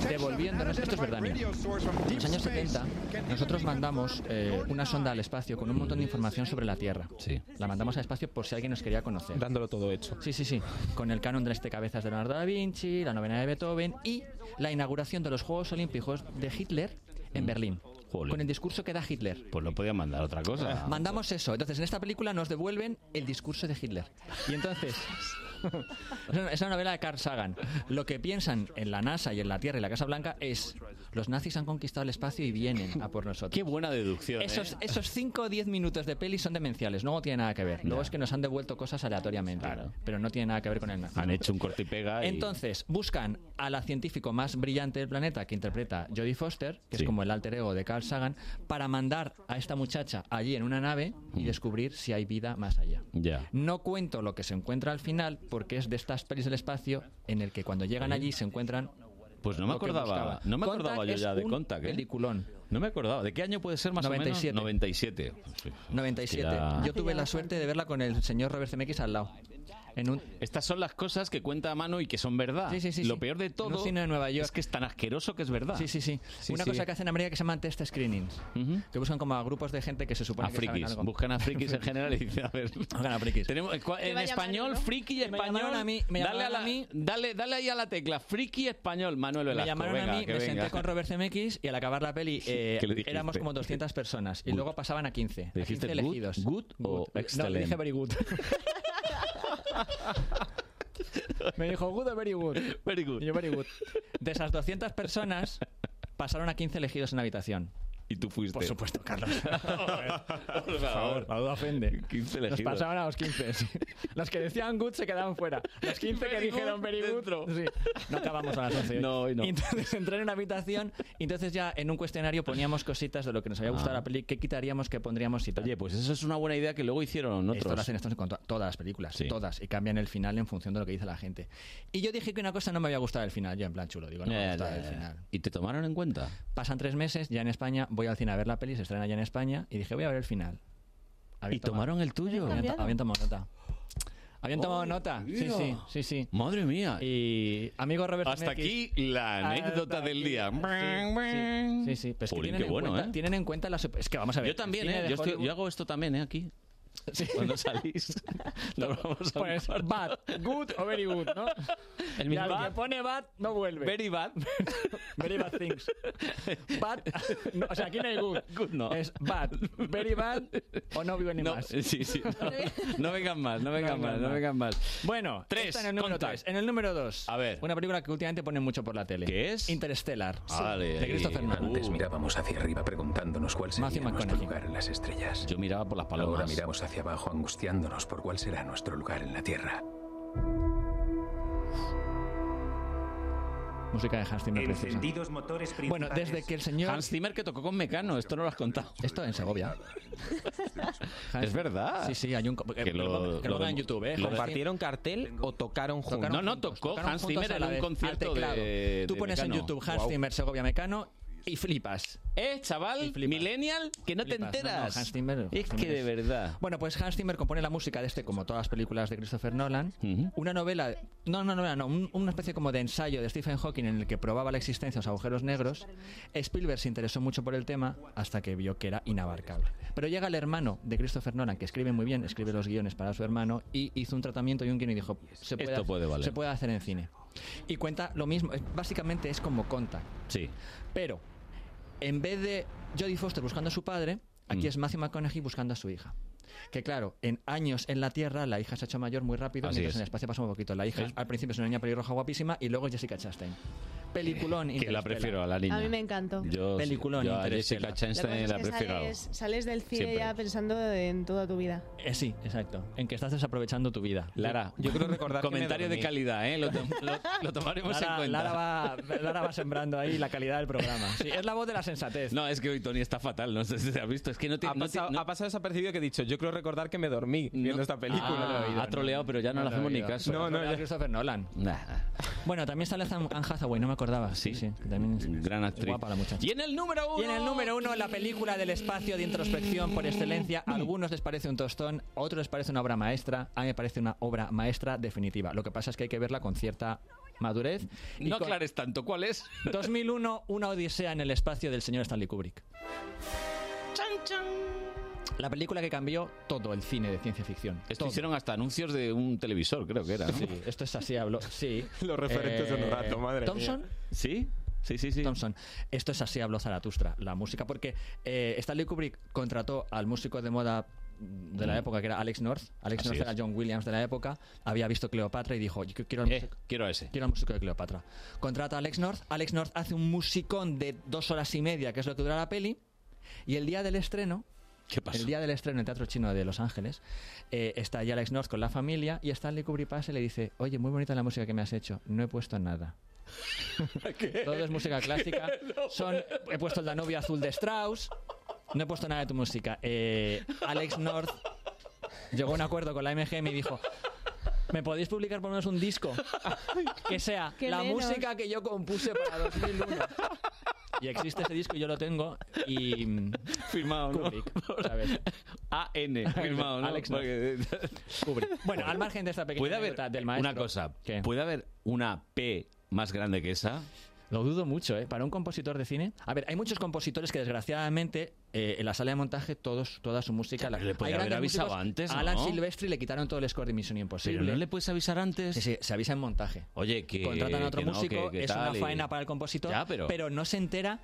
devolviéndonos. Esto es verdad, mira. En los años 70, nosotros mandamos eh, una sonda al espacio con un montón de información sobre la Tierra. Sí. La mandamos al espacio por si alguien nos quería conocer. Dándolo todo hecho. Sí, sí, sí. Con el canon de este cabezas de Leonardo da Vinci, la novena de Beethoven y la inauguración de los Juegos Olímpicos de Hitler en Berlín. Jolín. Con el discurso que da Hitler. Pues no podían mandar otra cosa. Mandamos eso. Entonces, en esta película nos devuelven el discurso de Hitler. Y entonces. es una- novela de Carl Sagan. Lo que piensan en la NASA y en la Tierra y la Casa Blanca es: los nazis han conquistado el espacio y vienen a por nosotros. Qué buena deducción. Esos, ¿eh? esos 5 o 10 minutos de peli son demenciales, luego tiene nada que ver. Luego es que nos han devuelto cosas aleatoriamente, pero no tiene nada que ver con el nazismo. Han hecho un corte y pega. y- Entonces, buscan a la científico más brillante del planeta que interpreta Jodie Foster, que Sí. es como el alter ego de Carl Sagan, para mandar a esta muchacha allí en una nave y descubrir si hay vida más allá. Ya. No cuento lo que se encuentra al final porque es de estas pelis del espacio en el que cuando llegan allí se encuentran Pues no me acordaba, no me Contact acordaba yo ya de Contact, ¿eh? peliculón. No me acordaba. ¿De qué año puede ser más 97. o menos? 97. Sí. 97. Ya- Yo tuve la suerte de verla con el señor Robert Zemeckis al lado. En un, Estas son las cosas que cuenta a mano y que son verdad. Sí, sí, sí, Lo sí. peor de En todo un cine de Nueva York. es que es tan asqueroso que es verdad. Sí, sí, sí. Sí, Una sí. cosa que hacen en América que se llaman test screenings, que buscan como a grupos de gente que se supone A que saben frikis. algo. Buscan a frikis en general y dicen, a ver. Buscan a frikis. Tenemos, eh, cua- ¿Qué en a español, friki Me español. llamaron a mí- me dale, llamaron la- a mí. dale, dale ahí a la tecla. Friki español. Manuel Velasco. Me llamaron venga, a mí, me venga. senté con Robert Zemeckis y al acabar la peli eh, éramos como 200 personas y Good. luego pasaban a 15. a ¿Dijiste 15 good, elegidos. good o No, dije very good. me dijo good o very good. Very good. Y yo very good. De esas 200 personas pasaron a 15 elegidos en la habitación. Y tú fuiste. Por supuesto, Carlos. Por favor. La duda ofende. 15 Nos elegidos. pasaban a los 15. sí. Los que decían good se quedaban fuera. Los 15 que Very dijeron good very good. sí. No acabamos a las 11. hoy. No, hoy no. Y entonces entré en una habitación y entonces ya en un cuestionario poníamos cositas de lo que nos había gustado Ah. la peli, qué quitaríamos, qué pondríamos y tal. Oye, pues eso es una buena idea que luego hicieron Esto otros. lo hacen estos con to- todas las películas, Sí. todas, y cambian el final en función de lo que dice la gente. Y yo dije que una cosa no me había gustado el final, yo en plan chulo, digo, no me Ya, ha gustado el final. ¿Y te tomaron en cuenta? Pasan tres meses, ya en España, voy al cine a ver la peli, se estrena ya en España, y dije, voy a ver el final. ¿Y tomaron el tuyo? Habían, to- cambiado? habían tomado nota. Habían tomado Oh, nota, sí, sí, sí, sí. Madre mía. Y amigo Robert Hasta Zemeckis- aquí la anécdota Hasta del día. Sí, sí, sí, que Jolín, tienen, qué en bueno, cuenta, ¿eh? tienen en cuenta las... Es que vamos a ver. Yo también, ¿eh? Yo, estoy- yo hago esto también, ¿eh? Aquí. Cuando salís. Lo vamos a Pues bad, good o very good, ¿no? El mismo al que bad. pone bad no vuelve. Very bad. Very bad things. Bad, no, o sea, aquí no hay good. Good no. Es bad, very bad o no vivo ni No, más. sí, sí. No, no vengan más, no vengan No más, vengan no más. vengan más. Bueno, Tres, en el número Contact. tres. En el número 2. A ver. Una película que últimamente ponen mucho por la tele. ¿Qué es? Interstellar. Vale. De Christopher Nolan. Antes mirábamos hacia arriba preguntándonos cuál sería nuestro lugar en las estrellas. Yo miraba por las Ahora palomas. Miramos hacia abajo angustiándonos por cuál será nuestro lugar en la Tierra. Música de Hans Zimmer. Encendidos motores Bueno, desde que el señor... Hans Zimmer que tocó con Mecano, esto no lo has contado. Esto en Segovia. Es verdad. Sí, sí, hay un... Que, Que lo- que lo lo en YouTube, ¿eh? ¿Compartieron cartel o tocaron juntos? No, no, tocó tocaron Hans Zimmer en un concierto de- Tú de pones en. YouTube Hans. Zimmer Segovia Mecano y flipas. Eh, chaval, flipas. millennial, que no te Flipas. No, no, enteras. Hans Zimmer- es Hans que de verdad. Bueno, pues Hans Zimmer compone la música de este, como todas las películas de Christopher Nolan. Una novela, no, no novela, no, un- una especie como de ensayo de Stephen Hawking en el que probaba la existencia de los agujeros negros. Spielberg se interesó mucho por el tema hasta que vio que era inabarcable. Pero llega el hermano de Christopher Nolan, que escribe muy bien, escribe los guiones para su hermano, y hizo un tratamiento y un guion y dijo, se puede, Esto puede valer. se puede hacer en cine. Y cuenta lo mismo, básicamente es como Contact. Sí. Pero, en vez de Jodie Foster buscando a su padre, aquí Mm. es Matthew McConaughey buscando a su hija. Que claro, en años en la Tierra la hija se ha hecho mayor muy rápido, Así mientras es. en el espacio pasa un poquito. La hija al principio es una niña pelirroja guapísima y luego es Jessica Chastain. Peliculón Que la prefiero a la niña. A mí me encantó. Yo, Peliculón yo a. Jessica Chastain la prefiero. sales, sales del cine Siempre. ya pensando en toda tu vida. Eh, sí, exacto. En que estás desaprovechando tu vida. Lara, Yo creo recordar que comentario de calidad, ¿eh? Lo, tom- lo- lo tomaremos Lara, en cuenta. Lara va, Lara va sembrando ahí la calidad del programa. Sí, es la voz de la sensatez. No, es que hoy Tony está fatal, no sé si se ha visto. Es que no te, Ha no te- pasado, no- ha pasado desapercibido que he dicho, yo creo recordar que me dormí viendo esta película. Ah, ha troleado, pero ya no, le lo he hacemos ni caso. No, no, ya. Christopher Nolan. Bueno, también sale Anne Hathaway, no me acordaba. Sí, sí. también es Gran actriz. guapa la muchacha. Y en el número uno. Y en el número uno, la película del espacio de introspección por excelencia. A algunos les parece un tostón, a otros les parece una obra maestra. A mí me parece una obra maestra definitiva. Lo que pasa es que hay que verla con cierta madurez. No aclares tanto, ¿cuál es? 2001, una odisea en el espacio del señor Stanley Kubrick. La película que cambió todo el cine de ciencia ficción. Esto Todo. hicieron hasta anuncios de un televisor, creo que era. ¿no? Sí, esto es así, hablo. Sí. Los referentes de un rato, madre Thompson. mía. ¿Sí? Sí, sí, sí. Thompson. Esto es así, habló Zaratustra, la música, porque eh, Stanley Kubrick contrató al músico de moda de la Mm. época que era Alex North. Alex Así North es. era John Williams de la época. Había visto Cleopatra y dijo, yo quiero al Eh, músico, quiero ese. quiero al músico de Cleopatra. Contrata a Alex North. Alex North hace un musicón de dos horas y media, que es lo que dura la peli. Y el día del estreno, ¿Qué pasó? el día del estreno en el Teatro Chino de Los Ángeles, eh, está allí Alex North con la familia y Stanley Kubrick pasa y le dice, oye, muy bonita la música que me has hecho, no he puesto nada. Todo es música clásica. Son, he puesto el Danubio Azul de Strauss. No he puesto nada de tu música. Eh, Alex North llegó a un acuerdo con la MGM y dijo: ¿Me podéis publicar por lo menos un disco? Que sea Qué la menos. música que yo compuse para 2001. Y existe ese disco y yo lo tengo. Y. Firmado, ¿no? Kubrick, ¿sabes? AN, firmado, ¿no? Alex. Porque- Kubrick. Bueno, al margen de esta pequeña Puede haber del maestro. una cosa. ¿Qué? ¿Puede haber una P más grande que esa? Lo dudo mucho, ¿eh? Para un compositor de cine. A ver, hay muchos compositores que desgraciadamente eh, en la sala de montaje todos, toda su música. La, le podía haber avisado músicos. antes, Alan. Silvestri le quitaron todo el score de Misión Imposible. Pero no le puedes avisar antes. Sí, sí, se avisa en montaje. Oye, que. Contratan a otro que no, músico, que- que es una y- faena para el compositor, Ya, pero- no se entera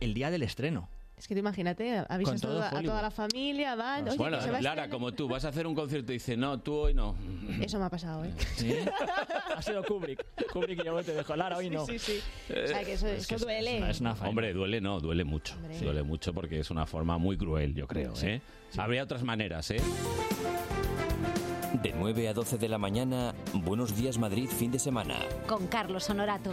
el día del estreno. Es que tú imagínate, avisas todo a toda la familia, van, oye, bueno, que se va a Lara, estrenar- como tú, vas a hacer un concierto y dices, no, tú hoy no. Eso me ha pasado, ¿eh? ¿Sí? ha sido Kubrick. Kubrick y yo te dejo. Lara, hoy no. Sí, sí, sí. O sea, que eso, eso duele. Es una faena. Hombre, duele no, duele mucho. Hombre. Duele mucho porque es una forma muy cruel, yo creo. ¿eh? Habría otras maneras, ¿eh? De 9 a 12 de la mañana, Buenos Días Madrid, fin de semana. Con Carlos Honorato.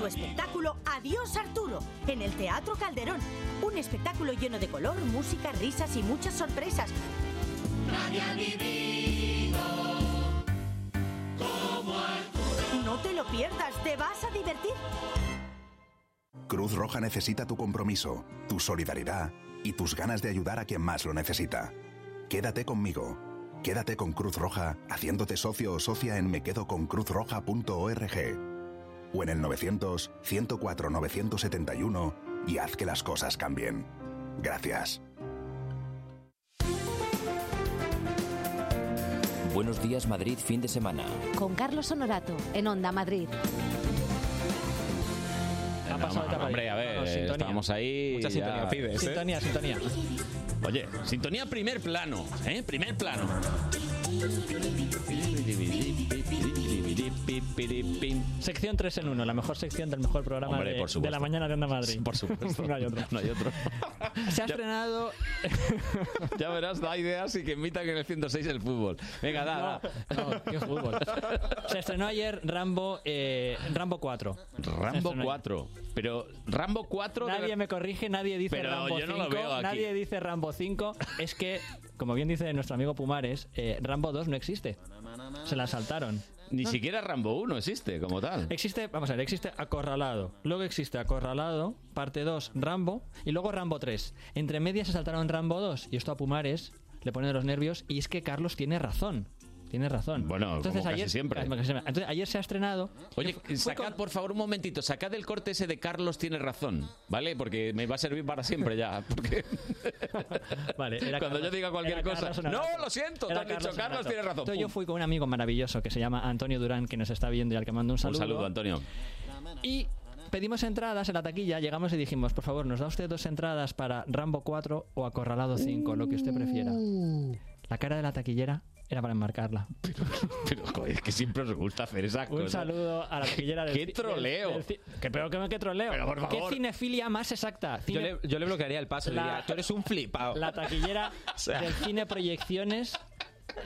su espectáculo Adiós Arturo, en el Teatro Calderón. Un espectáculo lleno de color, música, risas y muchas sorpresas. Nadie ha vivido como Arturo. No te lo pierdas, te vas a divertir. Cruz Roja necesita tu compromiso, tu solidaridad y tus ganas de ayudar a quien más lo necesita. Quédate conmigo. Quédate con Cruz Roja haciéndote socio o socia en mequedoconcruzroja.org o en el 900 104 971 y haz que las cosas cambien. Gracias. Buenos Días Madrid, fin de semana. Con Carlos Honorato, en Onda Madrid. Ha pasado No, etapa hombre, ahí. a ver, No, no, ahí. Mucha ya- sintonía ¿eh? Sintonía, sintonía. Oye, sintonía primer plano, ¿eh? Primer plano. Sección 3 en 1, la mejor sección del mejor programa Hombre, de, por de la mañana de Onda Madrid. Por supuesto. no hay otro. No hay otro. Se ha estrenado. Ya verás, da ideas y que invitan en el 106 el fútbol. Venga, da, da. No, qué fútbol. Se estrenó ayer Rambo, eh, Rambo 4. Se Rambo estrenó 4. Pero Rambo 4. de Nadie ver- me corrige, nadie dice Pero Rambo yo no 5, lo veo aquí. nadie dice Rambo 5. Es que, como bien dice nuestro amigo Pumares, eh, Rambo 2 no existe. Se la saltaron. Ni siquiera Rambo 1 existe como tal. Existe, vamos a ver, existe Acorralado. Luego existe Acorralado, parte 2, Rambo. Y luego Rambo 3. Entre medias se saltaron Rambo 2. Y esto a Pumares le pone de los nervios. Y es que Carlos tiene razón. Tiene razón. Bueno, como casi siempre. Entonces, ayer se ha estrenado. Oye, sacad por favor un momentito, sacad el corte ese de Carlos tiene razón, ¿vale? Porque me va a servir para siempre ya. Porque Vale, era cuando Carlos- yo diga cualquier cosa. Carlos. No, lo siento, te han dicho Carlos Carlos Honorato. tiene razón. Entonces yo fui con un amigo maravilloso que se llama Antonio Durán, que nos está viendo y al que mando un Un saludo. saludo, Antonio. Y pedimos entradas en la taquilla, llegamos y dijimos, por favor, ¿nos da usted dos entradas para Rambo 4 o Acorralado 5, lo que usted prefiera? La cara de la taquillera era para enmarcarla. Pero joder, es que siempre os gusta hacer esas Un cosas. saludo a la taquillera del ¡Qué troleo! del- del ci- que peor que, que troleo. Pero, por ¿Qué cinefilia más exacta? Yo le, yo le bloquearía el paso. le La- diría, tú eres un flipado. La taquillera sea- del cine proyecciones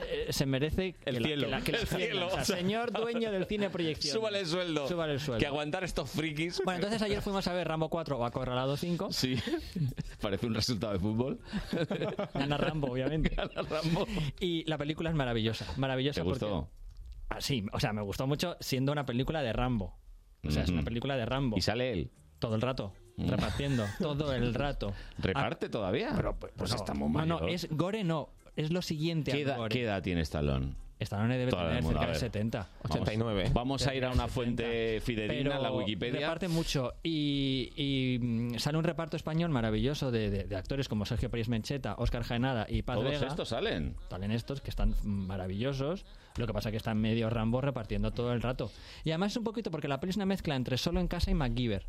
eh, se merece que El la- cielo. que la- que El cierren. cielo. O sea, señor dueño del cine proyecciones. Súbale el sueldo. Súbale el sueldo. Que aguantar estos frikis. Bueno, entonces ayer fuimos a ver Rambo 4 o Acorralado 5. Sí, parece un resultado de fútbol. Gana Rambo, obviamente. Gana Rambo. Y la película es maravillosa. Maravillosa ¿Te gustó? porque... Ah, sí, o sea, me gustó mucho siendo una película de Rambo. O sea, es una película de Rambo. Y sale él. Todo el rato. Mm. Repartiendo. todo el rato. ¿Reparte todavía? Pero, pues no, estamos no, mal. no, es gore no. Es lo siguiente ¿Qué a edad, qué edad tiene Stallone? Stallone debe Todo el tener mundo, cerca a de ver. 70. Vamos- 89. Vamos a ir a una fuente fidedigna, la Wikipedia. reparte mucho y, y, mm, sale un reparto español maravilloso de, de- de actores como Sergio Pérez Mencheta, Óscar Jaenada y Paz Todos Vega. estos salen. Salen estos que están maravillosos. Lo que pasa que están medio Rambo repartiendo todo el rato. Y además es un poquito porque la peli es una mezcla entre Solo en casa y MacGyver.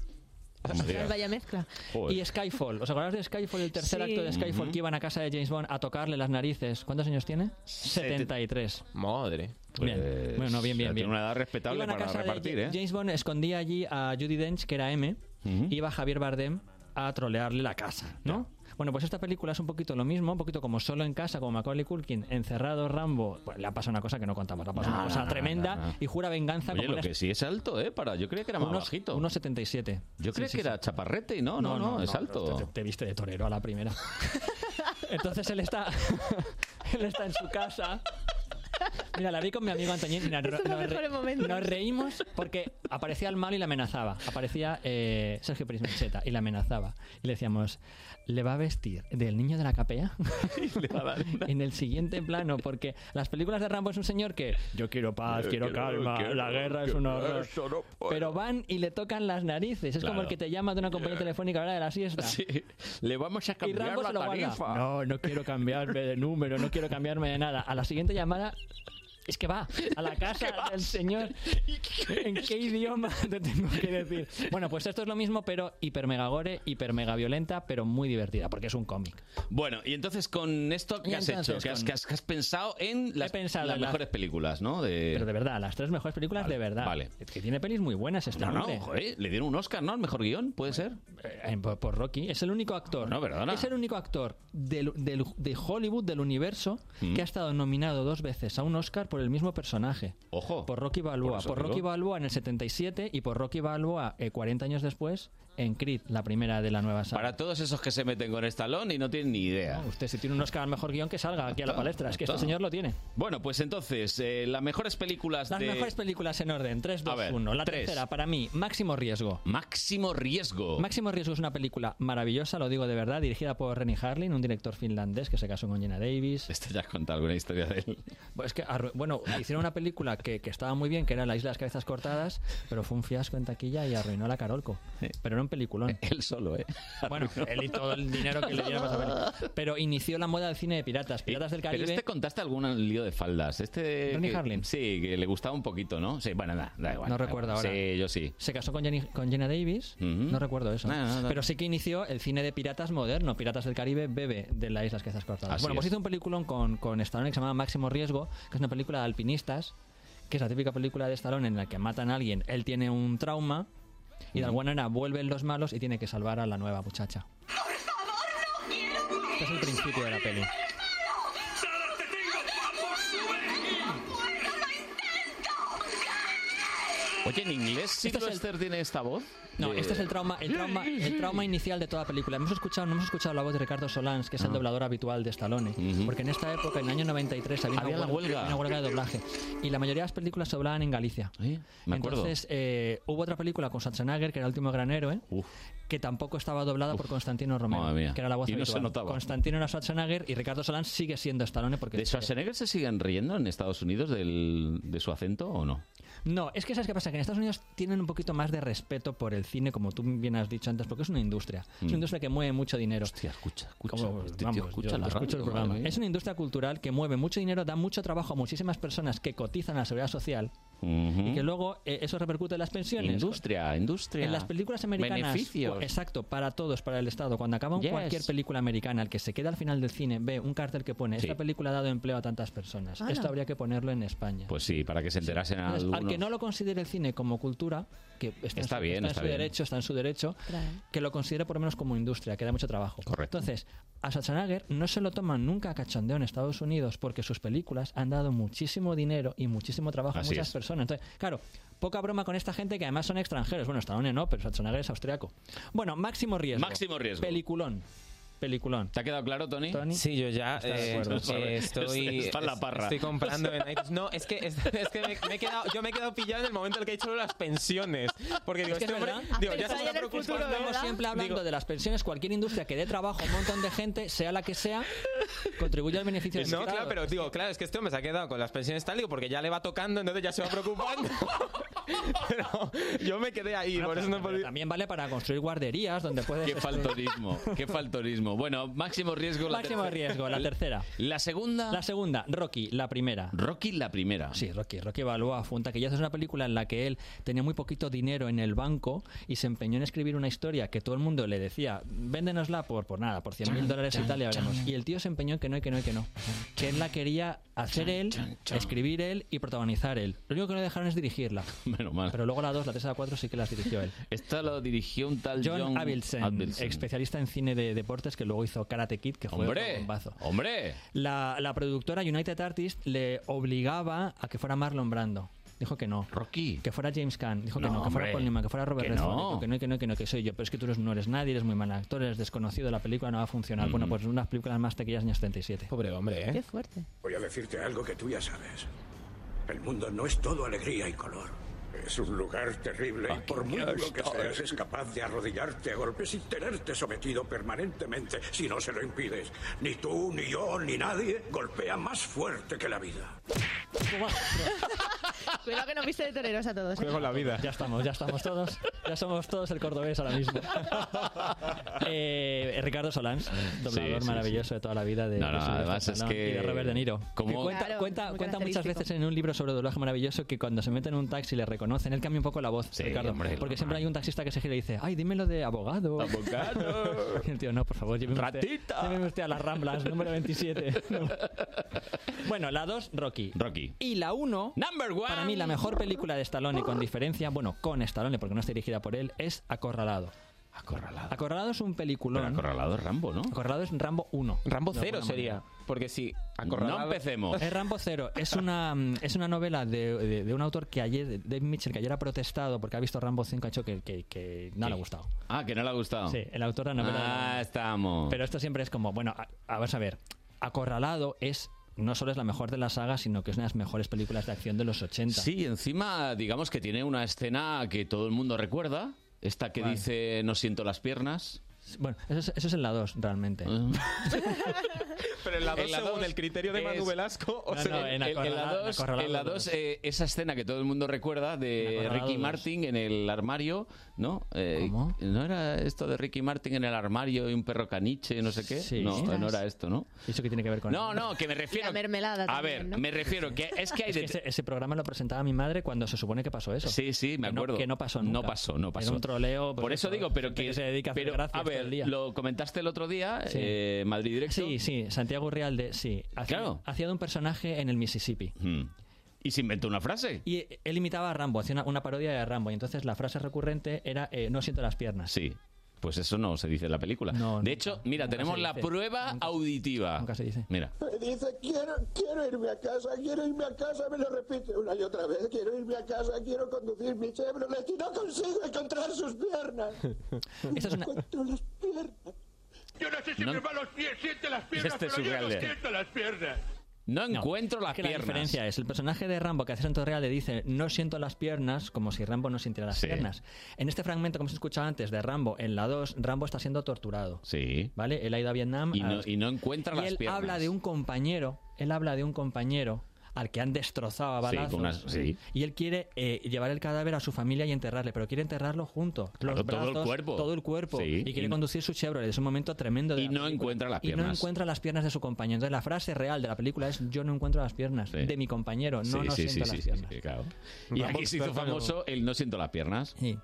Vaya mezcla. Y Skyfall. ¿Os acordáis de Skyfall, el tercer Sí. acto de Skyfall que iban a casa de James Bond a tocarle las narices? ¿Cuántos años tiene? 73. Madre. Bien. Pues, Bueno, bien, sea, bien, tiene bien. una edad respetable Iban a para repartir, ¿eh? James Bond escondía allí a Judy Dench, que era M, iba Javier Bardem a trolearle la casa, ¿no? Bueno, pues esta película es un poquito lo mismo, un poquito como solo en casa, como Macaulay Culkin, encerrado Rambo. Pues le ha pasado una cosa que no contamos, le ha pasado No, una cosa no, tremenda no, no. y jura venganza Oye, como lo que sí es alto, ¿eh? Para, yo creía que era más unos, bajito. 1,77. Yo creía Sí, que sí, era sí. chaparrete y no, no, no, es alto. Te, te viste de torero a la primera. Entonces él está, él está en su casa. Mira, la vi con mi amigo Antoñín. Los nos, nos reímos porque aparecía el malo y le amenazaba. Aparecía eh, Sergio Pérez Mencheta y le amenazaba. Y le decíamos, ¿le va a vestir del niño de la capea? en el siguiente plano, porque las películas de Rambo es un señor que yo quiero paz, Yo quiero quiero- calma, quiero- la guerra es un horror. no. Pero van y le tocan las narices. Es como el que te llama de una compañía telefónica a la hora de la siesta. Sí, le vamos a Y cambiar Rambo la se lo guarda. tarifa. No, no quiero cambiarme de número, no quiero cambiarme de nada. A la siguiente llamada es que va a la casa del señor. ¿En qué idioma te tengo que decir? Bueno, pues esto es lo mismo, pero hiper mega gore, hiper mega violenta, pero muy divertida, porque es un cómic. Bueno, y entonces con esto, ¿qué has hecho? ¿Qué has, con- qué has- pensado en las, pensado las en las- mejores películas, ¿no? De... Pero de verdad, las tres mejores películas de verdad. vale. Es que tiene pelis muy buenas este No, no, joder, le dieron un Oscar, ¿no? Al mejor guion, ¿puede ser? Eh, por, por Rocky. Es el único actor. No, perdona. Es el único actor del, del- de Hollywood, del universo, Mm. que ha estado nominado dos veces a un Oscar por el mismo personaje. Ojo. Por Rocky Balboa. Por Por. Rocky Balboa en el 77 y por Rocky Balboa eh, 40 años después en Creed, la primera de la nueva saga. Para todos esos que se meten con Stallone y no tienen ni idea. No, usted si tiene un Oscar al mejor guion que salga aquí a la Está, palestra. Es que este está. señor lo tiene. Bueno, pues entonces, eh, las mejores películas Las de... mejores películas en orden. 3, 2, A ver, 1. La tercera, para mí, Máximo Riesgo. Máximo Riesgo. Máximo Riesgo es una película maravillosa, lo digo de verdad, dirigida por Renny Harlin, un director finlandés que se casó con Gina Davis. Esto ya has contado alguna historia de él. Pues que, bueno, hicieron una película que, que estaba muy bien, que era La Isla de las Cabezas Cortadas, pero fue un fiasco en taquilla y arruinó a la Carolco. Pero era un peliculón. Él solo, ¿eh? Bueno, él y todo el dinero que le dieron para peli. Pero inició la moda del cine de piratas. Piratas del Caribe. Pero este contaste algún lío de faldas. Este ¿Ronnie que- Harlin? Sí, que le gustaba un poquito, ¿no? Sí, bueno, nada, da igual. No recuerdo ahora. Sí, yo sí. Se casó con, Jenny- con Gina Davis. No recuerdo eso. No, no. Pero sí que inició el cine de piratas moderno. Piratas del Caribe bebe de la Islas Cabezas Cortadas. Así bueno, pues es. hizo un peliculón con, con Stallone que se llama Máximo Riesgo, que es una película de alpinistas, que es la típica película de Stallone en la que matan a alguien, él tiene un trauma y de alguna manera vuelven los malos y tiene que salvar a la nueva muchacha. Este es el principio de la peli. Oye, ¿en inglés Este es el- tiene esta voz? No, de- este es el trauma, el trauma, el trauma inicial de toda la película. Hemos escuchado, no hemos escuchado la voz de Ricardo Solans, que es el Ah. doblador habitual de Stallone, porque en esta época, en el año 93, había, Había una, la huelga. una huelga de doblaje y la mayoría de las películas se doblaban en Galicia. me. Entonces eh, hubo otra película con Schwarzenegger, que era el último gran héroe, que tampoco estaba doblada por Constantino Romero, que era la voz Y no se notaba. Constantino era Schwarzenegger y Ricardo Solans sigue siendo Stallone porque ¿De Schwarzenegger se siguen riendo en Estados Unidos del- de su acento o no? No, es que ¿sabes qué pasa? Que en Estados Unidos tienen un poquito más de respeto por el cine, como tú bien has dicho antes, porque es una industria. Es Mm. una industria que mueve mucho dinero. Hostia, escucha, escucha. Como- Este tío escucha yo la escucho el programa. Es una industria cultural que mueve mucho dinero, da mucho trabajo a muchísimas personas que cotizan a la seguridad social y que luego eh, eso repercute en las pensiones. Industria, industria. En las películas americanas, Beneficios. exacto, para todos, para el Estado. Cuando acaba Yes. cualquier película americana, el que se queda al final del cine ve un cartel que pone Sí. esta película ha dado empleo a tantas personas. Esto habría que ponerlo en España. Pues sí, para que se enterasen Entonces, algunos. Que no lo considere el cine como cultura, que está, Está en su, bien, está en su bien. derecho, está en su derecho, que lo considere por lo menos como industria, que da mucho trabajo. Correcto. Entonces, a Schwarzenegger no se lo toman nunca a cachondeo en Estados Unidos porque sus películas han dado muchísimo dinero y muchísimo trabajo Así a muchas es. personas. Entonces, claro, poca broma con esta gente que además son extranjeros. Bueno, Stallone no, pero Schwarzenegger es austriaco. Bueno, máximo riesgo. Máximo riesgo. Peliculón. Peliculón. ¿Te ha quedado claro, Tony? Sí, yo ya eh, eh, estoy, Está en la parra. estoy comprando en iTunes. No, es que, es, es que me, me he quedado, yo me he quedado pillado en el momento en el que he dicho las pensiones. Porque digo, Es que este hombre, digo, ya se está Estamos preocupando. siempre hablando Digo, de las pensiones, cualquier industria que dé trabajo a un montón de gente, sea la que sea, contribuye al beneficio del No, Estado. claro, pero digo, claro, es que este hombre se ha quedado con las pensiones tal, digo, porque ya le va tocando, entonces ya se va preocupando. pero yo me quedé ahí, Bueno, por eso pero- no pero podía. También vale para construir guarderías donde puedes... Qué faltorismo, qué faltorismo. Bueno, máximo riesgo. La Máximo tercera. riesgo, la tercera. La segunda. La segunda, Rocky, la primera. Rocky, la primera. Sí, Rocky. Rocky Balboa fue un taquillazo. Es una película en la que él tenía muy poquito dinero en el banco y se empeñó en escribir una historia que todo el mundo le decía, véndenosla por, por nada, por 100 mil dólares y tal, ya veremos. Y el tío se empeñó en que no, y que no, y que no. Que él la quería hacer él, escribir él y protagonizar él. Lo único que no dejaron es dirigirla. Menos mal. Pero luego la 2, la 3 y la 4 sí que las dirigió él. Esta lo dirigió un tal John, John, Avildsen, especialista en cine de deportes que luego hizo Karate Kid, que fue Hombre, otro bombazo. hombre. La, la productora United Artists le obligaba a que fuera Marlon Brando. Dijo que no. Rocky. Que fuera James Caan. Dijo que No, no. Que fuera. Paul Newman, que fuera Robert Que Redford. no. Dijo que no, que no, que no, que soy yo. Pero es que tú no eres nadie, eres muy mal actor, eres desconocido, la película no va a funcionar. Bueno, pues unas películas más taquillas años 77. Pobre hombre, Qué fuerte. Voy a decirte algo que tú ya sabes. El mundo no es todo alegría y color. Es un lugar terrible y por muy duro que seas, es capaz de arrodillarte a golpes y tenerte sometido permanentemente si no se lo impides. Ni tú, ni yo, ni nadie golpea más fuerte que la vida. Cuidado que no viste de toreros a todos. ¿eh? la vida. Ya estamos, ya estamos todos. Ya somos todos el cordobés ahora mismo. Eh, Ricardo Solans, doblador Sí, sí, maravilloso sí. de toda la vida de, No, no, además es que- y de Robert De Niro. como- Que cuenta, Claro, cuenta, cuenta muchas veces en un libro sobre doblaje maravilloso que cuando se mete en un taxi le él cambia un poco la voz, Sí, Ricardo. hombre, porque siempre hay un taxista que se gira y dice, ay, dímelo de abogado. Abogado. Y el tío, no, por favor, lléveme usted, Ratita. lléveme usted a las Ramblas, número 27. No. Bueno, la 2, Rocky. Rocky. Y la 1, Number one. para mí la mejor película de Stallone con diferencia, bueno, con Stallone porque no está dirigida por él, es Acorralado. Acorralado. Acorralado es un peliculón. Pero acorralado es Rambo, ¿no? Acorralado es Rambo 1. Rambo De cero alguna sería. manera. Porque si No empecemos. Es Rambo 0. Es una, es una novela de, de- de un autor que ayer, Dave Mitchell, que ayer ha protestado porque ha visto Rambo 5, ha dicho que, que- que no le ha gustado. Ah, que no le ha gustado. Sí, el autor de la novela. Ah, estamos. Pero esto siempre es como, bueno, a, a- vamos a ver. Acorralado es. No solo es la mejor de la saga, sino que es una de las mejores películas de acción de los 80. Sí, encima, digamos que tiene una escena que todo el mundo recuerda. Esta que dice no siento las piernas. Bueno, eso es, eso es en la 2, realmente. Pero en la En dos, la según dos el criterio de Manu es- Velasco... o No, sea, no, en En- en la Acorralado- 2, Acorralado en la dos. dos, eh, esa escena que todo el mundo recuerda En de Acorralado Ricky dos. Martin en el armario, ¿no? Eh, ¿No era esto de Ricky Martin en el armario y un perro caniche, no sé qué? Sí. No, no era esto, ¿no? ¿Y eso qué tiene que ver con No, no, que me Y refiero... la mermelada A también, ver, ¿no? me refiero que es que hay... Es que de- ese, ese programa lo presentaba mi madre cuando se supone que pasó eso. Sí, sí, me Que no- acuerdo. que no pasó No nunca. pasó, no Era pasó. un troleo, pues Por eso eso, digo, pero que, que se dedica a hacer pero, gracias a todo el ver, día. lo comentaste el otro día, Sí. eh, Madrid Directo. Sí, sí, Santiago Rialde, sí. Hacía, Claro. hacía de un personaje en el Mississippi. Mm. Y se inventó una frase. Y él imitaba a Rambo, hacía una, una parodia de Rambo. Y entonces la frase recurrente era eh, no siento las piernas. Sí. Pues eso no se dice en la película. de hecho, mira, nunca tenemos la prueba auditiva. Nunca se dice. Mira. Me dice, quiero, quiero irme a casa, quiero irme a casa, me lo repite una y otra vez, quiero irme a casa, quiero conducir mi Chevrolet y no consigo encontrar sus piernas. Esta es una- No encuentro las piernas. Yo no sé si No- me van los pies, siente las piernas, Este es pero yo no siento las piernas. No encuentro las Es que piernas. La diferencia es, el personaje de Rambo que hace Santo Real le dice, no siento las piernas, como si Rambo no sintiera las Sí. piernas. En este fragmento, como se escuchaba antes, de Rambo, en la 2, Rambo está siendo torturado. Sí. ¿Vale? Él ha ido a Vietnam. Y no, y no encuentra y las él piernas. habla de un compañero, él habla de un compañero al que han destrozado a balazos. con unas- sí. Y él quiere eh, llevar el cadáver a su familia y enterrarle, pero quiere enterrarlo junto. Claro, los todo el brazos, cuerpo. Todo el cuerpo. Sí, Y quiere y- conducir su Chevrolet. Es un momento tremendo de Y la no película. encuentra las Y no piernas. encuentra las piernas de su compañero. Entonces la frase real de la película es yo no encuentro las piernas de mi compañero. No, Sí, no sí, siento sí, las sí, piernas. sí, claro. Y Rambo aquí se hizo famoso el no siento las piernas. Sí.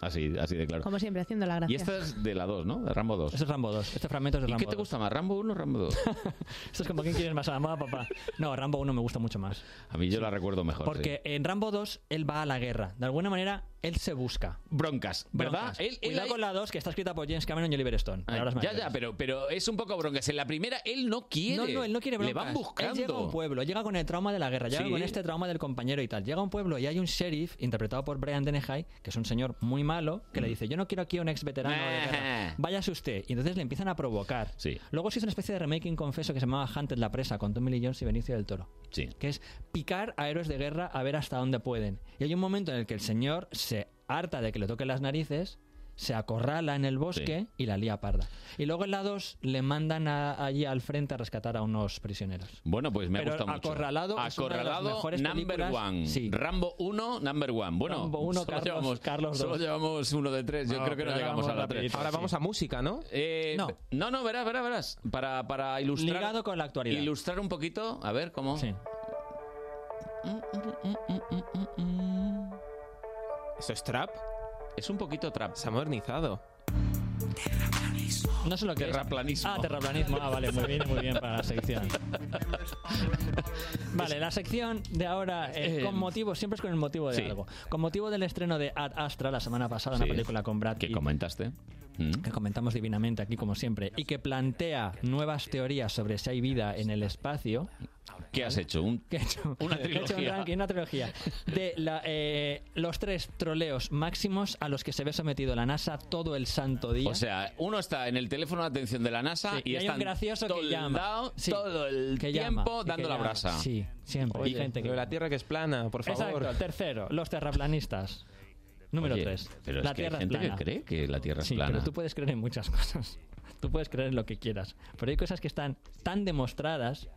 Así, así de claro. Como siempre, haciendo la gracia. Y esta es de la 2, ¿no? De Rambo 2. Este es Rambo 2. Este fragmento es de ¿Y Rambo qué te 2. gusta más, Rambo 1 o Rambo 2? Esto es como quién quieres más a la moda, papá. No, Rambo 1 me gusta mucho más. A mí yo la recuerdo mejor. Porque en Rambo 2 él va a la guerra. De alguna manera él se busca. Broncas, ¿verdad? Broncas. Él- él Cuidado ahí- con la 2 que está escrita por James Cameron y Oliver Stone. Ay, palabras ya, mayores. ya, pero, pero es un poco broncas. En la primera él no quiere. No, no, él no quiere Le broncas. van buscando. Él llega a un pueblo, llega con el trauma de la guerra, llega Sí. con este trauma del compañero y tal. Llega a un pueblo y hay un sheriff, interpretado por Brian Dennehy, que es un señor muy malo, que Mm. le dice, yo no quiero aquí a un ex veterano de guerra. Váyase usted. Y entonces le empiezan a provocar. Luego se hizo una especie de remake confeso que se llamaba Hunted la presa, con Tommy Lee Jones y Benicio del Toro. Sí. Que es picar a héroes de guerra a ver hasta dónde pueden. Y hay un momento en el que el señor se harta de que le toquen las narices se acorrala en el bosque y la lía parda. Y luego en la 2 le mandan a- allí al frente a rescatar a unos prisioneros. Bueno, pues me ha gustado mucho. Acorralado es una de las Acorralado number películas. one. Sí. Rambo 1, number one. Bueno, Rambo uno, solo, Carlos- llevamos, Carlos solo llevamos uno de tres. Yo No, creo que no llegamos a la 3. rapidito, Ahora vamos a música, ¿no? no. no, no, verás, verás, verás. Para, para ilustrar. Ligado con la actualidad. Ilustrar un poquito, a ver cómo. Sí. ¿Eso es trap? Es un poquito trap. Se ha modernizado. No sé lo que es. Terraplanismo. Ah, terraplanismo. Ah, vale, muy bien, muy bien para la sección. Vale, la sección de ahora, eh, Eh, con motivo, siempre es con el motivo de sí. algo. Con motivo del estreno de Ad Astra la semana pasada, Sí. una película con Brad Que comentaste. Mm. que comentamos divinamente aquí como siempre, y que plantea nuevas teorías sobre si hay vida en el espacio. ¿Qué has hecho? Un- ¿Qué he hecho? Una He hecho un trilogía. ranking, una trilogía de la, eh, los tres troleos máximos a los que se ve sometido la NASA todo el santo día. O sea, uno está en el teléfono de atención de la NASA Sí, y, y hay un están gracioso que toldado llama. Sí, todo el que tiempo llama, que dando la llama. brasa. Sí, siempre. Oye, Hay gente que la Tierra que es plana, por favor. Exacto, tercero, los terraplanistas. Número Oye, 3. Pero la es que hay Tierra gente es plana. que cree que la Tierra es Sí, plana. pero tú puedes creer en muchas cosas. Tú puedes creer en lo que quieras. Pero hay cosas que están tan demostradas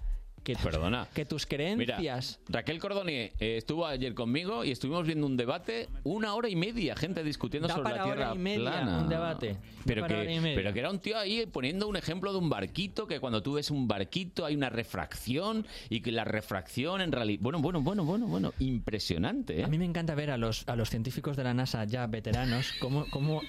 que, Perdona. que tus Mira, creencias... Raquel Cordonier eh, estuvo ayer conmigo y estuvimos viendo un debate, una hora y media, gente discutiendo Da sobre la para hora Tierra y media plana. un debate. Da Pero para hora y que, media. pero que era un tío ahí poniendo un ejemplo de un barquito, que cuando tú ves un barquito hay una refracción y que la refracción en realidad... Bueno, bueno, bueno, bueno, bueno, impresionante, ¿eh? A mí me encanta ver a los, a los científicos de la NASA ya veteranos cómo, cómo,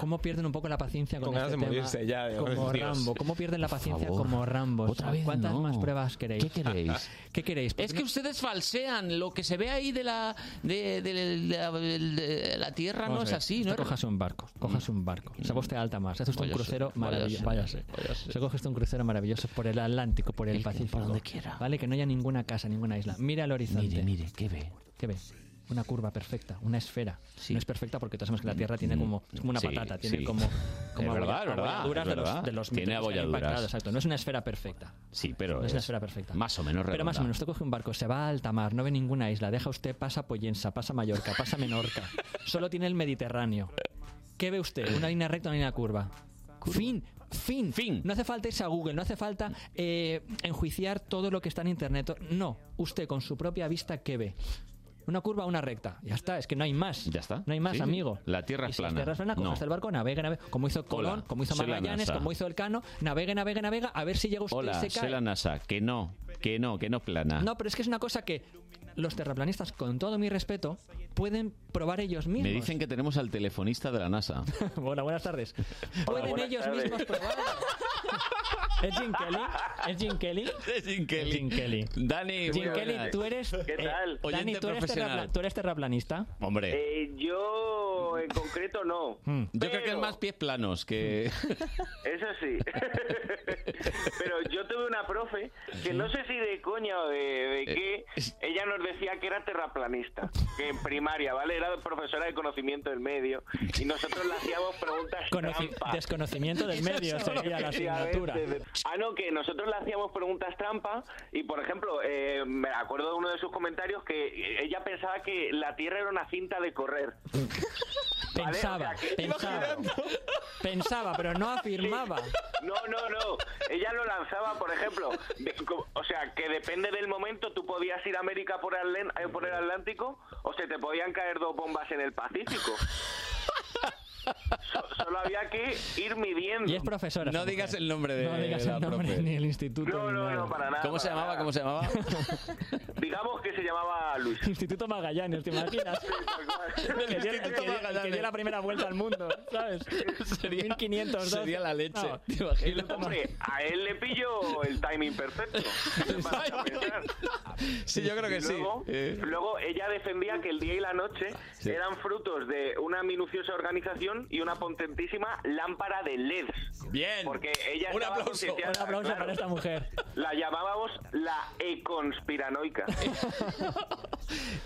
cómo pierden un poco la paciencia con, Con ganas este de tema, morirse ya, de- como Dios. Rambo. ¿Cómo pierden la paciencia favor. como Rambo? Otra vez ¿Cuántas no. más pruebas queréis? ¿Qué queréis? ¿Qué queréis? Es que ustedes falsean lo que se ve ahí de la de, de- de de la Tierra no Vamos es a ver, así, ¿no? Cójase un barco, cójase un barco. Se va usted a alta mar, se hace usted un crucero maravilloso. váyase, Váyase. váyase. Se coge usted un crucero maravilloso por el Atlántico, por el, Pacífico. donde quiera. Vale, que no haya ninguna casa, ninguna isla. Mire al horizonte. Mire, mire, ¿qué ve? ¿Qué ve? Una curva perfecta, una esfera. No es perfecta porque todos sabemos que la Tierra tiene como, es como una Sí, patata, tiene sí. como, como verdad, abolladuras de los, de los Tiene abolladuras. Exacto, no es una esfera perfecta. Sí, pero No es una es esfera perfecta. más o menos Pero más o redonda. menos, usted coge un barco, se va a alta mar, no ve ninguna isla, deja usted, pasa Poyensa, pasa Mallorca, pasa Menorca, solo tiene el Mediterráneo. ¿Qué ve usted? Una línea recta, una línea curva. Fin, fin, fin. No hace falta irse a Google, no hace falta eh, enjuiciar todo lo que está en Internet. No, usted con su propia vista, ¿qué ve? Una curva, una recta. Ya está, es que no hay más. Ya está. No hay más, Sí, sí. amigo. La Tierra Y es si la plana. Tierra es plana, coge No. el barco, navega, navega, como hizo Colón, Hola, como hizo Magallanes, como hizo Elcano, navega, navega, navega, a ver si llega usted y Hola, se soy cae. la NASA, que no, que no, que no plana. No, pero es que es una cosa que los terraplanistas, con todo mi respeto, pueden probar ellos mismos. Me dicen que tenemos al telefonista de la NASA. Hola, buenas tardes. Pueden buenas ellos tardes. mismos probarlo. ¿Es Jim Kelly? ¿Es Jim Kelly? Es Jim Kelly. Jim Kelly. Dani, Jim Kelly, tú eres... ¿Qué eh, tal? Dani, ¿tú eres, profesional. terrapla- ¿tú eres terraplanista? Hombre, Eh, yo en concreto no. yo creo que es más pies planos que... Eso sí. Pero yo tuve una profe que no sé si de coña o de, de qué, ella nos decía que era terraplanista, que en primaria, ¿vale? Era profesora de conocimiento del medio y nosotros le hacíamos preguntas Conoci- trampa. desconocimiento del medio sería la Ah, no, que nosotros le hacíamos preguntas trampa y, por ejemplo, eh, me acuerdo de uno de sus comentarios que ella pensaba que la Tierra era una cinta de correr. ¿Vale? Pensaba, O sea, que- pensaba. Pensaba, pero no afirmaba. No, no, no. Ella lo lanzaba, por ejemplo. de- o sea, que depende del momento, tú podías ir a América por eh, por el Atlántico o se te podían caer dos bombas en el Pacífico. So- solo había que ir midiendo. Y es profesora. No digas mujer. el nombre de No digas el nombre profe. ni el instituto. No, no, no, para nada. ¿Cómo se para llamaba? nada. ¿Cómo se llamaba? Digamos que se llamaba Luis. Instituto Magallanes, ¿te imaginas? que, dio, el que que dio la primera vuelta al mundo, ¿sabes? Sería, 1502. sería la leche. No. ¿Te imaginas? Hombre, a él le pillo el timing perfecto. Sí, yo creo que Y sí. luego, Eh, luego ella defendía que el día y la noche Sí. eran frutos de una minuciosa organización y una potentísima lámpara de LEDs. Bien. Porque ella Un aplauso. Un aplauso claro. para esta mujer. La llamábamos la e-conspiranoica.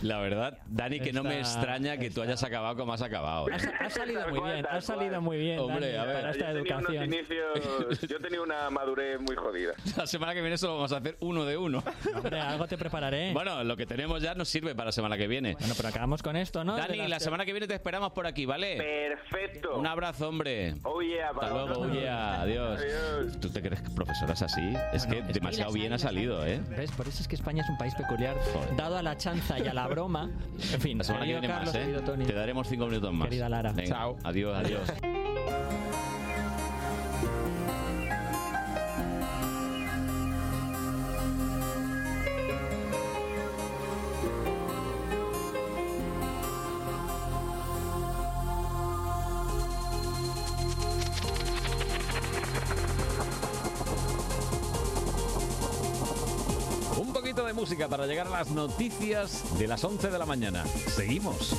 La verdad, Dani, que no me extraña que tú hayas acabado como has acabado. ¿eh? Has, has salido muy bien, has salido muy bien Hombre, Dani, a ver. para esta yo tenía unos educación. inicios, yo tenía una madurez muy jodida. La semana que viene solo vamos a hacer uno de uno. Hombre, algo te prepararé. Bueno, lo que tenemos ya nos sirve para la semana que viene. Bueno, pero acabamos con esto, ¿no? Dani, la semana que viene te esperamos por aquí, ¿vale? Perfecto. Un abrazo, hombre. Oh yeah, Hasta para luego, vosotros. oye, adiós. Adiós. ¿Tú te crees que profesora es así? Es que demasiado bien ha salido, ¿eh? ¿Ves? Por eso es que España es un país peculiar, dado a la chanza y a la broma. En fin, La semana que viene Carlos, más, ¿eh? Te daremos cinco minutos más. Querida Lara. Venga, Chao. Adiós, adiós. para llegar a las noticias de las 11 de la mañana. Seguimos.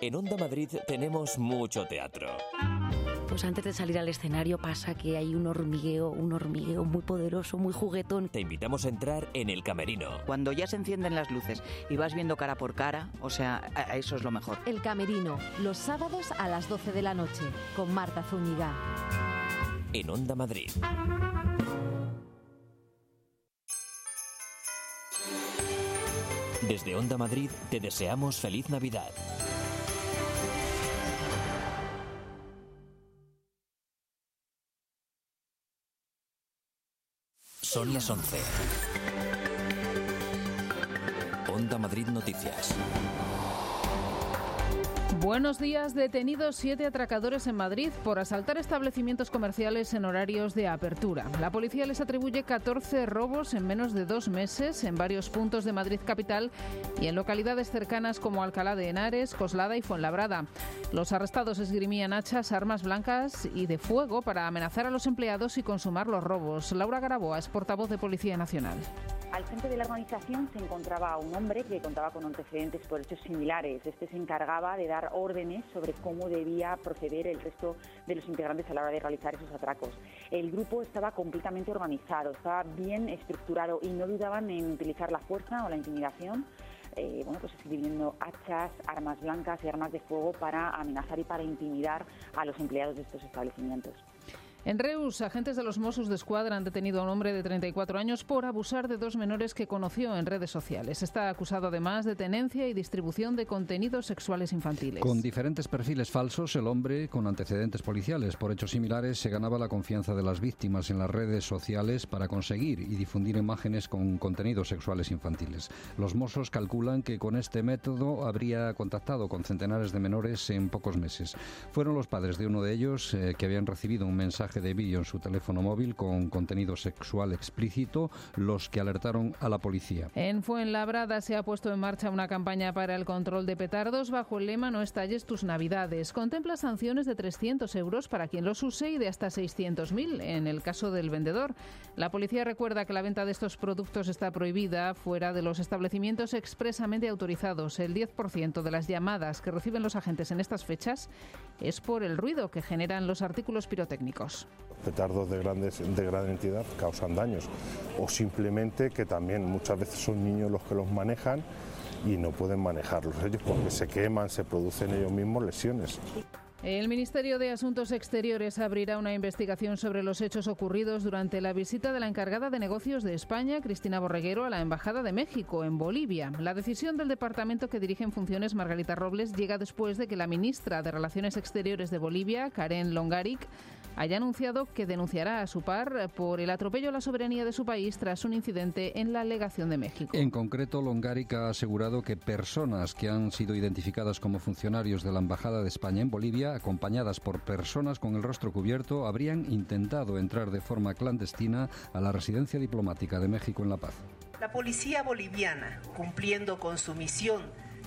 En Onda Madrid tenemos mucho teatro. Pues antes de salir al escenario pasa que hay un hormigueo, un hormigueo muy poderoso, muy juguetón. Te invitamos a entrar en el camerino. Cuando ya se encienden las luces y vas viendo cara por cara, o sea, a- a eso es lo mejor. El Camerino, los sábados a las 12 de la noche, con Marta Zúñiga. En Onda Madrid. Desde Onda Madrid te deseamos feliz Navidad. Son las 11. Onda Madrid Noticias. Buenos días. Detenidos siete atracadores en Madrid por asaltar establecimientos comerciales en horarios de apertura. La policía les atribuye 14 robos en menos de dos meses en varios puntos de Madrid capital y en localidades cercanas como Alcalá de Henares, Coslada y Fuenlabrada. Los arrestados esgrimían hachas, armas blancas y de fuego para amenazar a los empleados y consumar los robos. Laura Garaboa es portavoz de Policía Nacional. Al frente de la organización se encontraba un hombre que contaba con antecedentes por hechos similares. Este se encargaba de dar órdenes sobre cómo debía proceder el resto de los integrantes a la hora de realizar esos atracos. El grupo estaba completamente organizado, estaba bien estructurado y no dudaban en utilizar la fuerza o la intimidación. eh, bueno, pues escribiendo hachas, armas blancas y armas de fuego para amenazar y para intimidar a los empleados de estos establecimientos. En Reus, agentes de los Mossos de Escuadra han detenido a un hombre de 34 años por abusar de dos menores que conoció en redes sociales. Está acusado además de tenencia y distribución de contenidos sexuales infantiles. Con diferentes perfiles falsos, el hombre, con antecedentes policiales por hechos similares, se ganaba la confianza de las víctimas en las redes sociales para conseguir y difundir imágenes con contenidos sexuales infantiles. Los Mossos calculan que con este método habría contactado con centenares de menores en pocos meses. Fueron los padres de uno de ellos eh, que habían recibido un mensaje de vídeo en su teléfono móvil con contenido sexual explícito los que alertaron a la policía. En Fuenlabrada se ha puesto en marcha una campaña para el control de petardos bajo el lema No estalles tus navidades. Contempla sanciones de 300 euros para quien los use y de hasta 600.000 en el caso del vendedor. La policía recuerda que la venta de estos productos está prohibida fuera de los establecimientos expresamente autorizados. El 10% de las llamadas que reciben los agentes en estas fechas es por el ruido que generan los artículos pirotécnicos. Petardos de, grandes, de gran entidad causan daños o simplemente que también muchas veces son niños los que los manejan y no pueden manejarlos ellos porque se queman, se producen ellos mismos lesiones. El Ministerio de Asuntos Exteriores abrirá una investigación sobre los hechos ocurridos durante la visita de la encargada de negocios de España, Cristina Borreguero, a la Embajada de México, en Bolivia. La decisión del departamento que dirige en funciones Margarita Robles llega después de que la ministra de Relaciones Exteriores de Bolivia, Karen Longaric, haya anunciado que denunciará a su par por el atropello a la soberanía de su país tras un incidente en la legación de México. En concreto, Longaric ha asegurado que personas que han sido identificadas como funcionarios de la Embajada de España en Bolivia, acompañadas por personas con el rostro cubierto, habrían intentado entrar de forma clandestina a la residencia diplomática de México en La Paz. La policía boliviana, cumpliendo con su misión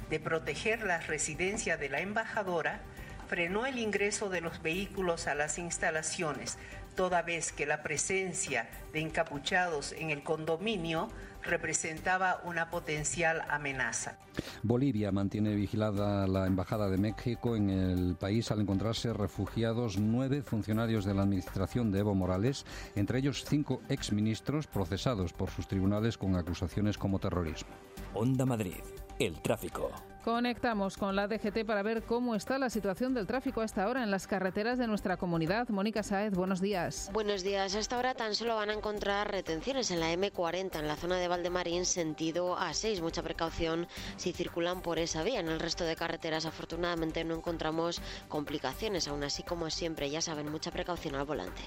de proteger la residencia de la embajadora, frenó el ingreso de los vehículos a las instalaciones, toda vez que la presencia de encapuchados en el condominio representaba una potencial amenaza. Bolivia mantiene vigilada la Embajada de México en el país al encontrarse refugiados nueve funcionarios de la administración de Evo Morales, entre ellos cinco exministros procesados por sus tribunales con acusaciones como terrorismo. Onda Madrid. El tráfico. Conectamos con la DGT para ver cómo está la situación del tráfico a esta hora en las carreteras de nuestra comunidad. Mónica Saez, buenos días. Buenos días. A esta hora tan solo van a encontrar retenciones en la M40, en la zona de Valdemarín, sentido A6. Mucha precaución si circulan por esa vía. En el resto de carreteras, afortunadamente, no encontramos complicaciones. Aún así, como siempre, ya saben, mucha precaución al volante.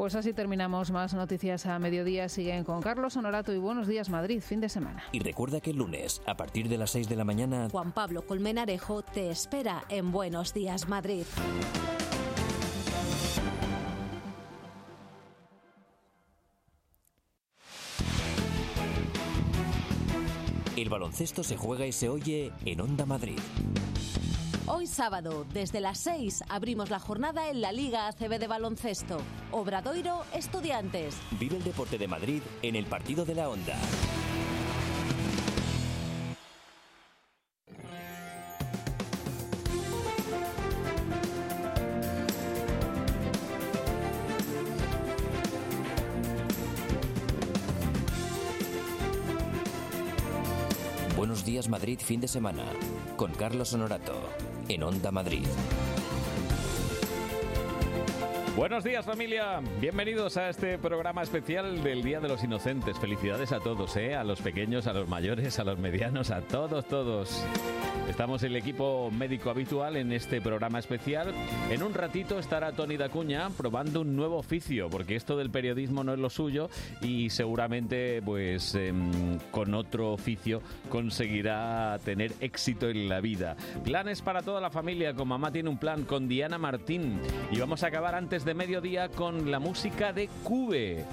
Pues así terminamos más noticias a mediodía. Siguen con Carlos Honorato y Buenos Días Madrid, fin de semana. Y recuerda que el lunes, a partir de las 6 de la mañana, Juan Pablo Colmenarejo te espera en Buenos Días Madrid. el baloncesto se juega y se oye en Onda Madrid. Hoy sábado, desde las 6, abrimos la jornada en la Liga ACB de baloncesto. Obradoiro Estudiantes. Vive el deporte de Madrid en el partido de la Onda. Fin de semana con Carlos Honorato en Onda Madrid. Buenos días familia, bienvenidos a este programa especial del Día de los Inocentes. Felicidades a todos, ¿eh? a los pequeños, a los mayores, a los medianos, a todos, todos. Estamos el equipo médico habitual en este programa especial. En un ratito estará Tony Dacuña probando un nuevo oficio, porque esto del periodismo no es lo suyo y seguramente pues em, con otro oficio conseguirá tener éxito en la vida. Planes para toda la familia, con mamá tiene un plan con Diana Martín y vamos a acabar antes de mediodía con la música de Cube.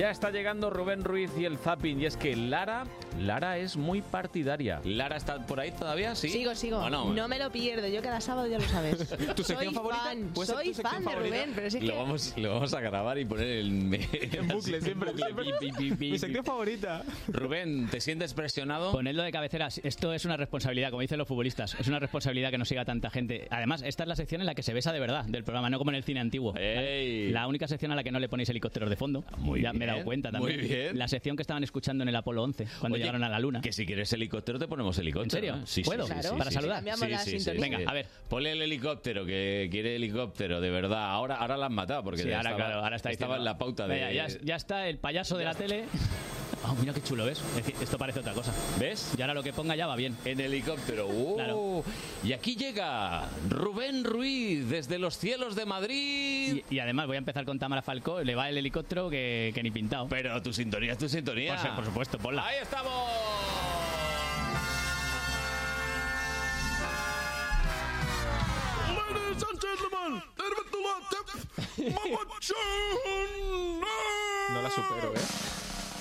Ya está llegando Rubén Ruiz y el zapping y es que Lara, Lara es muy partidaria. Lara está por ahí todavía, sí. Sigo, sigo. ¿O no? No me lo pierdo. Yo cada sábado ya lo sabes. ¿Tu sección soy favorita? Fan, ¿Puede ser soy tu sección fan favorita? de Rubén, pero es lo, que... vamos, lo vamos a grabar y poner en, en bucle, siempre, siempre. Mi sección favorita. Rubén, ¿te sientes presionado? Ponedlo de cabecera. Esto es una responsabilidad, como dicen los futbolistas. Es una responsabilidad que nos siga tanta gente. Además, esta es la sección en la que se besa de verdad del programa, no como en el cine antiguo. La única sección a la que no le ponéis helicópteros de fondo. Muy ya me he dado cuenta también. muy bien. La sección que estaban escuchando en el Apolo 11, cuando Oye, llegaron a la Luna. Que si quieres helicóptero te ponemos helicóptero. ¿En serio? ¿eh? Sí, ¿Puedo? Sí, Claro. sí, Para sí, saludar. sí. Cambiamos la Sí, sí, sintonía. sí. Venga, a ver. Ponle el helicóptero, que quiere helicóptero, de verdad. Ahora, ahora la han matado porque Sí, ya ahora, estaba, claro, ahora está estaba diciendo, en la pauta de... "Venga, ya, ya está el payaso de la tele. Oh, mira qué chulo, ¿ves? Es decir, esto parece otra cosa. ¿Ves? Y ahora lo que ponga ya va bien. En helicóptero. ¡Uh! Claro. Y aquí llega Rubén Ruiz desde los cielos de Madrid. Y, y además voy a empezar con Tamara Falcó, le va el helicóptero que, que ni pintado. Pero tu sintonía es tu sintonía. Por, por supuesto, ponla. ¡Ahí estamos! Ladies and gentlemen, No la supero, ¿eh?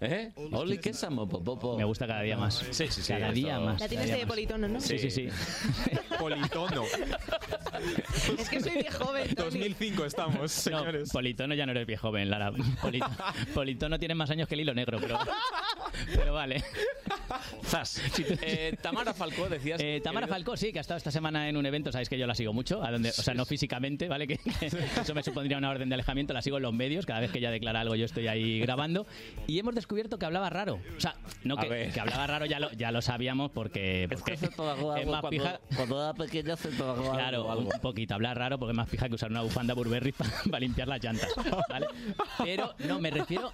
¿Eh? Oli mopopopo. Me gusta cada día más. Sí, sí, sí. Cada esto- día más. La tienes de politono, ¿no? Sí, sí, sí. Politono. Es que soy viejo joven, Tony. 2005 estamos, señores. No, Politono ya no eres viejo joven, Lara. Polito- Politono tiene más años que el hilo negro, pero, pero vale. Zas. Eh, Tamara Falcó, decías. Eh, Tamara querido. Falcó, sí, que ha estado esta semana en un evento, sabéis que yo la sigo mucho, a donde, o sea, no físicamente, ¿vale? Que, que eso me supondría una orden de alejamiento, la sigo en los medios, cada vez que ella declara algo yo estoy ahí grabando, y hemos descubierto que hablaba raro. O sea, no A que, que hablaba raro ya lo, ya lo sabíamos porque, porque es más pija... Cuando era pequeño se Claro, algo. un poquito hablar raro porque es más fija que usar una bufanda Burberry para limpiar las llantas, ¿vale? Pero no, me refiero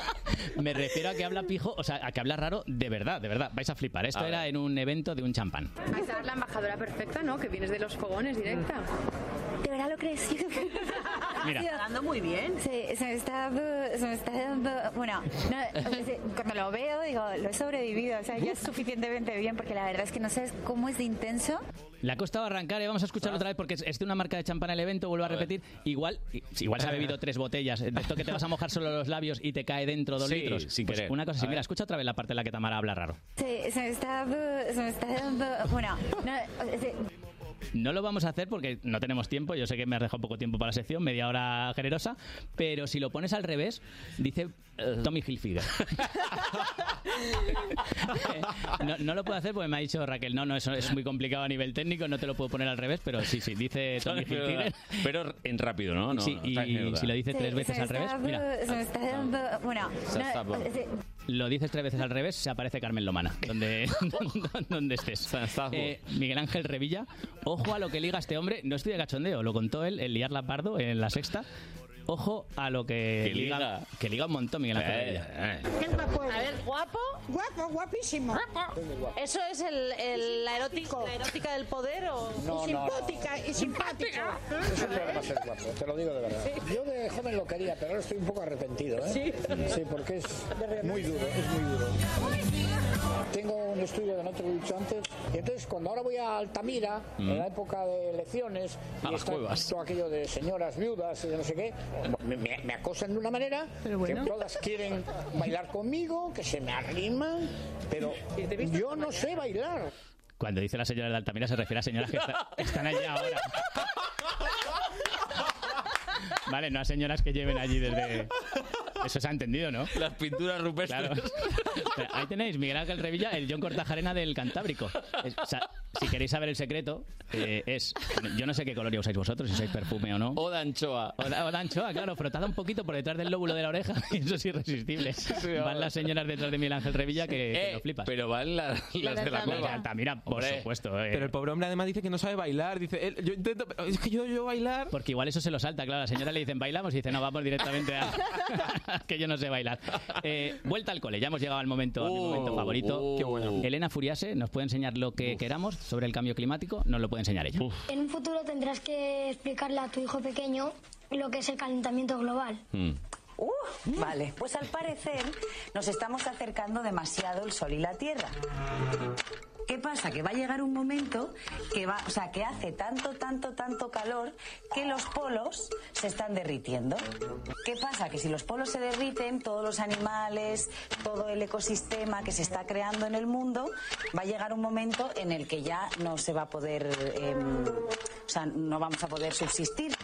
me refiero a que habla pijo, o sea, a que habla raro de verdad, de verdad. Vais a flipar. Esto A ver. era en un evento de un champán. Esa es la embajadora perfecta, ¿no? Que vienes de los fogones directa. ¿De verdad lo crees? Mira. Está dando muy bien. Se, se está dando, se me está dando, bueno, no, cuando lo veo digo, lo he sobrevivido, o sea, ya es suficientemente bien porque la verdad es que no sabes cómo es de intenso. Le ha costado arrancar, y vamos a escucharlo otra vez porque es, de una marca de champán el evento, vuelvo a repetir. Igual, igual se ha bebido tres botellas. De esto que te vas a mojar solo los labios y te cae dentro dos Sí, litros. sin Pues querer. Una cosa así, mira, escucha otra vez la parte en la que Tamara habla raro. Se, se me está dando, se me está dando, bueno, no, No lo vamos a hacer porque no tenemos tiempo. Yo sé que me has dejado poco tiempo para la sección, media hora generosa. Pero si lo pones al revés, dice eh, Tommy Hilfiger. no, no lo puedo hacer porque me ha dicho Raquel, no, no, eso es muy complicado a nivel técnico, no te lo puedo poner al revés, pero sí, sí, dice Tommy Hilfiger. Pero en rápido, ¿no? no Sí, y si lo dices se- tres veces al revés, mira. se me está dando, bueno, Se no, Lo dices tres veces al revés, se aparece Carmen Lomana, donde, donde estés. Eh, Miguel Ángel Revilla, ojo a lo que liga este hombre, no estoy de cachondeo, lo contó él, el liar Pardo en la sexta. Ojo a lo que, Que liga. que liga un montón Miguel Ángel Eh, eh. A ver, guapo. Guapo, guapísimo. ¿Eso es el, el- la, erótica, la erótica del poder o...? No, y no, simpática, y simpática. Es un problema ser guapo, te lo digo de verdad. Yo de joven lo quería, pero ahora estoy un poco arrepentido, ¿eh? Sí. Sí, porque es muy duro, es muy duro. Tengo un estudio que no te lo he dicho antes, y entonces cuando ahora voy a Altamira, Mm. en la época de elecciones, A y las está cuevas. todo aquello de señoras viudas y de no sé qué, me, acosan de una manera Pero bueno. que todas quieren bailar conmigo, que se me arriman, pero yo no sé bailar. Cuando dice la señora de Altamira se refiere a señoras que está- están allí ahora. Vale, no a señoras que lleven allí desde... Eso se ha entendido, ¿no? Las pinturas rupestres. Claro. Ahí tenéis, Miguel Ángel Revilla, el John Cortajarena del Cantábrico. Es- o sea, si queréis saber el secreto, eh, es... Yo no sé qué colonia usáis vosotros, si usáis perfume o no. O de anchoa. O de, o de anchoa, claro, frotada un poquito por detrás del lóbulo de la oreja. y Eso es irresistible. Van las señoras detrás de Miguel Ángel Revilla que, que Eh, lo flipas. pero van la- las Las de la cueva. Altamira, por Hombre. supuesto. eh. Pero el pobre hombre además dice que no sabe bailar. Dice, él- yo intento, es que yo, yo bailar. Porque igual eso se lo salta, claro. La señora le dicen bailamos y dice no, vamos directamente a que yo no sé bailar. Eh, vuelta al cole, ya hemos llegado al momento, a mi momento favorito. qué bueno. Elena Furiase nos puede enseñar lo que queramos sobre el cambio climático, nos lo puede enseñar ella. En un futuro tendrás que explicarle a tu hijo pequeño lo que es el calentamiento global. Uh, vale, pues al parecer nos estamos acercando demasiado el Sol y la Tierra. ¿Qué pasa? Que va a llegar un momento que va, o sea, que hace tanto, tanto, tanto calor que los polos se están derritiendo. ¿Qué pasa? Que si los polos se derriten, todos los animales, todo el ecosistema que se está creando en el mundo, va a llegar un momento en el que ya no se va a poder, em, o sea, no vamos a poder subsistir.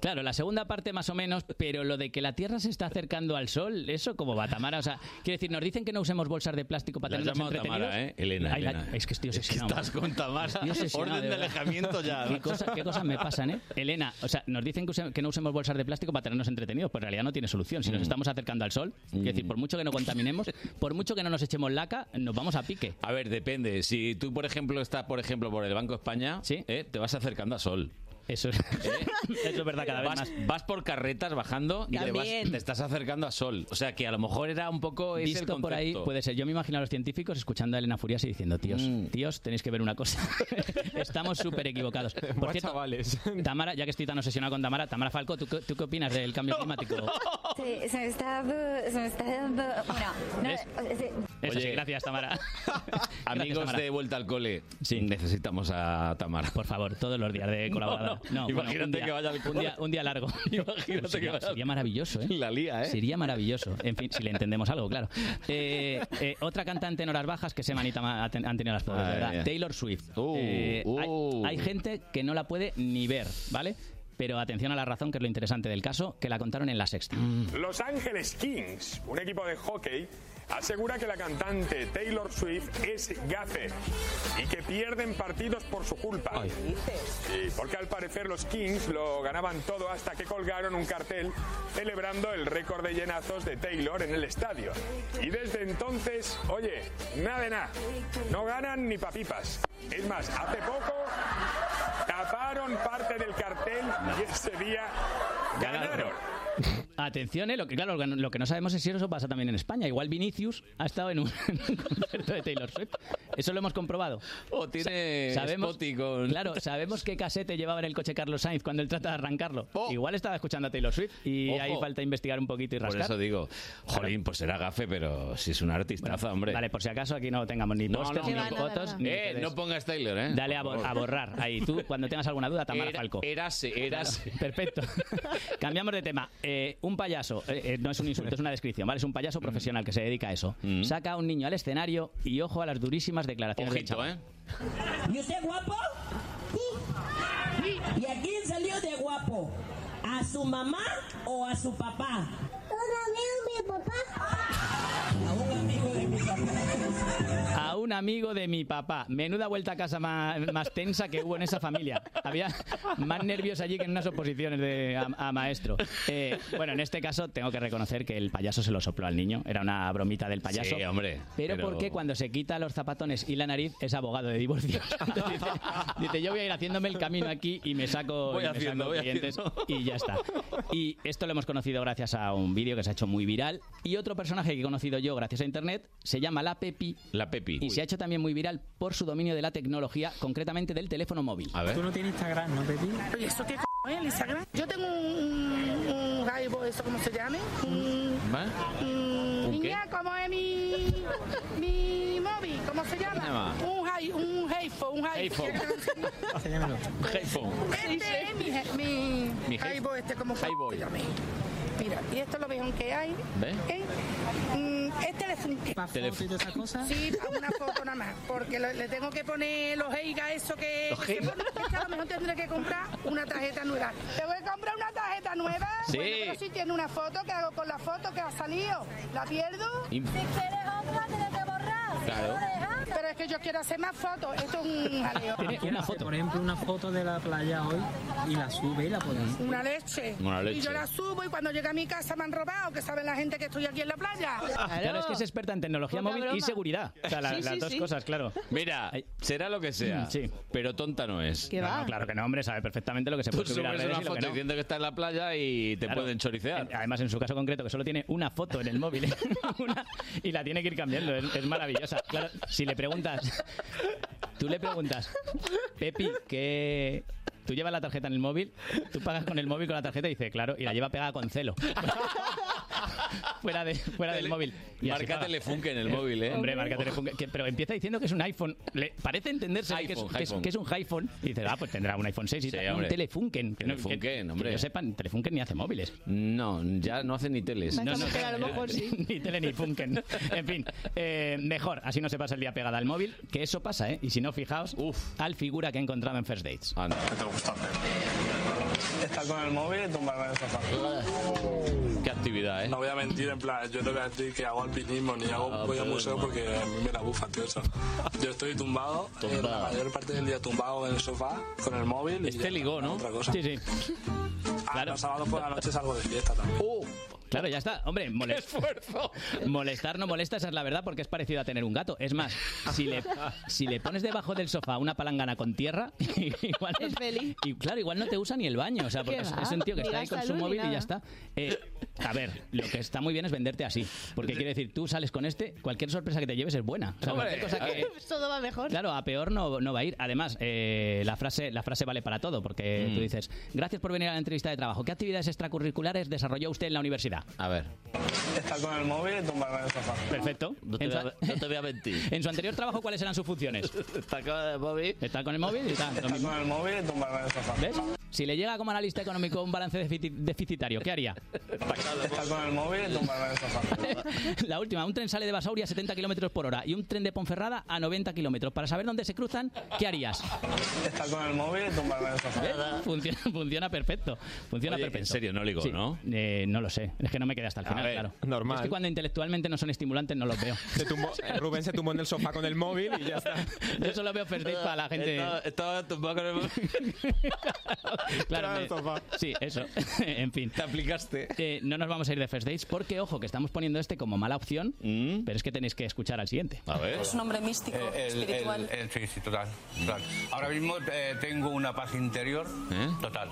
Claro, la segunda parte más o menos, pero lo de que la Tierra se está acercando al Sol, ¿eso cómo va, Tamara? O sea, quiero decir, nos dicen que no usemos bolsas de plástico para llamado entretenidos. Tamara, ¿eh? Elena, Ay, la- Elena. es que estoy Es que obsesionado. estás con Tamara. Estoy obsesionado, Orden de alejamiento ya. ¿Qué, cosa- qué cosas me pasan, eh? Elena, o sea, nos dicen que, use- que no usemos bolsas de plástico para tenernos entretenidos, pues en realidad no tiene solución. Si nos Mm. estamos acercando al Sol, es decir, por mucho que no contaminemos, por mucho que no nos echemos laca, nos vamos a pique. A ver, depende. Si tú, por ejemplo, estás, por ejemplo, por el Banco España, ¿eh? te vas acercando a Sol. Eso es, eso es verdad cada vez vas, más. Vas por carretas bajando y te, vas- También. te estás acercando a Sol. O sea que a lo mejor era un poco ese el Visto por ahí, concepto. puede ser. Yo me imagino a los científicos escuchando a Elena Furias y diciendo, tíos, Mm. tíos, tenéis que ver una cosa. Estamos súper equivocados. Por cierto, Tamara, ya que estoy tan obsesionado con Tamara, Tamara Falco, ¿tú, qué- tú qué opinas del cambio climático? Se, se me está, se me sí, gracias, Tamara. Amigos Tamara. de vuelta al cole, necesitamos a Tamara. Por favor, todos los días de colaboradora. No, bueno, Imagínate un día- que vaya al un día, un día largo. Imagínate que sería, vaya al- sería maravilloso, ¿eh? La lía, ¿eh? Sería maravilloso. En fin, si le entendemos algo, claro. Eh, eh, otra cantante en horas bajas que se manita han tenido las pobres, Ay, ¿verdad? ay. Taylor Swift. Uh, Eh, hay- uh. hay, gente que no la puede ni ver, ¿vale? Pero atención a la razón, que es lo interesante del caso, que la contaron en la sexta. Los Ángeles Kings, un equipo de hockey, asegura que la cantante Taylor Swift es gafe y que pierden partidos por su culpa. Sí, porque al parecer los Kings lo ganaban todo hasta que colgaron un cartel celebrando el récord de llenazos de Taylor en el estadio. Y desde entonces, oye, nada de nada. No ganan ni papipas. Es más, hace poco taparon parte del cartel y ese día ganaron. Atención, ¿eh? lo que, claro, lo que no- no sabemos es si eso pasa también en España. Igual Vinicius ha estado en un, en un concierto de Taylor Swift. Eso lo hemos comprobado. O tiene sabemos, Spotty con- Claro, sabemos qué casete llevaba en el coche Carlos Sainz cuando él trata de arrancarlo. Igual estaba escuchando a Taylor Swift y Ojo. ahí falta investigar un poquito y Por rascar. eso digo, jolín, pues será gafe, pero si es una artistaza, hombre. Vale, por si acaso aquí no tengamos ni No, pósters, no, ni no. fotos, ni Eh, no pongas Taylor, ¿eh? Dale a, bo- a borrar. Ahí, tú, cuando tengas alguna duda, Tamara Era- Falco. Erase, erase. Claro, perfecto. Cambiamos de tema. Eh, un payaso, eh, eh, no es un insulto, es una descripción, ¿vale? Es un payaso profesional que se dedica a eso. Saca a un niño al escenario y ojo a las durísimas declaraciones del Ojito, chaval. ¿eh? ¿Y usted guapo? Sí. ¿Y a quién salió de guapo? ¿A su mamá o a su papá? mi papá. A un amigo de mi papá. A un amigo de mi papá. Menuda vuelta a casa más, más tensa que hubo en esa familia. Había más nervios allí que en unas oposiciones de, a, a maestro. Eh, bueno, en este caso tengo que reconocer que el payaso se lo sopló al niño. Era una bromita del payaso. Sí, hombre, Pero, pero- porque cuando se quita los zapatones y la nariz es abogado de divorcio. Entonces dice, dice, yo voy a ir haciéndome el camino aquí y me saco, Voy y me saco haciendo, voy clientes y ya está. Y esto lo hemos conocido gracias a un vídeo que se ha hecho muy viral. Y otro personaje que he conocido yo gracias a internet se llama La Pepi. La Pepi. Y se ha hecho también muy viral por su dominio de la tecnología, concretamente del teléfono móvil. A ver. Tú no tienes Instagram, ¿no, Pepi? ¿Y eso qué c es el Instagram? Yo tengo un, un ¿eso cómo se llame? Un, un- ¿Un qué? niña, ¿cómo es mi, mi móvil? ¿Cómo se llama? llama? Un Jai, un Heifo, un Heifo. Headphone. Este es mi, mi, Mi este, ¿cómo se Highboy. Mira, y esto es lo mejor que hay. ¿eh? Mm, es telefunken. Telef- y esa cosa? Sí, para una foto nada más. Porque le, le tengo que poner los eigas, eso que. ¿Los que se Heiga? pone, es que a lo mejor tendré que comprar una tarjeta nueva. ¿Tengo que comprar una tarjeta nueva? Sí. Bueno, pero si tiene una foto, ¿qué hago con la foto que ha salido? ¿La pierdo? Y- Si quieres otra, tienes que borrar. Claro. Pero es que yo quiero hacer más fotos. Esto es un jaleo. una foto. Por ejemplo, una foto de la playa hoy y la sube y la pone. Una leche. Una leche. Y yo la subo y cuando llega a mi casa me han robado, que sabe la gente que estoy aquí en la playa. Claro, es que es experta en tecnología Poca móvil y broma. seguridad. O sea, la- Sí, las sí, dos sí. cosas, claro. Mira, será lo que sea, sí. pero tonta no es. No, no, claro que no, hombre, sabe perfectamente lo que se Tú puede subir a subes redes una y lo que foto no. diciendo que está en la playa y te Claro. pueden choricear. Además, en su caso concreto, que solo tiene una foto en el móvil una- y la tiene que ir cambiando. Es, es maravillosa. Claro, si le preguntas, tú le preguntas, Pepi, que tú llevas la tarjeta en el móvil, tú pagas con el móvil con la tarjeta y dice, claro, y la lleva pegada con celo. fuera de, fuera del móvil. Y así marca. Telefunken en el móvil, ¿eh? Hombre, marca Telefunken. que- pero empieza diciendo que es un iPhone. Le parece entenderse que, es, iPhone, que es- iPhone. que es un iPhone. Y dice, ah, pues tendrá un iPhone 6 y Sí, tal. No, un. Telefunken. Que no- que- Telefunken, que hombre. yo sepan, Telefunken ni hace móviles. No, ya no hace ni teles. No, no, ni tele ni Funken. En fin, eh, mejor, así no se pasa el día pegada al móvil, que eso pasa, ¿eh? Y si no, fijaos, al figura que he encontrado en First Dates. te gusta Estar con el móvil y tumbarme en el sofá. Qué actividad, ¿eh? No voy a mentir, en plan, yo no voy a decir que hago alpinismo ni hago, Ah, voy al museo no. porque a mí me la bufa, tío, eso. Yo estoy tumbado, eh, la mayor parte del día tumbado en el sofá con el móvil. y Este ya ligó, ¿no? Otra cosa. Sí, sí. Ah, los sábados por la noche salgo de fiesta también. Claro, ya está. Hombre, mole- molestar no molesta, esa es la verdad, porque es parecido a tener un gato. Es más, si le, si le pones debajo del sofá una palangana con tierra, igual Es feliz. Y claro, igual no te usa ni el baño, o sea, porque ¿Qué es, es un tío que está ahí con su móvil y ya está. Eh, a ver, lo que está muy bien es venderte así, porque quiere decir, tú sales con este, cualquier sorpresa que te lleves es buena. O sea, Hombre, cualquier cosa que, Todo va mejor. Claro, a peor no, no va a ir. Además, eh, la, frase, la frase vale para todo, porque Mm. tú dices, gracias por venir a la entrevista de trabajo. ¿Qué actividades extracurriculares desarrolló usted en la universidad? A ver. Estar con el móvil y tumbarme en el sofá. Perfecto. No te, En voy su- a, no te voy a mentir. En su anterior trabajo, ¿cuáles eran sus funciones? Está con el móvil. Estar con el móvil y tal. lo Estar con el móvil y tumbarme en el sofá. ¿Ves? Si le llega como analista económico un balance defici- deficitario, ¿qué haría? Estar con el móvil y tumbarme en el sofá. La última, un tren sale de Basauri a 70 kilómetros por hora y un tren de Ponferrada a 90 kilómetros. Para saber dónde se cruzan, ¿qué harías? Estar con el móvil y tumbarme en el sofá. ¿Ves? Funciona, funciona perfecto. Funciona Oye, perfecto. en serio, no ligo, Sí. ¿no? Eh, no lo sé. Es que no me quedé hasta el final, ver, claro. normal. Es que cuando intelectualmente no son estimulantes no los veo. Se tumbó- eh, Rubén se tumbó en el sofá con el móvil y ya está. Yo solo veo first para la gente. Estaba, estaba tumbado con el móvil. Claro, me- el sofá. sí, eso. en fin. Te aplicaste. Eh, no nos vamos a ir de first dates porque, ojo, que estamos poniendo este como mala opción, pero es que tenéis que escuchar al siguiente. Mm. A ver. Es un hombre místico, Eh, el- espiritual. el- el- sí, sí, total, total. Ahora mismo eh, tengo una paz interior ¿Eh? total.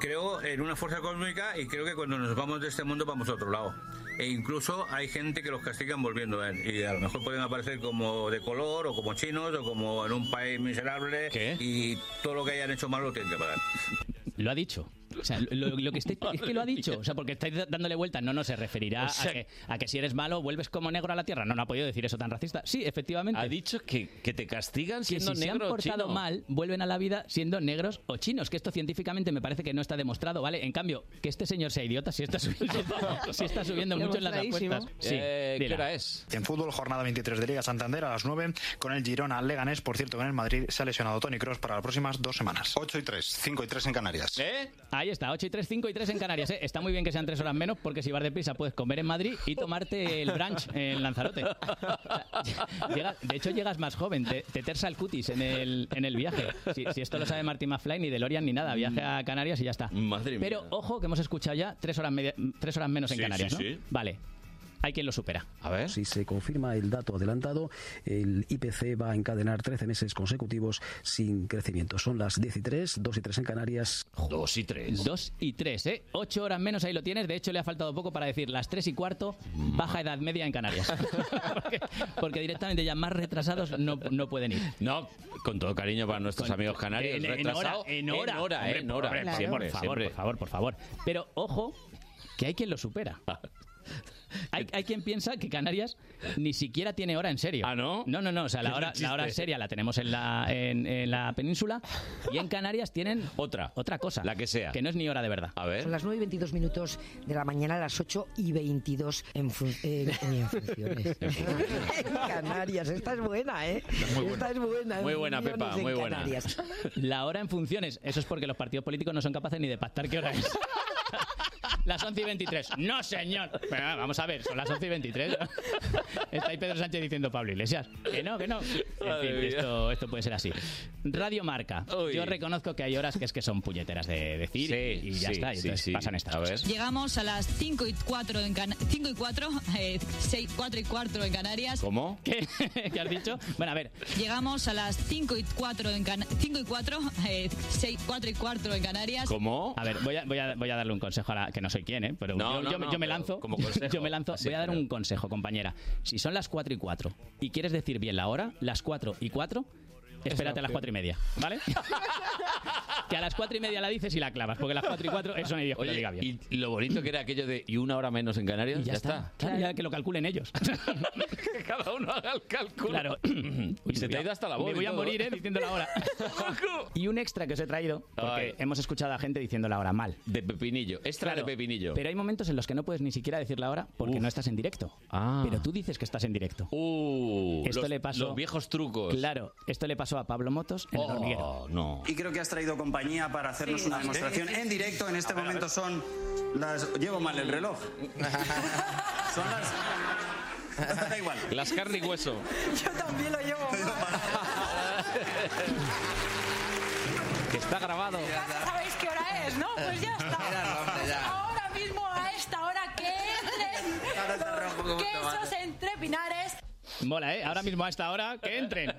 Creo en una fuerza cósmica y creo que cuando nos vamos de este mundo vamos a otro lado. E incluso hay gente que los castigan volviendo a él. Y a lo mejor pueden aparecer como de color o como chinos o como en un país miserable. Y todo lo que hayan hecho mal lo tienen que pagar. Lo ha dicho. O sea, lo, lo que estáis, es que lo ha dicho. O sea, porque estáis dándole vueltas. No, no, se referirá O sea- a, que, a que si eres malo vuelves como negro a la tierra. No, no ha podido decir eso tan racista. Sí, efectivamente. Ha dicho que, que te castigan que siendo si se han negro o portado chino. mal, vuelven a la vida siendo negros o chinos. Que esto científicamente me parece que no está demostrado, ¿vale? En cambio, que este señor sea idiota, si está subiendo, sí está subiendo mucho en las apuestas. Sí, Eh, ¿Qué hora es? En fútbol, jornada 23 de Liga Santander a las 9 con el Girona Leganés. Por cierto, que en el Madrid se ha lesionado Tony Cross para las próximas dos semanas. 8 y 3, 5 y 3 en Canarias. ¿Eh? Ahí está, 8 y 3, 5 y 3 en Canarias. ¿eh? Está muy bien que sean 3 horas menos porque si vas deprisa puedes comer en Madrid y tomarte el brunch en Lanzarote. Llega- de hecho, llegas más joven, te, te tersa el cutis en el, en el viaje. Si, si esto lo sabe Marty McFly, ni DeLorean ni nada, viaje a Canarias y ya está. Madre mía. Pero ojo, que hemos escuchado ya 3 horas, media- tres horas menos en Sí, Canarias, sí, ¿no? sí. Vale. Hay quien lo supera. A ver. Si se confirma el dato adelantado, el IPC va a encadenar 13 meses consecutivos sin crecimiento. Son las 10 y 3, 2 y 3 en Canarias. 2 y 3. 2 y 3, ¿eh? 8 horas menos, ahí lo tienes. De hecho, le ha faltado poco para decir las 3 y cuarto, baja edad media en Canarias. porque, porque directamente ya más retrasados no, no pueden ir. No, con todo cariño para nuestros amigos canarios. En, en hora, en hora. En hora, Hombre, eh, en hora. hombre, Siempre, por favor, siempre. por favor, por favor. Pero ojo, que hay quien lo supera. Hay, hay quien piensa que Canarias ni siquiera tiene hora en serio. ¿Ah, no? No, no, no. O sea, la hora, la hora seria la tenemos en la, en, en la península y en Canarias tienen otra, otra cosa. La que sea. Que no es ni hora de verdad. A ver. Son las 9 y 22 minutos de la mañana, a las 8 y 22 en, fun- en- en funciones. en Canarias. Esta es buena, ¿eh? Esta es buena. Muy buena, Pepa, en muy buena. Canarias. La hora en funciones. Eso es porque los partidos políticos no son capaces ni de pactar qué hora es. Las 11 y 23. No, señor. Vamos a ver, son las 11 y 23. Está ahí Pedro Sánchez diciendo Pablo Iglesias. Que no, que no. En fin, esto, esto puede ser así. Radio Marca. Yo reconozco que hay horas que es que son puñeteras de decir y ya sí, está. Y entonces sí. pasan estas cosas. Llegamos a las 5 y 4 en Can 5 y 4, eh, 6, 4 y 4 en Canarias. ¿Cómo? ¿Qué? ¿Qué has dicho? Bueno, a ver. Llegamos a las 5 y 4 en Can 5 y 4, eh, 6, 4 y 4 en Canarias. ¿Cómo? A ver, voy a, voy a, voy a darle un consejo a la que no soy quien, ¿eh? Pero No, yo, no, yo me- no, yo me lanzo. como consejo. Yo me lanzo. Voy a dar un consejo, compañera. Si son las 4 y 4 y quieres decir bien la hora, las 4 y 4. Espérate a las cuatro y media, ¿vale? que a las cuatro y media la dices y la clavas, porque las cuatro y cuatro eso no hay Dios que lo diga bien. y lo bonito que era aquello de y una hora menos en Canarias, Y ya está. Claro, ya que lo calculen ellos. que cada uno haga el cálculo. Claro. y se te ha ido hasta la voz. Me y voy a todo. morir, ¿eh? Diciendo la hora. y un extra que os he traído, porque Ay. hemos escuchado a gente diciendo la hora mal. De pepinillo. Extra de pepinillo. Pero hay momentos en los que no puedes ni siquiera decir la hora porque no estás en directo. Ah. Pero tú dices que estás en directo. Uh, esto los- le pasó. los viejos trucos. Claro, esto le pasó a Pablo Motos en el hormiguero. no. Y creo que has traído compañía para hacernos Sí. una demostración en directo. En este momento son las... Llevo mal el reloj. Son las... Da igual. Las carne y hueso. Yo también lo llevo. que está grabado. ¿Sabéis qué hora es, no? Pues ya está. Ahora mismo a esta hora que entren los quesos entre pinares. Mola, ¿eh? Ahora mismo a esta hora que entren.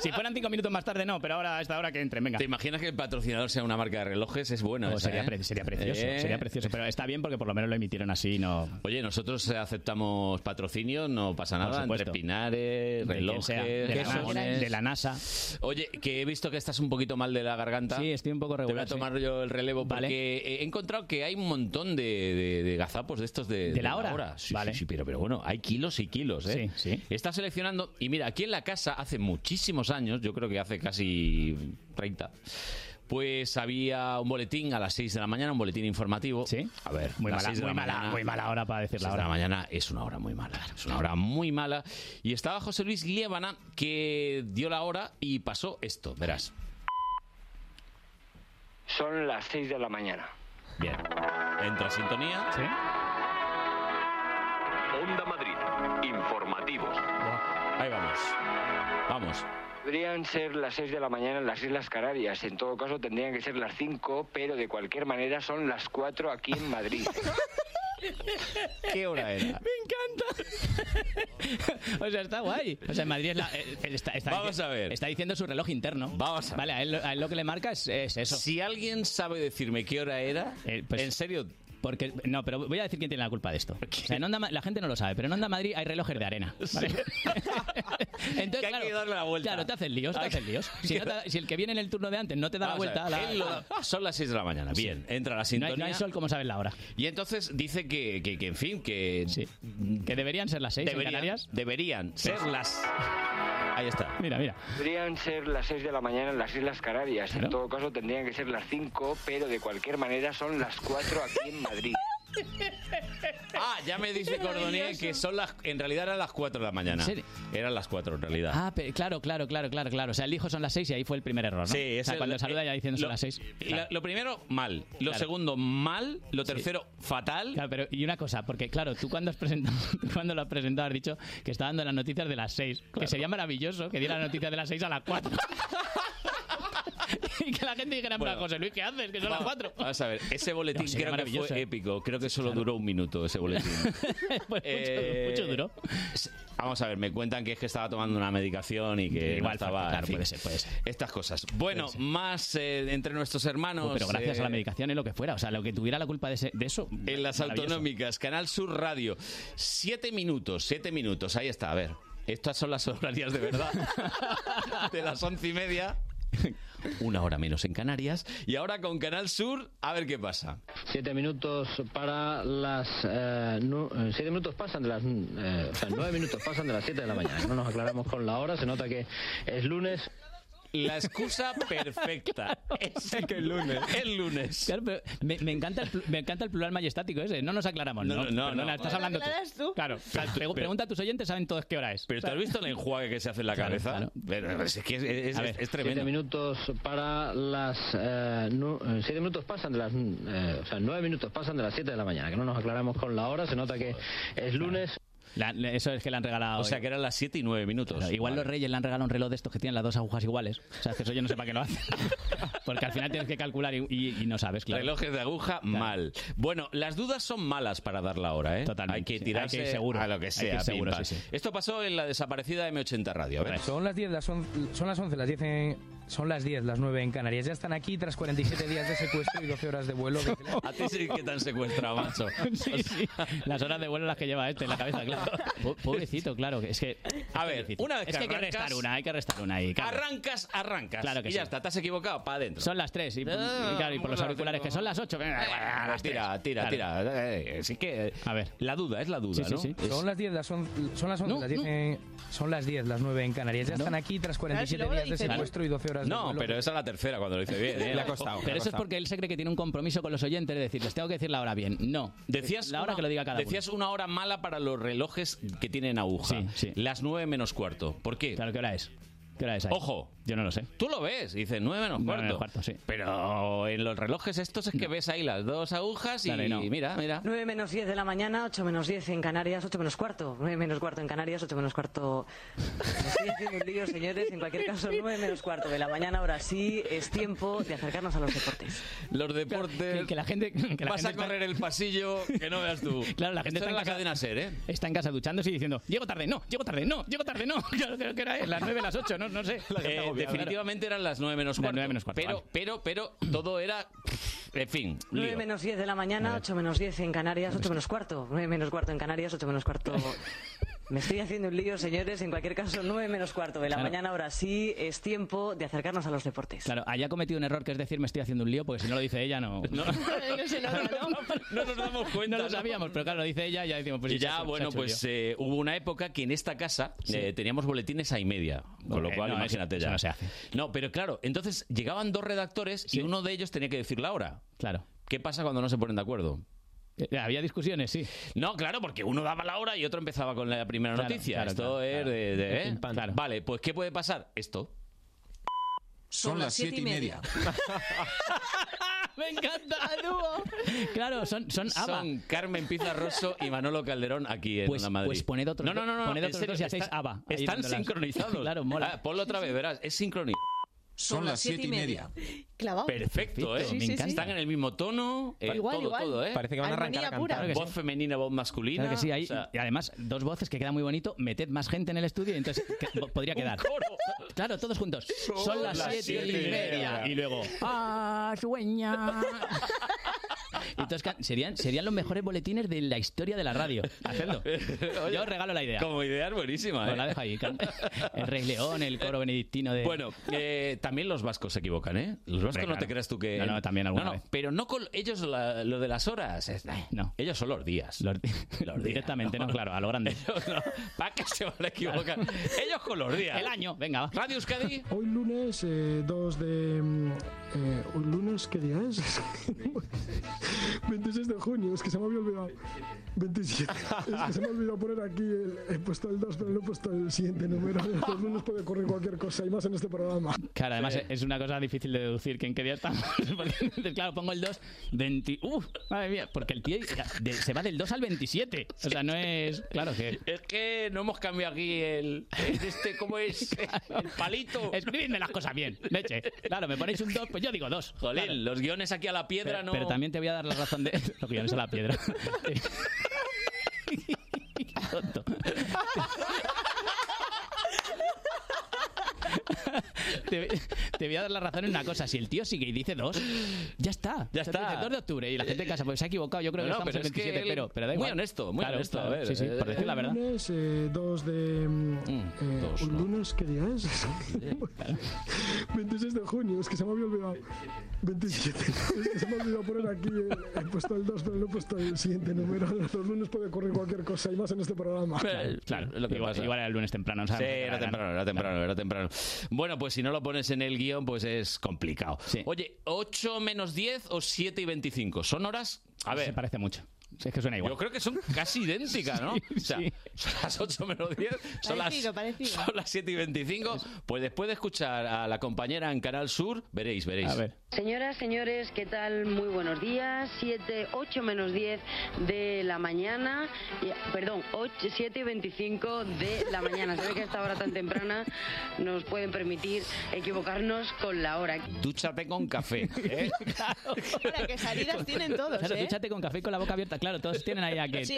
si fueran cinco minutos más tarde, no, pero ahora a esta hora que entren, venga. ¿Te imaginas que el patrocinador sea una marca de relojes? Es bueno. Oh, esa, sería, ¿eh? pre- sería precioso, Eh. sería precioso. Pero está bien porque por lo menos lo emitieron así, no. Oye, nosotros aceptamos patrocinio, no pasa nada. Entre pinares, De relojes, sea, de la quesos. NASA, de la NASA. Oye, que he visto que estás un poquito mal de la garganta. Sí, estoy un poco regular. Te voy a tomar sí. yo el relevo Vale. porque he encontrado que hay un montón de, gazapos de estos de, ¿De la hora? Sí, Vale. sí, pero, pero bueno, hay kilos y kilos, ¿eh? Sí, sí. Está seleccionando y mira, aquí en la casa hace muchísimos años, yo creo que hace casi 30. Pues había un boletín a las 6 de la mañana, un boletín informativo. Sí. A ver, Muy mala, 6 de la muy mala, mañana- muy mala hora para decir la 6 de hora. la mañana es una hora muy mala. Es una hora muy mala. Y estaba José Luis Liébana que dio la hora y pasó esto, verás. Son las 6 de la mañana. Bien. Entra sintonía. Sí. Onda Madrid. Informativos. Ahí vamos. Vamos. Podrían ser las 6 de la mañana en las Islas Canarias. En todo caso, tendrían que ser las 5, pero de cualquier manera son las 4 aquí en Madrid. ¿Qué hora era? Me encanta. o sea, está guay. O sea, en Madrid es la- eh, está, está- Vamos a ver. Está diciendo su reloj interno. Vamos a ver. Vale, a él, a él lo que le marca es, es eso. Si alguien sabe decirme qué hora era, pues, en serio. Porque, no, pero voy a decir quién tiene la culpa de esto. O sea, en Onda la gente no lo sabe, pero en Onda Madrid hay relojes de arena. ¿vale? Entonces, Que hay que darle la vuelta. Claro, te hacen líos, te líos. Si, no te- si el que viene en el turno de antes no te da Vamos la a vuelta... ver, la- lo son las 6 de la mañana. Bien, entra la No hay, sintonía. no hay sol como sabes la hora. Y entonces dice que, que, que, en fin, que. Que deberían ser las 6 en Deberían, Canarias. deberían ser las. Ahí está. Mira, mira. Podrían ser las 6 de la mañana en las Islas Canarias. En todo caso, tendrían que ser las 5, pero de cualquier manera son las 4 aquí en Madrid. Ah, ya me dice Cordonier que son las. En realidad eran las 4 de la mañana. ¿En serio? Eran las 4 en realidad. Ah, pe- claro, claro, claro, claro, claro. O sea, el hijo son las 6 y ahí fue el primer error, ¿no? Sí, o sea, ese- cuando eh, saluda ya diciendo lo- son las 6. Lo, lo primero, mal. Lo Claro. segundo, mal. Lo tercero, fatal. Claro, pero y una cosa, porque claro, tú cuando has presentado, tú cuando lo has presentado has dicho que está dando las noticias de las 6, que sería maravilloso que diera las noticias de las 6 a las 4. y que la gente dijera, Bueno. José Luis, ¿qué haces? Que son las 4. Vamos a ver, ese boletín No, creo que fue ¿eh? épico. Creo que solo duró un minuto ese boletín. pues Eh, mucho, mucho duró. Vamos a ver, me cuentan que es que estaba tomando una medicación y que Igual, no estaba. claro, en fin, puede ser, puede ser. Estas cosas. Bueno, más eh, entre nuestros hermanos. Pero gracias a la eh, medicación y lo que fuera. O sea, lo que tuviera la culpa de, ese- de eso. En las autonómicas, Canal Sur Radio. Siete minutos, siete minutos. Ahí está, a ver. Estas son las horarias de verdad. de las once y media. Una hora menos en Canarias. Y ahora con Canal Sur, a ver qué pasa. Siete minutos para las... eh, eh, siete minutos pasan de las... eh, nueve minutos pasan de las siete de la mañana. No nos aclaramos con la hora, se nota que es lunes. La excusa perfecta. Es que el lunes. El lunes. Claro, pero me, me encanta el, me encanta el plural majestático ese. No nos aclaramos, ¿no? No, no, no, Perdona, no. estás hablando tú. aclaras tú. Claro. Claro, pregu- pregunta a tus oyentes, saben todos qué hora es. Pero ¿te has visto el enjuague que se hace en la Claro, cabeza? claro. Pero es que es, es- ver, es Siete tremendo. minutos para las... eh, nu- eh, siete minutos pasan de las... eh, o sea, nueve minutos pasan de las siete de la mañana. Que no nos aclaramos con la hora, se nota que es lunes. La- eso es que le han regalado. O sea que eran las 7 y 9 minutos. Claro, igual Vale. los reyes le han regalado un reloj de estos que tienen las dos agujas iguales. O sea, que eso yo no sé para qué lo hacen. Porque al final tienes que calcular y, y- y no sabes, claro. Relojes de aguja, mal. Bueno, las dudas son malas para dar la hora, ¿eh? Totalmente, Hay que sí. tirarse Hay que seguro. a lo que Hay que sea. ir seguro, sí, sí. Esto pasó en la desaparecida M80 Radio. A ver. Son las 10, las on- son las 11, las 10 en- son las 10, las 9 en Canarias. Ya están aquí tras 47 días de secuestro y 12 horas de vuelo. A ti sí que te han secuestrado, macho. Sí, sí. Las horas de vuelo las que lleva este en la cabeza, claro. Po- Pobrecito, claro. Es que. A ver, una vez es que que hay que arrancas- restar una, hay que restar una ahí. claro. Arrancas, arrancas. Claro que y ya sí. está, te has equivocado, para adentro. Son las 3 y, y claro, y por los auriculares que son las 8. Venga, las tira, tira, Claro. tira. Eh, Así que. A ver. La duda, es la duda, ¿no? Son las 10, las on- son las 11, No, las 10 no. en- son las 10, las 9 en Canarias. Ya están aquí tras 47 luego lo días de secuestro y 12 horas No, pero esa es la tercera cuando lo dice bien. ¿eh? Le ha costado. Pero eso es porque él se cree que tiene un compromiso con los oyentes de decir, les tengo que decir la hora bien. No. Decías la hora una, que lo diga cada decías una hora mala para los relojes que tienen aguja. Sí, sí. Las 9 menos cuarto. ¿Por qué? Claro, ¿qué hora es? ¿Qué hora es ahí? Ojo, Yo no lo sé. tú lo ves, dices 9 menos Nueve cuarto. menos cuarto, sí. Pero en los relojes estos es que ves ahí las dos agujas y, Claro, y no. mira, mira. 9 menos 10 de la mañana, 8 menos 10 en Canarias, 8 menos cuarto. 9 menos cuarto en Canarias, 8 menos cuarto. Estoy haciendo un lío, señores. En cualquier caso, 9 menos cuarto de la mañana. Ahora sí es tiempo de acercarnos a los deportes. Los deportes. Que, que la gente. Que la Vas gente a está- correr el pasillo que no veas tú. Claro, la gente Esto está es en la casa- cadena ser, ¿eh? Está en casa duchándose y diciendo, llego tarde, no, llego tarde, no, llego tarde, no. Claro, creo que era las 9, las 8, no, no sé. Eh, definitivamente eran las 9 menos cuarto. nueve menos cuarto, pero, vale. pero, pero, todo era. En fin, 9 lío. menos 10 de la mañana, 8 menos 10 en Canarias, 8 menos cuarto. 9 menos cuarto en Canarias, 8 menos cuarto. Me estoy haciendo un lío, señores. En cualquier caso, 9 menos cuarto de la Claro. mañana. Ahora sí es tiempo de acercarnos a los deportes. Claro, haya cometido un error que es decir, me estoy haciendo un lío, porque si no lo dice ella, no. No, no se nota, ¿no? No nos damos cuenta. no lo sabíamos, pero claro, lo dice ella, ya decimos, pues Y ya, se bueno, pues eh, hubo una época que en esta casa eh, teníamos boletines a y media. Con lo cual, no, imagínate eso- ya. eso no se hace. No, pero claro, entonces llegaban dos redactores y uno de ellos tenía que decir la hora. Claro. ¿Qué pasa cuando no se ponen de acuerdo? Eh, Había discusiones, sí. No, claro, porque uno daba la hora y otro empezaba con la primera Claro, noticia. claro, Esto claro, es claro. de... de- ¿eh? Vale, pues ¿qué puede pasar? Esto. Son las siete y media. Me encanta. Claro, son, son ABBA. Son Carmen Pizarroso y Manolo Calderón aquí en Pues- la Madrid. pues poned otros no, no, no, no, poned en otros serio, dos y hacéis está- ABBA ahí Están sincronizados. Claro, mola. Ah, ponlo otra vez, verás. Es sincronizado. Son las siete y media. Clavado. Perfecto, ¿eh? Sí, sí, sí. Están en el mismo tono. eh, Igual, todo, igual. todo, ¿eh? Parece que van a arrancar a cantar. pura. Claro que Voz femenina, voz masculina. Claro que sí, hay, o sea, y además dos voces que queda muy bonito, meted más gente en el estudio y entonces que- podría quedar. Claro, todos juntos. Son, las siete, y media. Y luego, ¡ah, sueña! Entonces serían, serían los mejores boletines de la historia de la radio. Hacedlo. Yo os regalo la idea. Como idea es buenísima, ¿eh? la dejo ahí. El Rey León, el coro benedictino de... Bueno, eh, también los vascos se equivocan, ¿eh? Los vascos Hombre, no claro. te creas tú que... No, no, también alguna No, no, vez. pero no con... Ellos la- lo de las horas... es- eh, No. Ellos son los días. Los- días, directamente, no, claro, a lo grande. ¿Para qué se van a equivocar? Ellos con los días. El año, venga, va. Radio Euskadi. Hoy lunes eh, 2 de... mm, Eh, ¿Hoy lunes qué día es? 26 de junio, es que se me había olvidado. 27. Es que se me ha olvidado poner aquí, el, he puesto el 2 pero no he puesto el siguiente número. Los lunes puede ocurrir cualquier cosa y más en este programa. Claro, además es una cosa difícil de deducir que en qué día estamos. Porque, claro, pongo el 2, 20. ¡Uf! Madre mía, porque el tío de- se va del 2 al 27. O sea, no es. Claro que. Es que no hemos cambiado aquí el... Este, ¿cómo es? El palito. Escribidme las cosas bien, leche. Claro, me ponéis un 2, pues yo digo 2. Jolín, los guiones aquí a la piedra pero, no... pero también te voy a dar la razón de. Los guiones a la piedra. Tonto. Te, te voy a dar la razón en una cosa. Si el tío sigue y dice dos, ya está. Ya O sea, está. dice 2 de octubre y la gente en casa pues se ha equivocado. Yo creo No, que no, estamos pero el es que 27, él- pero, pero da muy igual. honesto, muy Claro, honesto, a claro. ver, sí, sí, eh, por decir la verdad. Lunes, eh, 2 de... mm, eh, dos, ¿Un no. lunes qué día es? 26 de junio, es que se me había olvidado. 27, es que se me ha olvidado poner aquí, eh, he puesto el 2 pero no he puesto el siguiente número. Los lunes puede ocurrir cualquier cosa y más en este programa. Claro, lo que igual, pasa. igual era el lunes temprano. Sí, ¿sabes? era temprano, era temprano, era temprano. Bueno, pues si no lo pones en el guion, pues es complicado. Oye, ¿8 menos 10 o 7 y 25? ¿Son horas? A ver. Se parece mucho. Si es que suena igual. Yo creo que son casi idénticas, ¿no? o sea, son las 8 menos 10, son las, Parecido, parecido. son las 7 y 25. Pues después de escuchar a la compañera en Canal Sur, veréis, veréis. A ver. Señoras, señores, ¿qué tal? Muy buenos días. 7, 8 menos 10 de la mañana. Perdón, 8, 7 y 25 de la mañana. Se ve que a esta hora tan temprana nos pueden permitir equivocarnos con la hora. Dúchate con café. ¿eh? Ahora, que salidas tienen todos, Claro, ¿eh? dúchate con café y con la boca abierta. Claro, todos tienen ahí a que... Sí,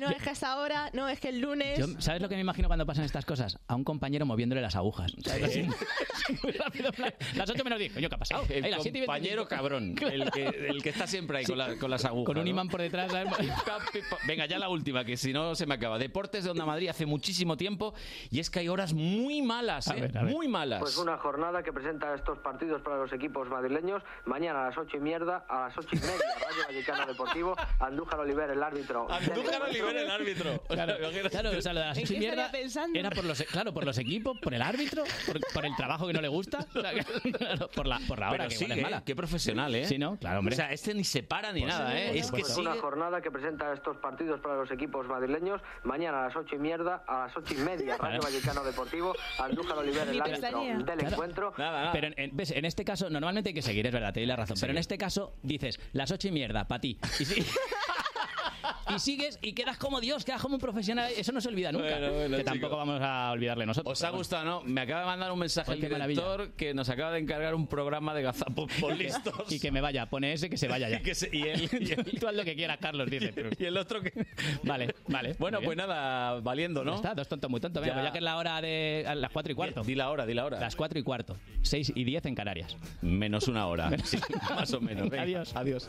no, es que hasta ahora, no, es que el lunes... Yo- ¿Sabes lo que me imagino cuando pasan estas cosas? A un compañero moviéndole las agujas. ¿Sabes? Así, muy rápido, las 8 menos 10. Coño, ¿qué ha pasado? El Ahí, las 7 y 25. compañero cabrón, el que, el que está siempre ahí con, la- con las agujas. Con un ¿no? imán por detrás. ¿sabes? Venga, ya la última, que si no se me acaba. Deportes de Onda Madrid hace muchísimo tiempo y es que hay horas muy malas, ¿eh? Muy malas. Pues una jornada que presenta estos partidos para los equipos madrileños. Mañana a las 8 y mierda, a las 8 y media, Rayo Vallecano Deportivo, Andújar Oliver, el árbitro. Andújar Oliver, el árbitro. Claro, claro, o sea, lo de las ¿En ocho y qué mierda estaría pensando? era por los, claro, por los equipos, por el árbitro, por, por el trabajo que no le gusta, o sea, claro, por la, por la hora Pero que sí, igual es ¿eh? mala. Qué profesional, ¿eh? Sí, ¿no? Claro, hombre. O sea, este ni se para ni nada, ¿eh? Es que Pues sigue... una jornada que presenta estos partidos para los equipos madrileños. Mañana a las 8 y mierda, a las 8 y media, Rayo Claro. Vallecano Deportivo, Andújar Oliver, el árbitro pestañea. del Claro. encuentro. Pero en, en- ves, en este caso, normalmente hay que seguir, es verdad, te doy la razón. Pero en este caso dices, las ocho y mierda, para ti. Y, si- y sigues y quedas como Dios, quedas como un profesional. Eso no se olvida nunca. Bueno, bueno, que tampoco vamos a olvidarle nosotros. ¿Os ha gustado, no? Me acaba de mandar un mensaje el maravilla. director que nos acaba de encargar un programa de gazapos por listos. Y que me vaya, pone ese que se vaya ya. Y que se- y él- y él- Tú haz lo que quieras, Carlos, dice. pero- Y el otro que... Vale, vale. Bueno, pues nada, valiendo, Ya ¿no? está, dos tontos muy tontos. Venga, Ya. pues ya que es la hora de a las cuatro y cuarto. Di la hora, di la hora. Las cuatro y cuarto. Seis y diez en Canarias. Menos una hora. Sí, más o menos. venga. Adiós. Adiós.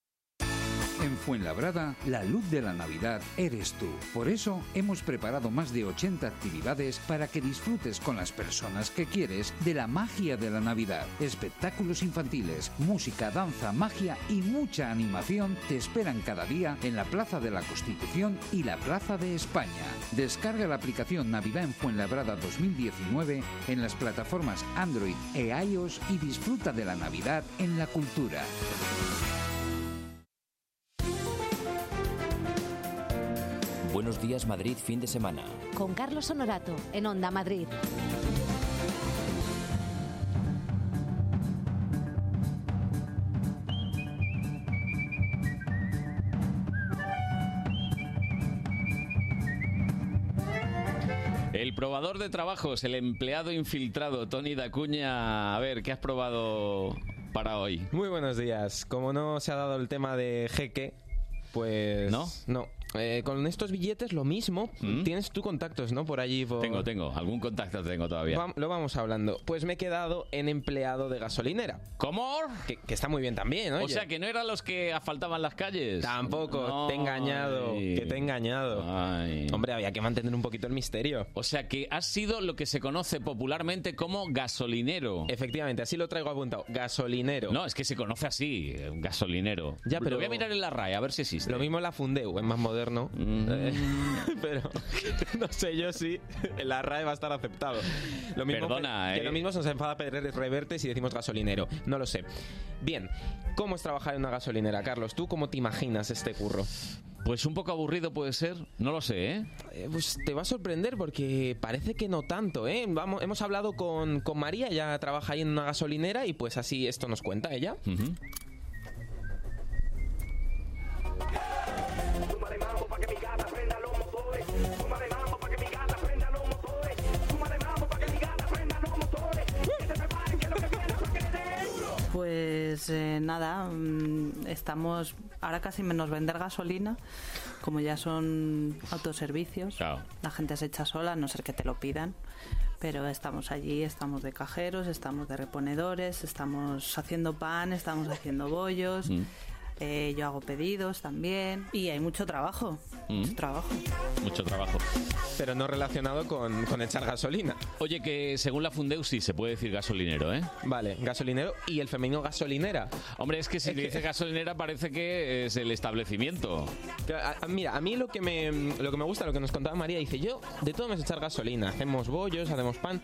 En Fuenlabrada, la luz de la Navidad eres tú. Por eso hemos preparado más de 80 actividades para que disfrutes con las personas que quieres de la magia de la Navidad. Espectáculos infantiles, música, danza, magia y mucha animación te esperan cada día en la Plaza de la Constitución y la Plaza de España. Descarga la aplicación Navidad en Fuenlabrada 2019 en las plataformas Android e iOS y disfruta de la Navidad en la cultura. Buenos días Madrid fin de semana. Con Carlos Honorato en Onda Madrid. El probador de trabajos, el empleado infiltrado, Tony Dacuña. A ver, ¿qué has probado para hoy? Muy buenos días. Como no se ha dado el tema de jeque, pues... ¿No? No. Eh, con estos billetes lo mismo. Tienes tú contactos, ¿no? Por allí. por- ¿Mm? Tengo, tengo. Algún contacto tengo todavía. Lo vamos hablando. Pues me he quedado en empleado de gasolinera. ¿Cómo? Que, que está muy bien también, oye. O sea, que no eran los que asfaltaban las calles. Tampoco, te he engañado. Ay. Que te he engañado. Ay. Hombre, había que mantener un poquito el misterio. O sea, que has sido lo que se conoce popularmente como gasolinero. Efectivamente, así lo traigo apuntado. Gasolinero. No, es que se conoce así, eh, gasolinero. Ya, pero- Lo voy a mirar en la RAE, a ver si existe. Lo mismo la Fundeu, es más moderno. Moderno. Eh, pero no sé yo si la RAE va a estar aceptado. Lo mismo Perdona, que, que ¿eh? lo mismo se nos enfada Pérez Reverte si decimos gasolinero. No lo sé. Bien, ¿cómo es trabajar en una gasolinera, Carlos? ¿Tú cómo te imaginas este curro? Pues un poco aburrido puede ser, no lo sé, ¿eh? pues te va a sorprender porque parece que no tanto, ¿eh? Vamos, hemos hablado con, con María, ella trabaja ahí en una gasolinera y pues así esto nos cuenta ella. Pues eh, nada, mm, estamos ahora casi menos vender gasolina, como ya son autoservicios. La gente se echa sola, a no ser que te lo pidan. Pero estamos allí, estamos de cajeros, estamos de reponedores, estamos haciendo pan, estamos haciendo bollos. Eh, yo hago pedidos también y hay mucho trabajo, mucho trabajo. Mucho trabajo. Pero no relacionado con, con echar gasolina. Oye, que según la Fundeu sí se puede decir gasolinero, ¿eh? Vale, gasolinero y el femenino gasolinera. Hombre, es que si dice gasolinera parece que es el establecimiento. A- a- Mira, a mí lo que me lo que me gusta, lo que nos contaba María, dice, yo de todo me sé echar gasolina, hacemos bollos, hacemos pan.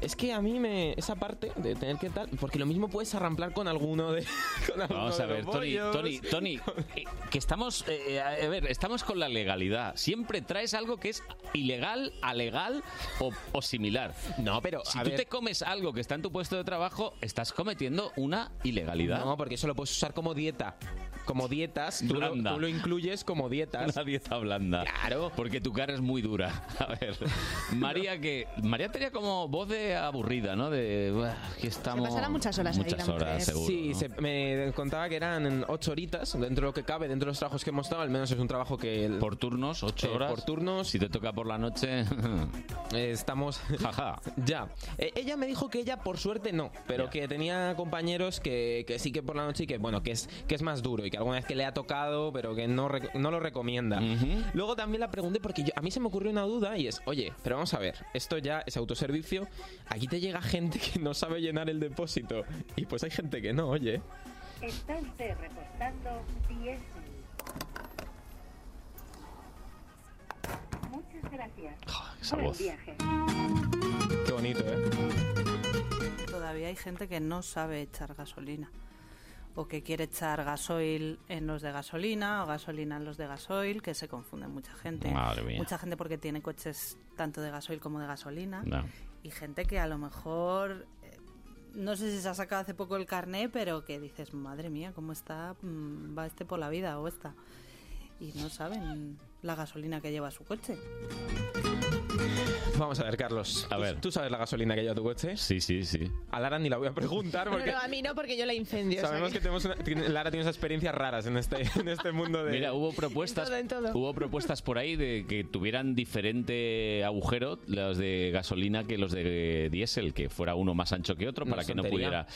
Es que a mí me esa parte de tener que tal, porque lo mismo puedes arramplar con alguno de con alguno Vamos a de ver, los Tony. Tony, Tony, eh, que estamos, eh, a ver, estamos con la legalidad. Siempre traes algo que es ilegal, alegal o, o similar. No, pero si a tú ver- te comes algo que está en tu puesto de trabajo, estás cometiendo una ilegalidad. No, porque eso lo puedes usar como dieta. Como dietas, tú lo, Blanda. tú lo incluyes como dietas. Una dieta blanda. Claro. Porque tu cara es muy dura. A ver, María que María tenía como voz de aburrida, ¿no? De "Buah, que estamos pasará muchas horas ahí, muchas la horas, mujer". seguro. Sí, ¿no? se- me contaba que eran ocho horitas dentro de lo que cabe, dentro de los trabajos que hemos estado. Al menos es un trabajo que. el- por turnos, ocho Eh, horas. por turnos. Si te toca por la noche, eh, estamos. jaja. Ya. Eh, ella me dijo que ella, por suerte, no. Pero que tenía compañeros que, que sí que por la noche y que, bueno, que es, que es más duro y que alguna vez que le ha tocado, pero que no, no lo recomienda. Luego también la pregunté porque yo- a mí se me ocurrió una duda y es, oye, pero vamos a ver, esto ya es autoservicio. Aquí te llega gente que no sabe llenar el depósito. Y pues hay gente que no, oye. Está usted reportando diésel. Muchas gracias. esa Buen voz. viaje. Qué bonito, ¿eh? Todavía hay gente que no sabe echar gasolina o que quiere echar gasoil en los de gasolina o gasolina en los de gasoil, que se confunde mucha gente. Madre mía. Mucha gente porque tiene coches tanto de gasoil como de gasolina. No. Y gente que a lo mejor, no sé si se ha sacado hace poco el carné, pero que dices, madre mía, ¿cómo está? mm, Va este por la vida o esta. Y no saben la gasolina que lleva su coche. Vamos a ver, Carlos. A ver. ¿Tú sabes la gasolina que lleva tu coche? Sí, sí, sí. A Lara ni la voy a preguntar porque Pero a mí no, porque yo la incendio. o sea sabemos que tenemos una- tiene- Lara tiene unas experiencias raras en este, en este mundo de... Mira, hubo propuestas, En todo, en todo. hubo propuestas por ahí de que tuvieran diferente agujero los de gasolina que los de diésel, que fuera uno más ancho que otro para que no pudiera.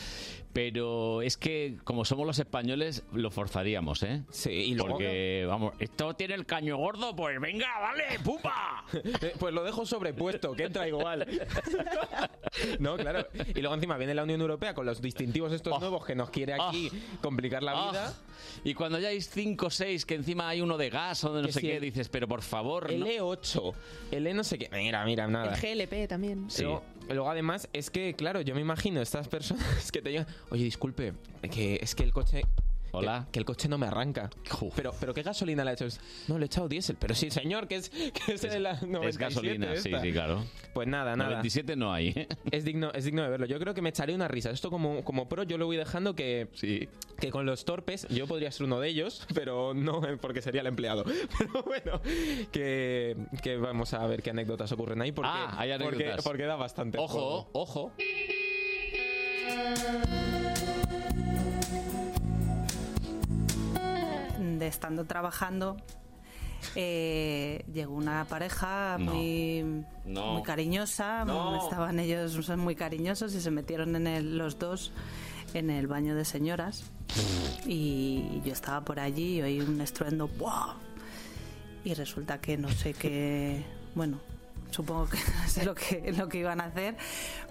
Pero es que como somos los españoles lo forzaríamos, ¿eh? Sí, y luego- porque vamos, esto tiene el caño gordo, pues venga, dale, pupa. Eh, Pues lo dejo sobrepuesto, que entra igual. no, claro. Y luego encima viene la Unión Europea con los distintivos estos nuevos que nos quiere aquí complicar la Ah, vida. y cuando ya hay 5 o 6 que encima hay uno de gas o de no Que sé sí, qué, dices, pero por favor, El no. E8, el E no sé qué. Mira, mira, nada. El GLP también. Luego, luego, además es que, claro, yo me imagino estas personas que te llegan, oye, disculpe, que es que el coche... Hola. Que, que el coche no me arranca. Pero, pero ¿qué gasolina le ha hecho? No, le he echado diésel. Pero sí, señor, que es, que es, de la 97 es gasolina, sí, esta. sí, claro. Pues nada, nada. 97 no hay. ¿eh? Es digno, es digno de verlo. Yo creo que me echaré una risa. Esto como, como pro yo lo voy dejando que, que con los torpes yo podría ser uno de ellos, pero no eh, porque sería el empleado. Pero bueno, que, que vamos a ver qué anécdotas ocurren ahí porque, Ah, hay porque, anécdotas. porque da bastante. Ojo, juego. ojo. De estando trabajando eh, llegó una pareja No. muy, No. muy cariñosa No. estaban ellos muy cariñosos y se metieron en el- los dos en el baño de señoras y yo estaba por allí y oí un estruendo ¡buah! y resulta que no sé qué bueno supongo que no sé lo que, lo que iban a hacer,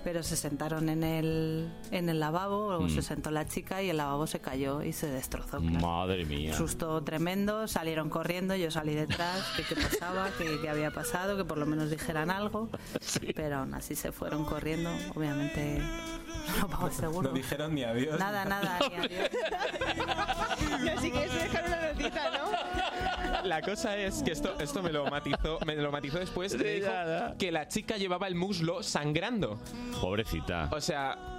pero se sentaron en el, en el lavabo, luego Mm. se sentó la chica y el lavabo se cayó y se destrozó. Madre mía. Susto tremendo, salieron corriendo, yo salí detrás, que qué pasaba, que, que había pasado, que por lo menos dijeran algo, pero aún así se fueron corriendo, obviamente no pago seguro. No dijeron ni adiós. Nada, nada, ni adiós. No, si quieres dejar una notita, ¿no? La cosa es que esto, esto me lo matizó, me lo matizó después. me dijo que la chica llevaba el muslo sangrando. Pobrecita. O sea,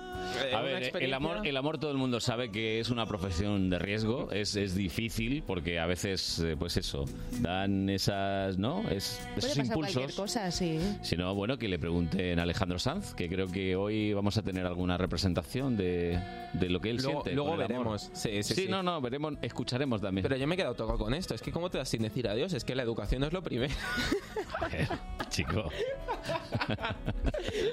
A una ver, el amor, el amor todo el mundo sabe que es una profesión de riesgo, es, es difícil porque a veces, eh, pues eso, dan esas, ¿no? Es, Puede esos pasar cualquier impulsos. cosa, sí. Si no, bueno, que le pregunten a Alejandro Sanz, que creo que hoy vamos a tener alguna representación de, de lo que él Luego- siente. luego con el amor. veremos. Sí, sí, sí. no, no, veremos, escucharemos también. Pero yo me he quedado tocado con esto. Es que cómo te das sin decir adiós. Es que la educación es lo primero. Chico.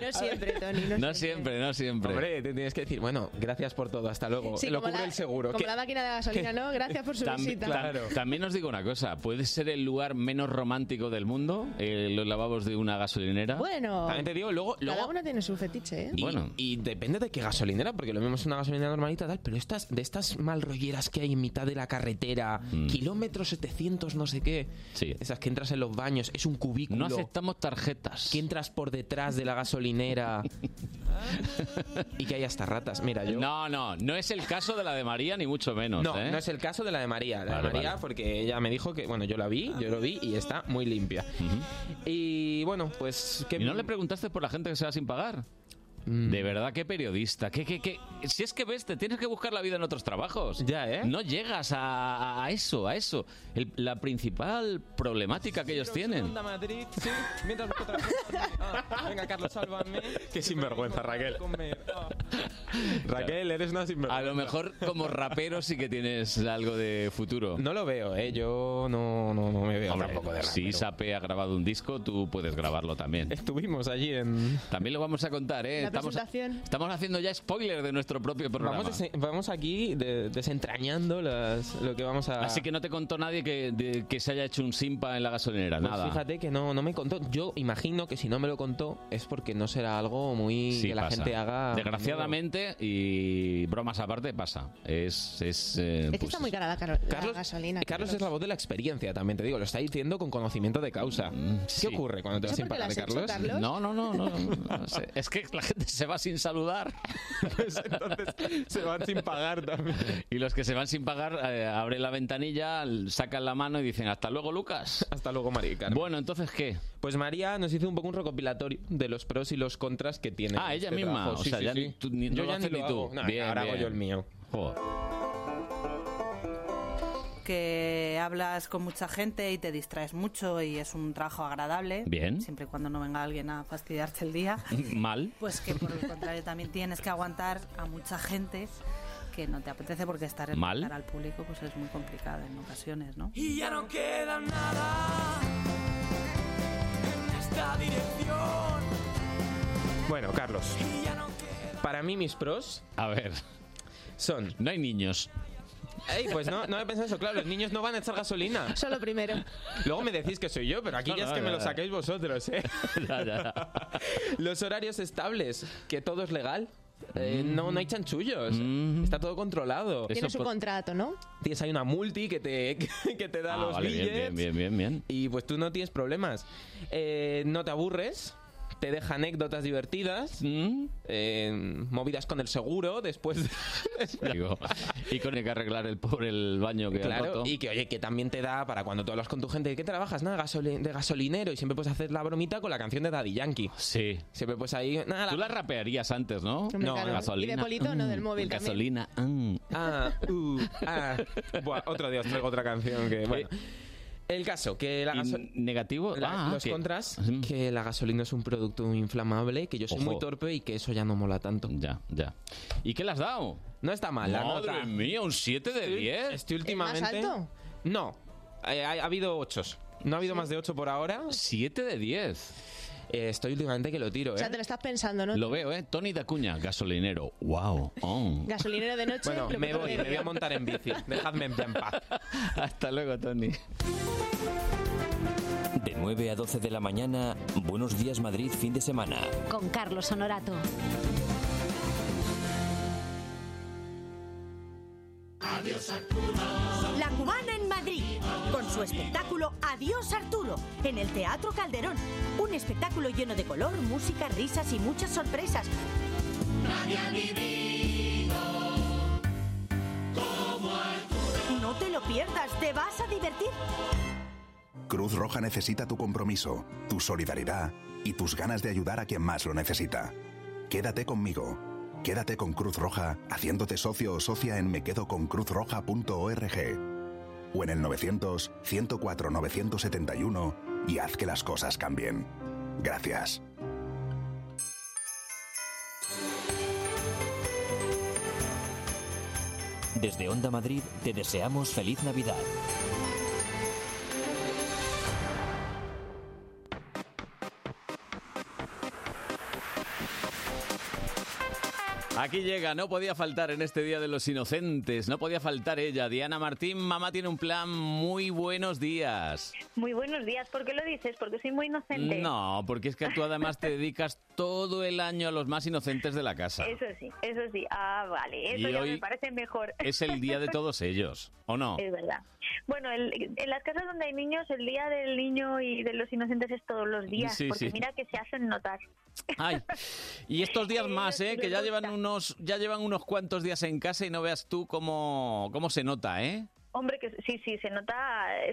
No siempre, Tony. No, No siempre, no siempre. Hombre, te tienes que decir, bueno, gracias por todo, hasta luego. Sí, lo cubre la- el seguro. Como ¿Qué? la máquina de gasolina, ¿no? Gracias por su Tam- visita. tam- También os digo una cosa, puede ser el lugar menos romántico del mundo, eh, los lavabos de una gasolinera. Bueno, También te digo, luego, cada luego uno tiene su fetiche, ¿eh? Y, y depende de qué gasolinera, porque lo mismo es una gasolinera normalita tal, pero estas de estas malrolleras que hay en mitad de la carretera, Mm. kilómetros 700 no sé qué, esas que entras en los baños, es un cubículo. No aceptamos tarjetas. Que entras por detrás de la gasolinera y que hay hasta ratas. Mira, yo No, no, no es el caso de la de María, ni mucho menos. no, ¿eh? no es el caso de la de María. La Vale, de María, vale. porque ella me dijo que, bueno, yo la vi, yo lo vi y está muy limpia. Y bueno, pues que ¿Y no le preguntaste por la gente que se va sin pagar? Mm. De verdad, qué periodista. ¿Qué, qué, qué? Si es que ves, te tienes que buscar la vida en otros trabajos. Ya, ¿eh? No llegas a, a eso, a eso. El- la principal problemática que ellos tienen. Onda Madrid, sí, mientras busco otra cosa. Ah, venga, Carlos, sálvame. Qué sinvergüenza, Raquel. Raquel, eres una sinvergüenza. A lo mejor como rapero sí que tienes algo de futuro. No lo veo, ¿eh? Yo no, no, no me veo Hombre, tampoco de si. Sape ha grabado un disco, tú puedes grabarlo también. Estuvimos allí en... También lo vamos a contar, ¿eh? La Estamos, presentación. estamos haciendo ya spoiler de nuestro propio programa. Vamos, aquí de- desentrañando las, lo que vamos a... Así que no te contó nadie que, de- que se haya hecho un simpa en la gasolinera, Pues nada. fíjate que no, no me contó. Yo imagino que si no me lo contó es porque no será algo muy Sí, que la pasa. gente haga. Desgraciadamente, y bromas aparte, pasa. Es. es, eh, Es que pues, está muy cara la, Carlos, gasolina. Carlos es la voz de la experiencia, también te digo, lo está diciendo con conocimiento de causa. ¿Qué Mm, sí. ocurre cuando te vas ¿Eso sin qué pagar, Carlos? Carlos? No, no, no, no, no, no sé. Es que la gente se va sin saludar. Pues entonces se van sin pagar también. Y los que se van sin pagar eh, abren la ventanilla, sacan la mano y dicen hasta luego, Lucas. Hasta luego, María Carmen. Bueno, entonces ¿qué? Pues María nos hizo un poco un recopilatorio de los pros y los contras que tiene. Ah, ella este misma. trabajo. O sea, sí, ya sí. ni tú- ni- Yo ya ni lo tú. hago. No, Bien, ahora hago yo el mío. Joder. Que hablas con mucha gente y te distraes mucho y es un trabajo agradable. Bien. Siempre y cuando no venga alguien a fastidiarte el día. Mal. Pues que por el contrario también tienes que aguantar a mucha gente que no te apetece porque estar en Mal. al público pues es muy complicado en ocasiones, ¿no? Y ya no queda nada en esta dirección. Bueno, Carlos. Para mí mis pros A ver, son... no hay niños. Ey, pues no, no he pensado eso, claro, los niños no van a echar gasolina. Solo primero. Luego me decís que soy yo, pero aquí No, ya es no, que me ya, lo ya. saquéis vosotros, ¿eh? Ya, ya. Los horarios estables, que todo es legal. Eh, Mm. no, no hay chanchullos. Está todo controlado. Tiene su contrato, ¿no? Tienes ahí una multi que te, que te da Ah, los vale, bien, billets. bien, bien, bien, bien. Y pues tú no tienes problemas. Eh, no te aburres. Te deja anécdotas divertidas. Mm. eh, movidas con el seguro después. de- Digo, y con el que arreglar el pobre el baño que ha Claro, roto. y que oye, que también te da para cuando tú hablas con tu gente, ¿de qué trabajas? Nada, gasoli- de gasolinero, y siempre puedes hacer la bromita con la canción de Daddy Yankee. Sí. Siempre pues ahí, nada, Tú la rapearías antes, ¿no? No, claro. gasolina. Y de polito, no del Mm, móvil también. Gasolina. mm. Ah, uh, ah. Buah, otro día os traigo otra canción que, bueno. El caso, que la ¿Y gasolina... negativo? La- Ah, los que- contras, que la gasolina es un producto inflamable, que yo soy Ojo. muy torpe y que eso ya no mola tanto. Ya, ya. ¿Y qué le has dado? No está mal, la Madre nota. mía, un 7 de 10. Estoy ¿El últimamente... más alto? No, Eh, ha, ha habido 8. No ha habido más de 8 por ahora. 7 de 10. Eh, estoy últimamente que lo tiro, O ¿eh? sea, te lo estás pensando, ¿no? Lo veo, ¿eh? Tony Dacuña, gasolinero. Wow. Oh. Gasolinero de noche. Bueno, me voy, de me voy a montar en bici. Dejadme en paz. Hasta luego, Tony. De 9 a 12 de la mañana, Buenos Días Madrid fin de semana. Con Carlos Honorato. Adiós Arturo. Espectáculo Adiós Arturo, en el Teatro Calderón. Un espectáculo lleno de color, música, risas y muchas sorpresas. Nadie ha vivido como Arturo. No te lo pierdas, te vas a divertir. Cruz Roja necesita tu compromiso, tu solidaridad y tus ganas de ayudar a quien más lo necesita. Quédate conmigo. Quédate con Cruz Roja haciéndote socio o socia en mequedoconcruzroja.org o en el 900 104 971 y haz que las cosas cambien. Gracias. Desde Onda Madrid te deseamos feliz Navidad. Aquí llega, no podía faltar en este Día de los Inocentes, no podía faltar ella. Diana Martín, mamá tiene un plan. Muy buenos días. Muy buenos días. ¿Por qué lo dices? Porque soy muy inocente. No, porque es que tú además te dedicas todo el año a los más inocentes de la casa. Eso sí, eso sí. Ah, vale. Eso Y ya hoy me parece mejor. Es el día de todos ellos, ¿o no? Es verdad. Bueno, el- en las casas donde hay niños, el día del niño y de los inocentes es todos los días, Sí, porque sí. mira que se hacen notar. Ay, y estos días más, ¿eh? Que ya llevan unos, ya llevan unos cuantos días en casa y no veas tú cómo, cómo se nota, ¿eh? Hombre, que sí, sí, se nota,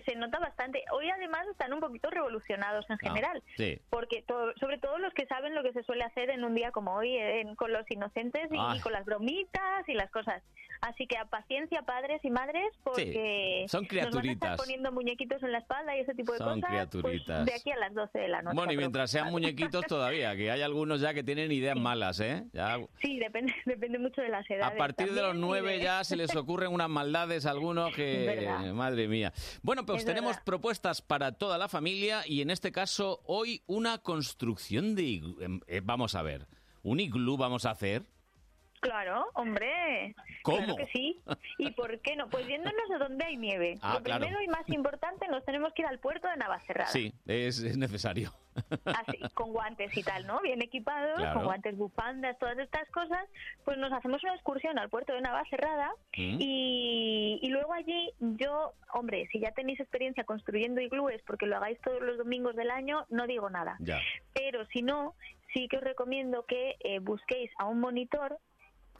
se nota bastante. Hoy además están un poquito revolucionados en general. Sí. Porque to- sobre todo los que saben lo que se suele hacer en un día como hoy, en- con los inocentes y, Ay. con las bromitas y las cosas. Así que a paciencia padres y madres porque son nos van a estar criaturitas. poniendo muñequitos en la espalda y ese tipo de Son cosas pues, criaturitas. de aquí a las 12 de la noche. Bueno, y mientras sean muñequitos todavía, que hay algunos ya que tienen ideas malas, ¿eh? Ya, Sí, depende, depende mucho de las edades. a partir de los también y nueve de- ya se les ocurren unas maldades a algunos que... Verdad. Madre mía. Bueno, pues Es tenemos verdad. propuestas para toda la familia y en este caso hoy una construcción de... Em, eh, Vamos a ver, ¿un iglú vamos a hacer? Claro, hombre. ¿Cómo? Claro que sí. ¿Y por qué no? Pues yéndonos a donde hay nieve. Ah, Lo claro. primero y más importante, nos tenemos que ir al puerto de Navacerrada. Sí, es, es necesario. Así, con guantes y tal, ¿no? Bien equipados, Claro. con guantes, bufandas, todas estas cosas. Pues nos hacemos una excursión al puerto de Navacerrada Mm. y, y luego allí yo, hombre, si ya tenéis experiencia construyendo iglúes porque lo hagáis todos los domingos del año, no digo nada. Ya. Pero si no, sí que os recomiendo que eh, busquéis a un monitor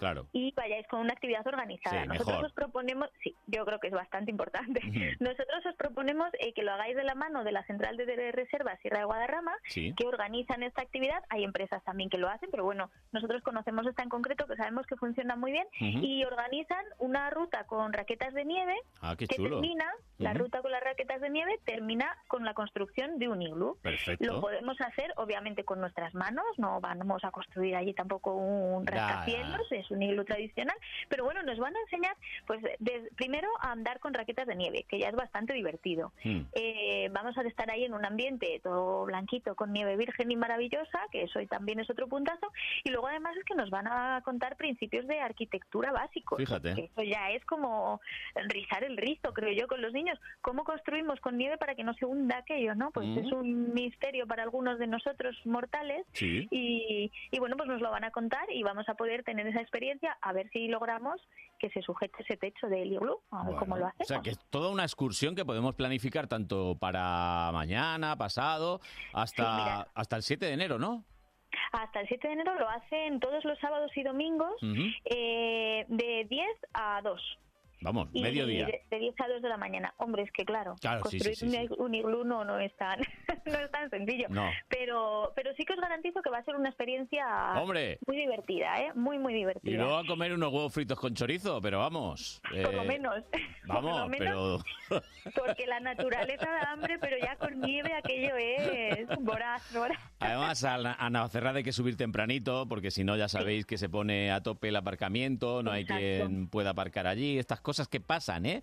Claro. y vayáis con una actividad organizada. Sí, Nosotros mejor. os proponemos, sí, yo creo que es bastante importante. Nosotros os proponemos eh, que lo hagáis de la mano de la Central de Reservas Sierra de Guadarrama, Sí. que organizan esta actividad. Hay empresas también que lo hacen, pero bueno, nosotros conocemos esta en concreto, que sabemos que funciona muy bien, y organizan una ruta con raquetas de nieve Ah, que chulo. termina, la ruta con las raquetas de nieve termina con la construcción de un iglú. Perfecto. Lo podemos hacer, obviamente, con nuestras manos, no vamos a construir allí tampoco un rascacielos, es un iglú tradicional, pero bueno, nos van a enseñar, pues, de- primero a andar con raquetas de nieve, que ya es bastante divertido. Hmm. Eh, vamos a estar ahí en un ambiente todo blanquito, con nieve virgen y maravillosa, que eso también es otro puntazo, y luego además es que nos van a contar principios de arquitectura básicos. Fíjate. que eso ya es como rizar el rizo, creo yo, con los niños. ¿Cómo construimos con nieve para que no se hunda aquello, no? Pues Mm. es un misterio para algunos de nosotros mortales Sí. y, y bueno, pues nos lo van a contar y vamos a poder tener esa experiencia a ver si logramos que se sujete ese techo del iglú, a ver cómo lo O hacemos. sea, que es toda una excursión que podemos planificar tanto para mañana, pasado, hasta, Sí, hasta el 7 de enero, ¿no? Hasta el 7 de enero lo hacen todos los sábados y domingos eh, de 10 a 2. Vamos, Y mediodía. De, de 10 a 2 de la mañana. Hombre, es que claro, Claro, sí, construir sí, sí, un, un iglú no, no, es tan, no es tan sencillo. No. Pero, pero sí que os garantizo que va a ser una experiencia Hombre. muy divertida, ¿eh? Muy, muy Y divertida. luego a comer unos huevos fritos con chorizo, pero vamos. Por lo eh, menos. Vamos, Por lo menos, pero... Porque la naturaleza da hambre, pero ya con nieve aquello es voraz, voraz. Además, a, a Navacerrada hay que subir tempranito, porque si no ya sabéis que se pone a tope el aparcamiento, no hay Exacto. quien pueda aparcar allí, estas cosas. Cosas que pasan, ¿eh?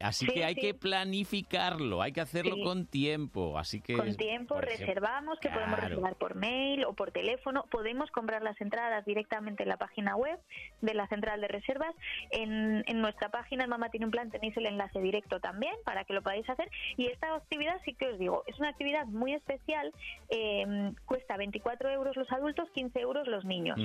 Así Sí, que hay sí. que planificarlo, hay que hacerlo Sí. con tiempo. Así que Con tiempo reservamos, que podemos reservar por mail o por teléfono. Podemos comprar las entradas directamente en la página web de la central de reservas. En, en nuestra página, Mamá tiene un plan, tenéis el enlace directo también para que lo podáis hacer. Y esta actividad, sí que os digo, es una actividad muy especial. eh, cuesta 24 euros los adultos, 15 euros los niños.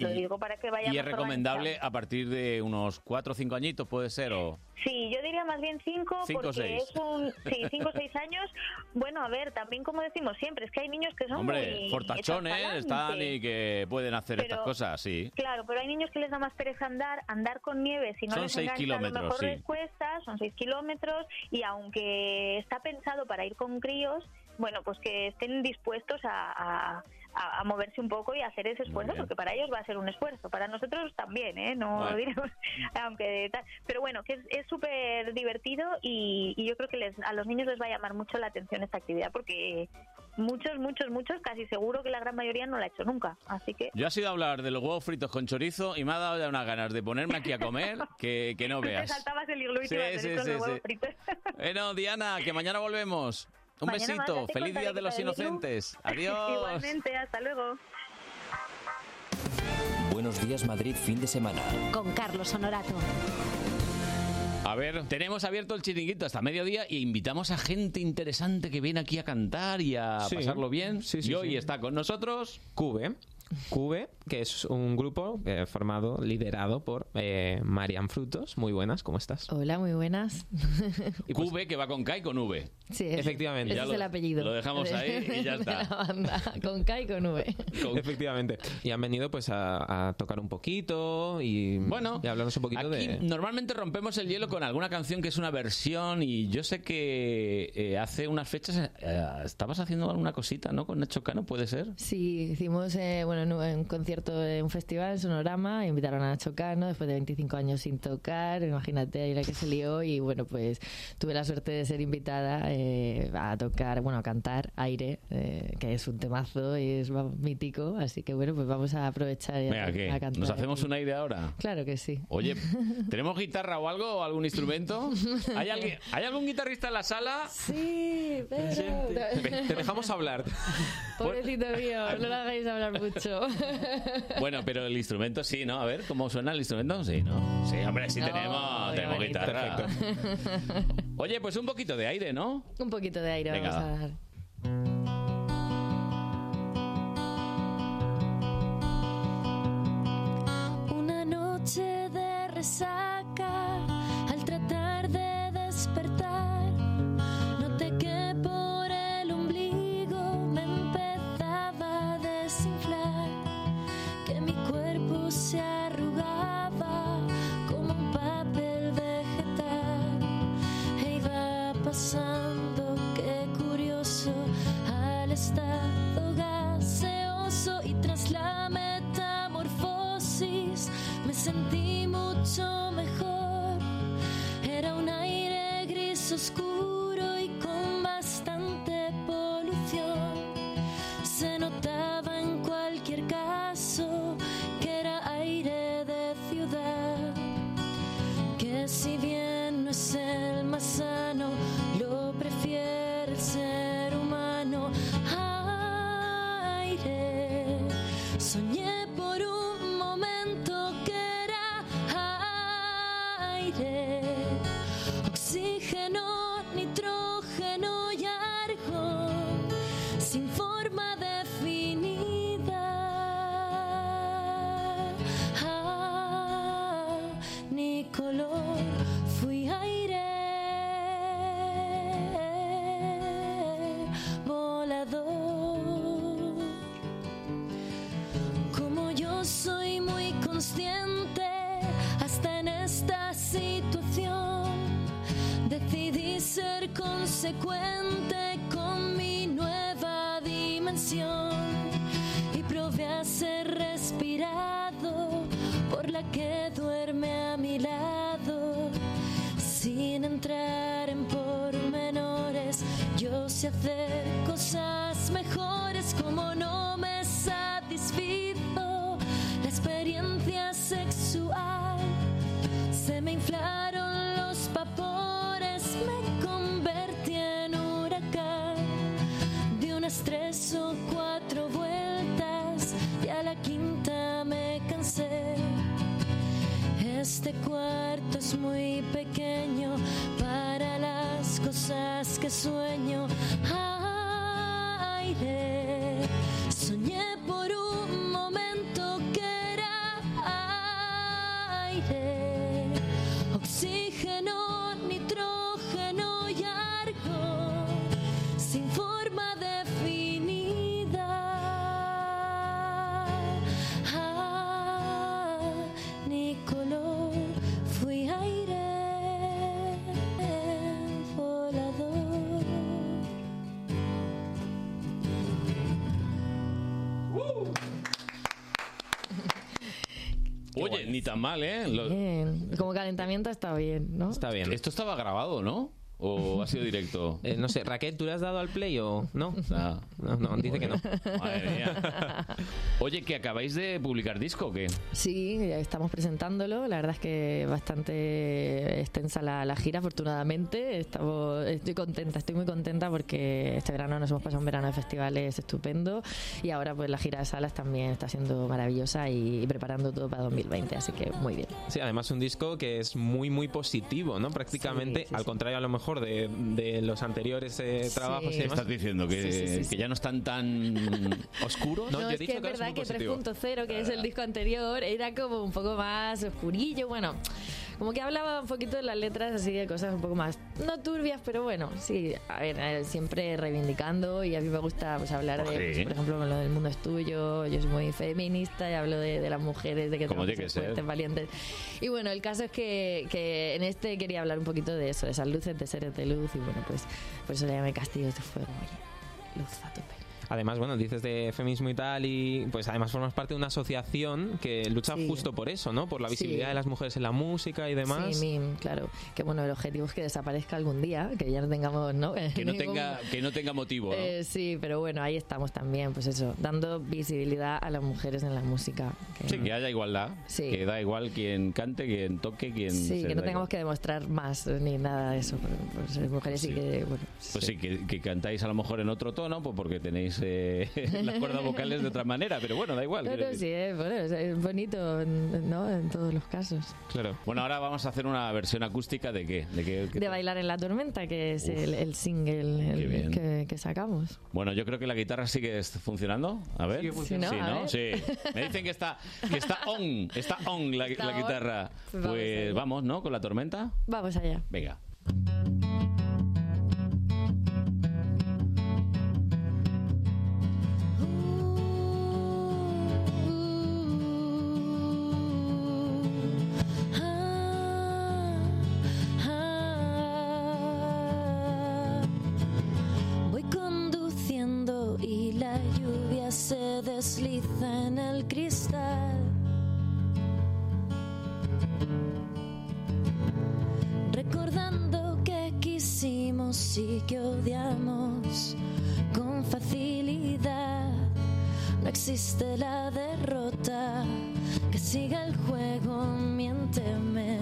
Lo Y- digo para que vayamos Y es recomendable a partir de unos 4 o 5 añitos, puede ser, o... Sí, yo diría más bien cinco, Cinco o porque seis. es un... Sí, cinco o seis años. Bueno, a ver, también como decimos siempre, es que hay niños que son Hombre, muy... fortachones están y que pueden hacer Pero- estas cosas, sí. Claro, pero hay niños que les da más pereza andar, andar con nieve, si no Son les seis engancha, a lo kilómetros, mejor sí. les cuesta, son seis kilómetros, y aunque está pensado para ir con críos, bueno, pues que estén dispuestos a, a- a- a moverse un poco y a hacer ese esfuerzo, porque para ellos va a ser un esfuerzo, para nosotros también, ¿eh? No Vale. diremos, aunque tal. Pero bueno, que es- súper divertido y, y yo creo que les, a los niños les va a llamar mucho la atención esta actividad, porque muchos, muchos, muchos, casi seguro que la gran mayoría no la ha hecho nunca, así que... Yo he sido a hablar de los huevos fritos con chorizo y me ha dado ya unas ganas de ponerme aquí a comer que, que no te veas. saltabas el iglú y Sí, te ibas a hacer sí, con sí, los huevos sí. fritos. Bueno, Diana, que mañana volvemos. Un Mañana besito. Feliz Día de los. Inocentes. Adiós. Igualmente, hasta luego. Buenos días Madrid fin de semana. Con Carlos Honorato. A ver, tenemos abierto el chiringuito hasta mediodía y invitamos a gente interesante que viene aquí a cantar y a Sí. pasarlo bien. Sí, sí, y hoy sí. está con nosotros Cube. Cube, que es un grupo eh, formado, liderado por eh, Marian Frutos. Muy buenas, ¿cómo estás? Hola, muy buenas. Cube, que va con K y con V. Sí, es- Efectivamente. Ese es lo- el apellido. lo dejamos ahí y ya de está. la banda, con K y con V. Efectivamente. Y han venido pues a, a tocar un poquito y, Bueno, y hablarnos un poquito Aquí de... normalmente rompemos el hielo con alguna canción que es una versión y yo sé que eh, hace unas fechas eh, estabas haciendo alguna cosita, ¿no? Con Nacho Cano, ¿puede ser? Sí, hicimos eh, bueno, en un- en un concierto en un festival, en Sonorama, invitaron a Nacho Cano después de 25 años sin tocar, imagínate ahí la que se lió y bueno, pues tuve la suerte de ser invitada eh, a tocar, bueno, a cantar Aire, eh, que es un temazo y es mítico, así que bueno, pues vamos a aprovechar y a, Venga, ¿qué? a cantar. ¿Nos hacemos un aire ahora? Claro que sí. Oye, ¿tenemos guitarra o algo? ¿O algún instrumento? ¿Hay, alguien- ¿Hay algún guitarrista en la sala? Sí, pero... Te dejamos hablar. Pobrecito mío, no lo hagáis hablar mucho. Bueno, pero el instrumento sí, ¿no? A ver, ¿cómo suena el instrumento? Sí, ¿no? Sí, hombre, sí No, tenemos, tenemos bonito. guitarra. Oye, pues un poquito de aire, ¿no? Un poquito de aire Venga, vamos a va. dar. Una noche de resaca muy pequeño para las cosas que sueño. Soñé por un ni tan mal, ¿eh? Lo- Bien. Como calentamiento está bien, ¿no? Está bien. Esto estaba grabado, ¿no? ¿O ha sido directo? Eh, no sé, Raquel, ¿tú le has dado al play o no? Ah. No, no, dice que no. Madre mía. Oye, que acabáis de publicar disco, ¿o ¿qué? Sí, ya estamos presentándolo. La verdad es que bastante extensa la, la gira, afortunadamente. Estamos, estoy contenta, estoy muy contenta porque este verano nos hemos pasado un verano de festivales estupendo y ahora pues la gira de salas también está siendo maravillosa y, preparando todo para 2020, así que muy bien. Sí, además un disco que es muy, muy positivo, ¿no? Prácticamente, al contrario a lo mejor de, de los anteriores eh, trabajos y ¿Qué demás. estás diciendo? ¿Que, Sí, sí, sí, sí. que ya no están tan oscuros? No, es que es verdad que 3.0, que es el disco anterior, era como un poco más oscurillo, bueno, como que hablaba un poquito de las letras así de cosas un poco más, no turbias, pero bueno, sí, a ver, siempre reivindicando y a mí me gusta pues hablar de, pues, por ejemplo, lo del mundo es tuyo, yo soy muy feminista y hablo de, de las mujeres, de que tenemos que ser ser. fuertes, valientes. Y bueno, el caso es que, que en este quería hablar un poquito de eso, de esas luces, de seres de luz y bueno, pues por eso le llamé Castillos de Fuego, oye, luz a tope. Además, bueno, dices de feminismo y tal, y pues además formas parte de una asociación que lucha Sí. justo por eso, ¿no? Por la Sí. visibilidad de las mujeres en la música y demás. Sí, MIM, claro. Que bueno, el objetivo es que desaparezca algún día, que ya no tengamos, ¿no? Que no Ningún- tenga, que no tenga motivo, ¿no? Eh, sí, pero bueno, ahí estamos también, pues eso, dando visibilidad a las mujeres en la música. Que, Sí, que haya igualdad. Sí. Que da igual quien cante, quien toque, quien... sí, que no tengamos que demostrar más ni nada de eso por, por ser mujeres y que, bueno, Pues sí, que, que cantáis a lo mejor en otro tono, pues porque tenéis eh, las cuerdas vocales de otra manera, pero bueno, da igual. Pero sí, es, bueno, es- es bonito, ¿no? En todos los casos. Claro. Bueno, ahora vamos a hacer una versión acústica de qué? De qué, qué- De Bailar en la Tormenta, que es el, el single el- que, que sacamos. Bueno, yo creo que la guitarra sigue funcionando. A ver. Sigue funcionando. Sí, Sí, ¿no? A ¿no? ver. Sí. Me dicen que está, que está on, está on la, Está la on. guitarra. Pues vamos Pues allá. vamos, ¿no? Con la tormenta. Vamos allá. Venga. La lluvia se desliza en el cristal. Recordando que quisimos y que odiamos con facilidad. No existe la derrota, que siga el juego, miénteme,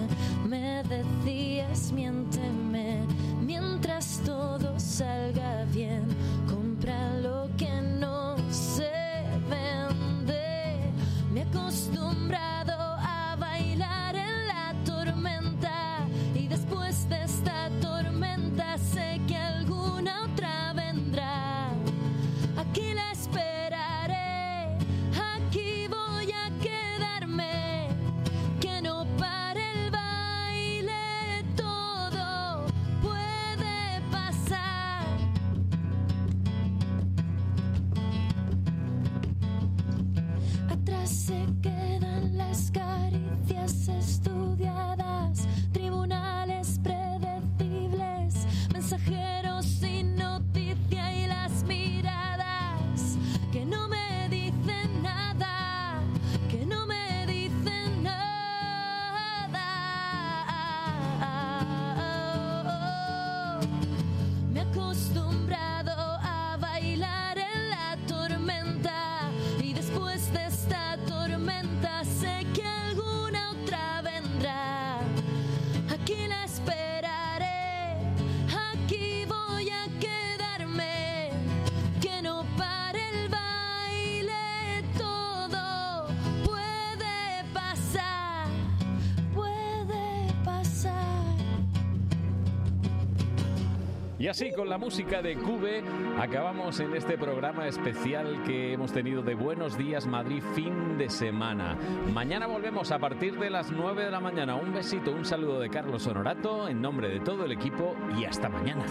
me decías, miénteme, mientras todo salga bien, compra lo que no se vende. Me he así, con la música de Cube, acabamos en este programa especial que hemos tenido de Buenos Días Madrid fin de semana. Mañana volvemos a partir de las 9 de la mañana. Un besito, un saludo de Carlos Honorato en nombre de todo el equipo y hasta mañana.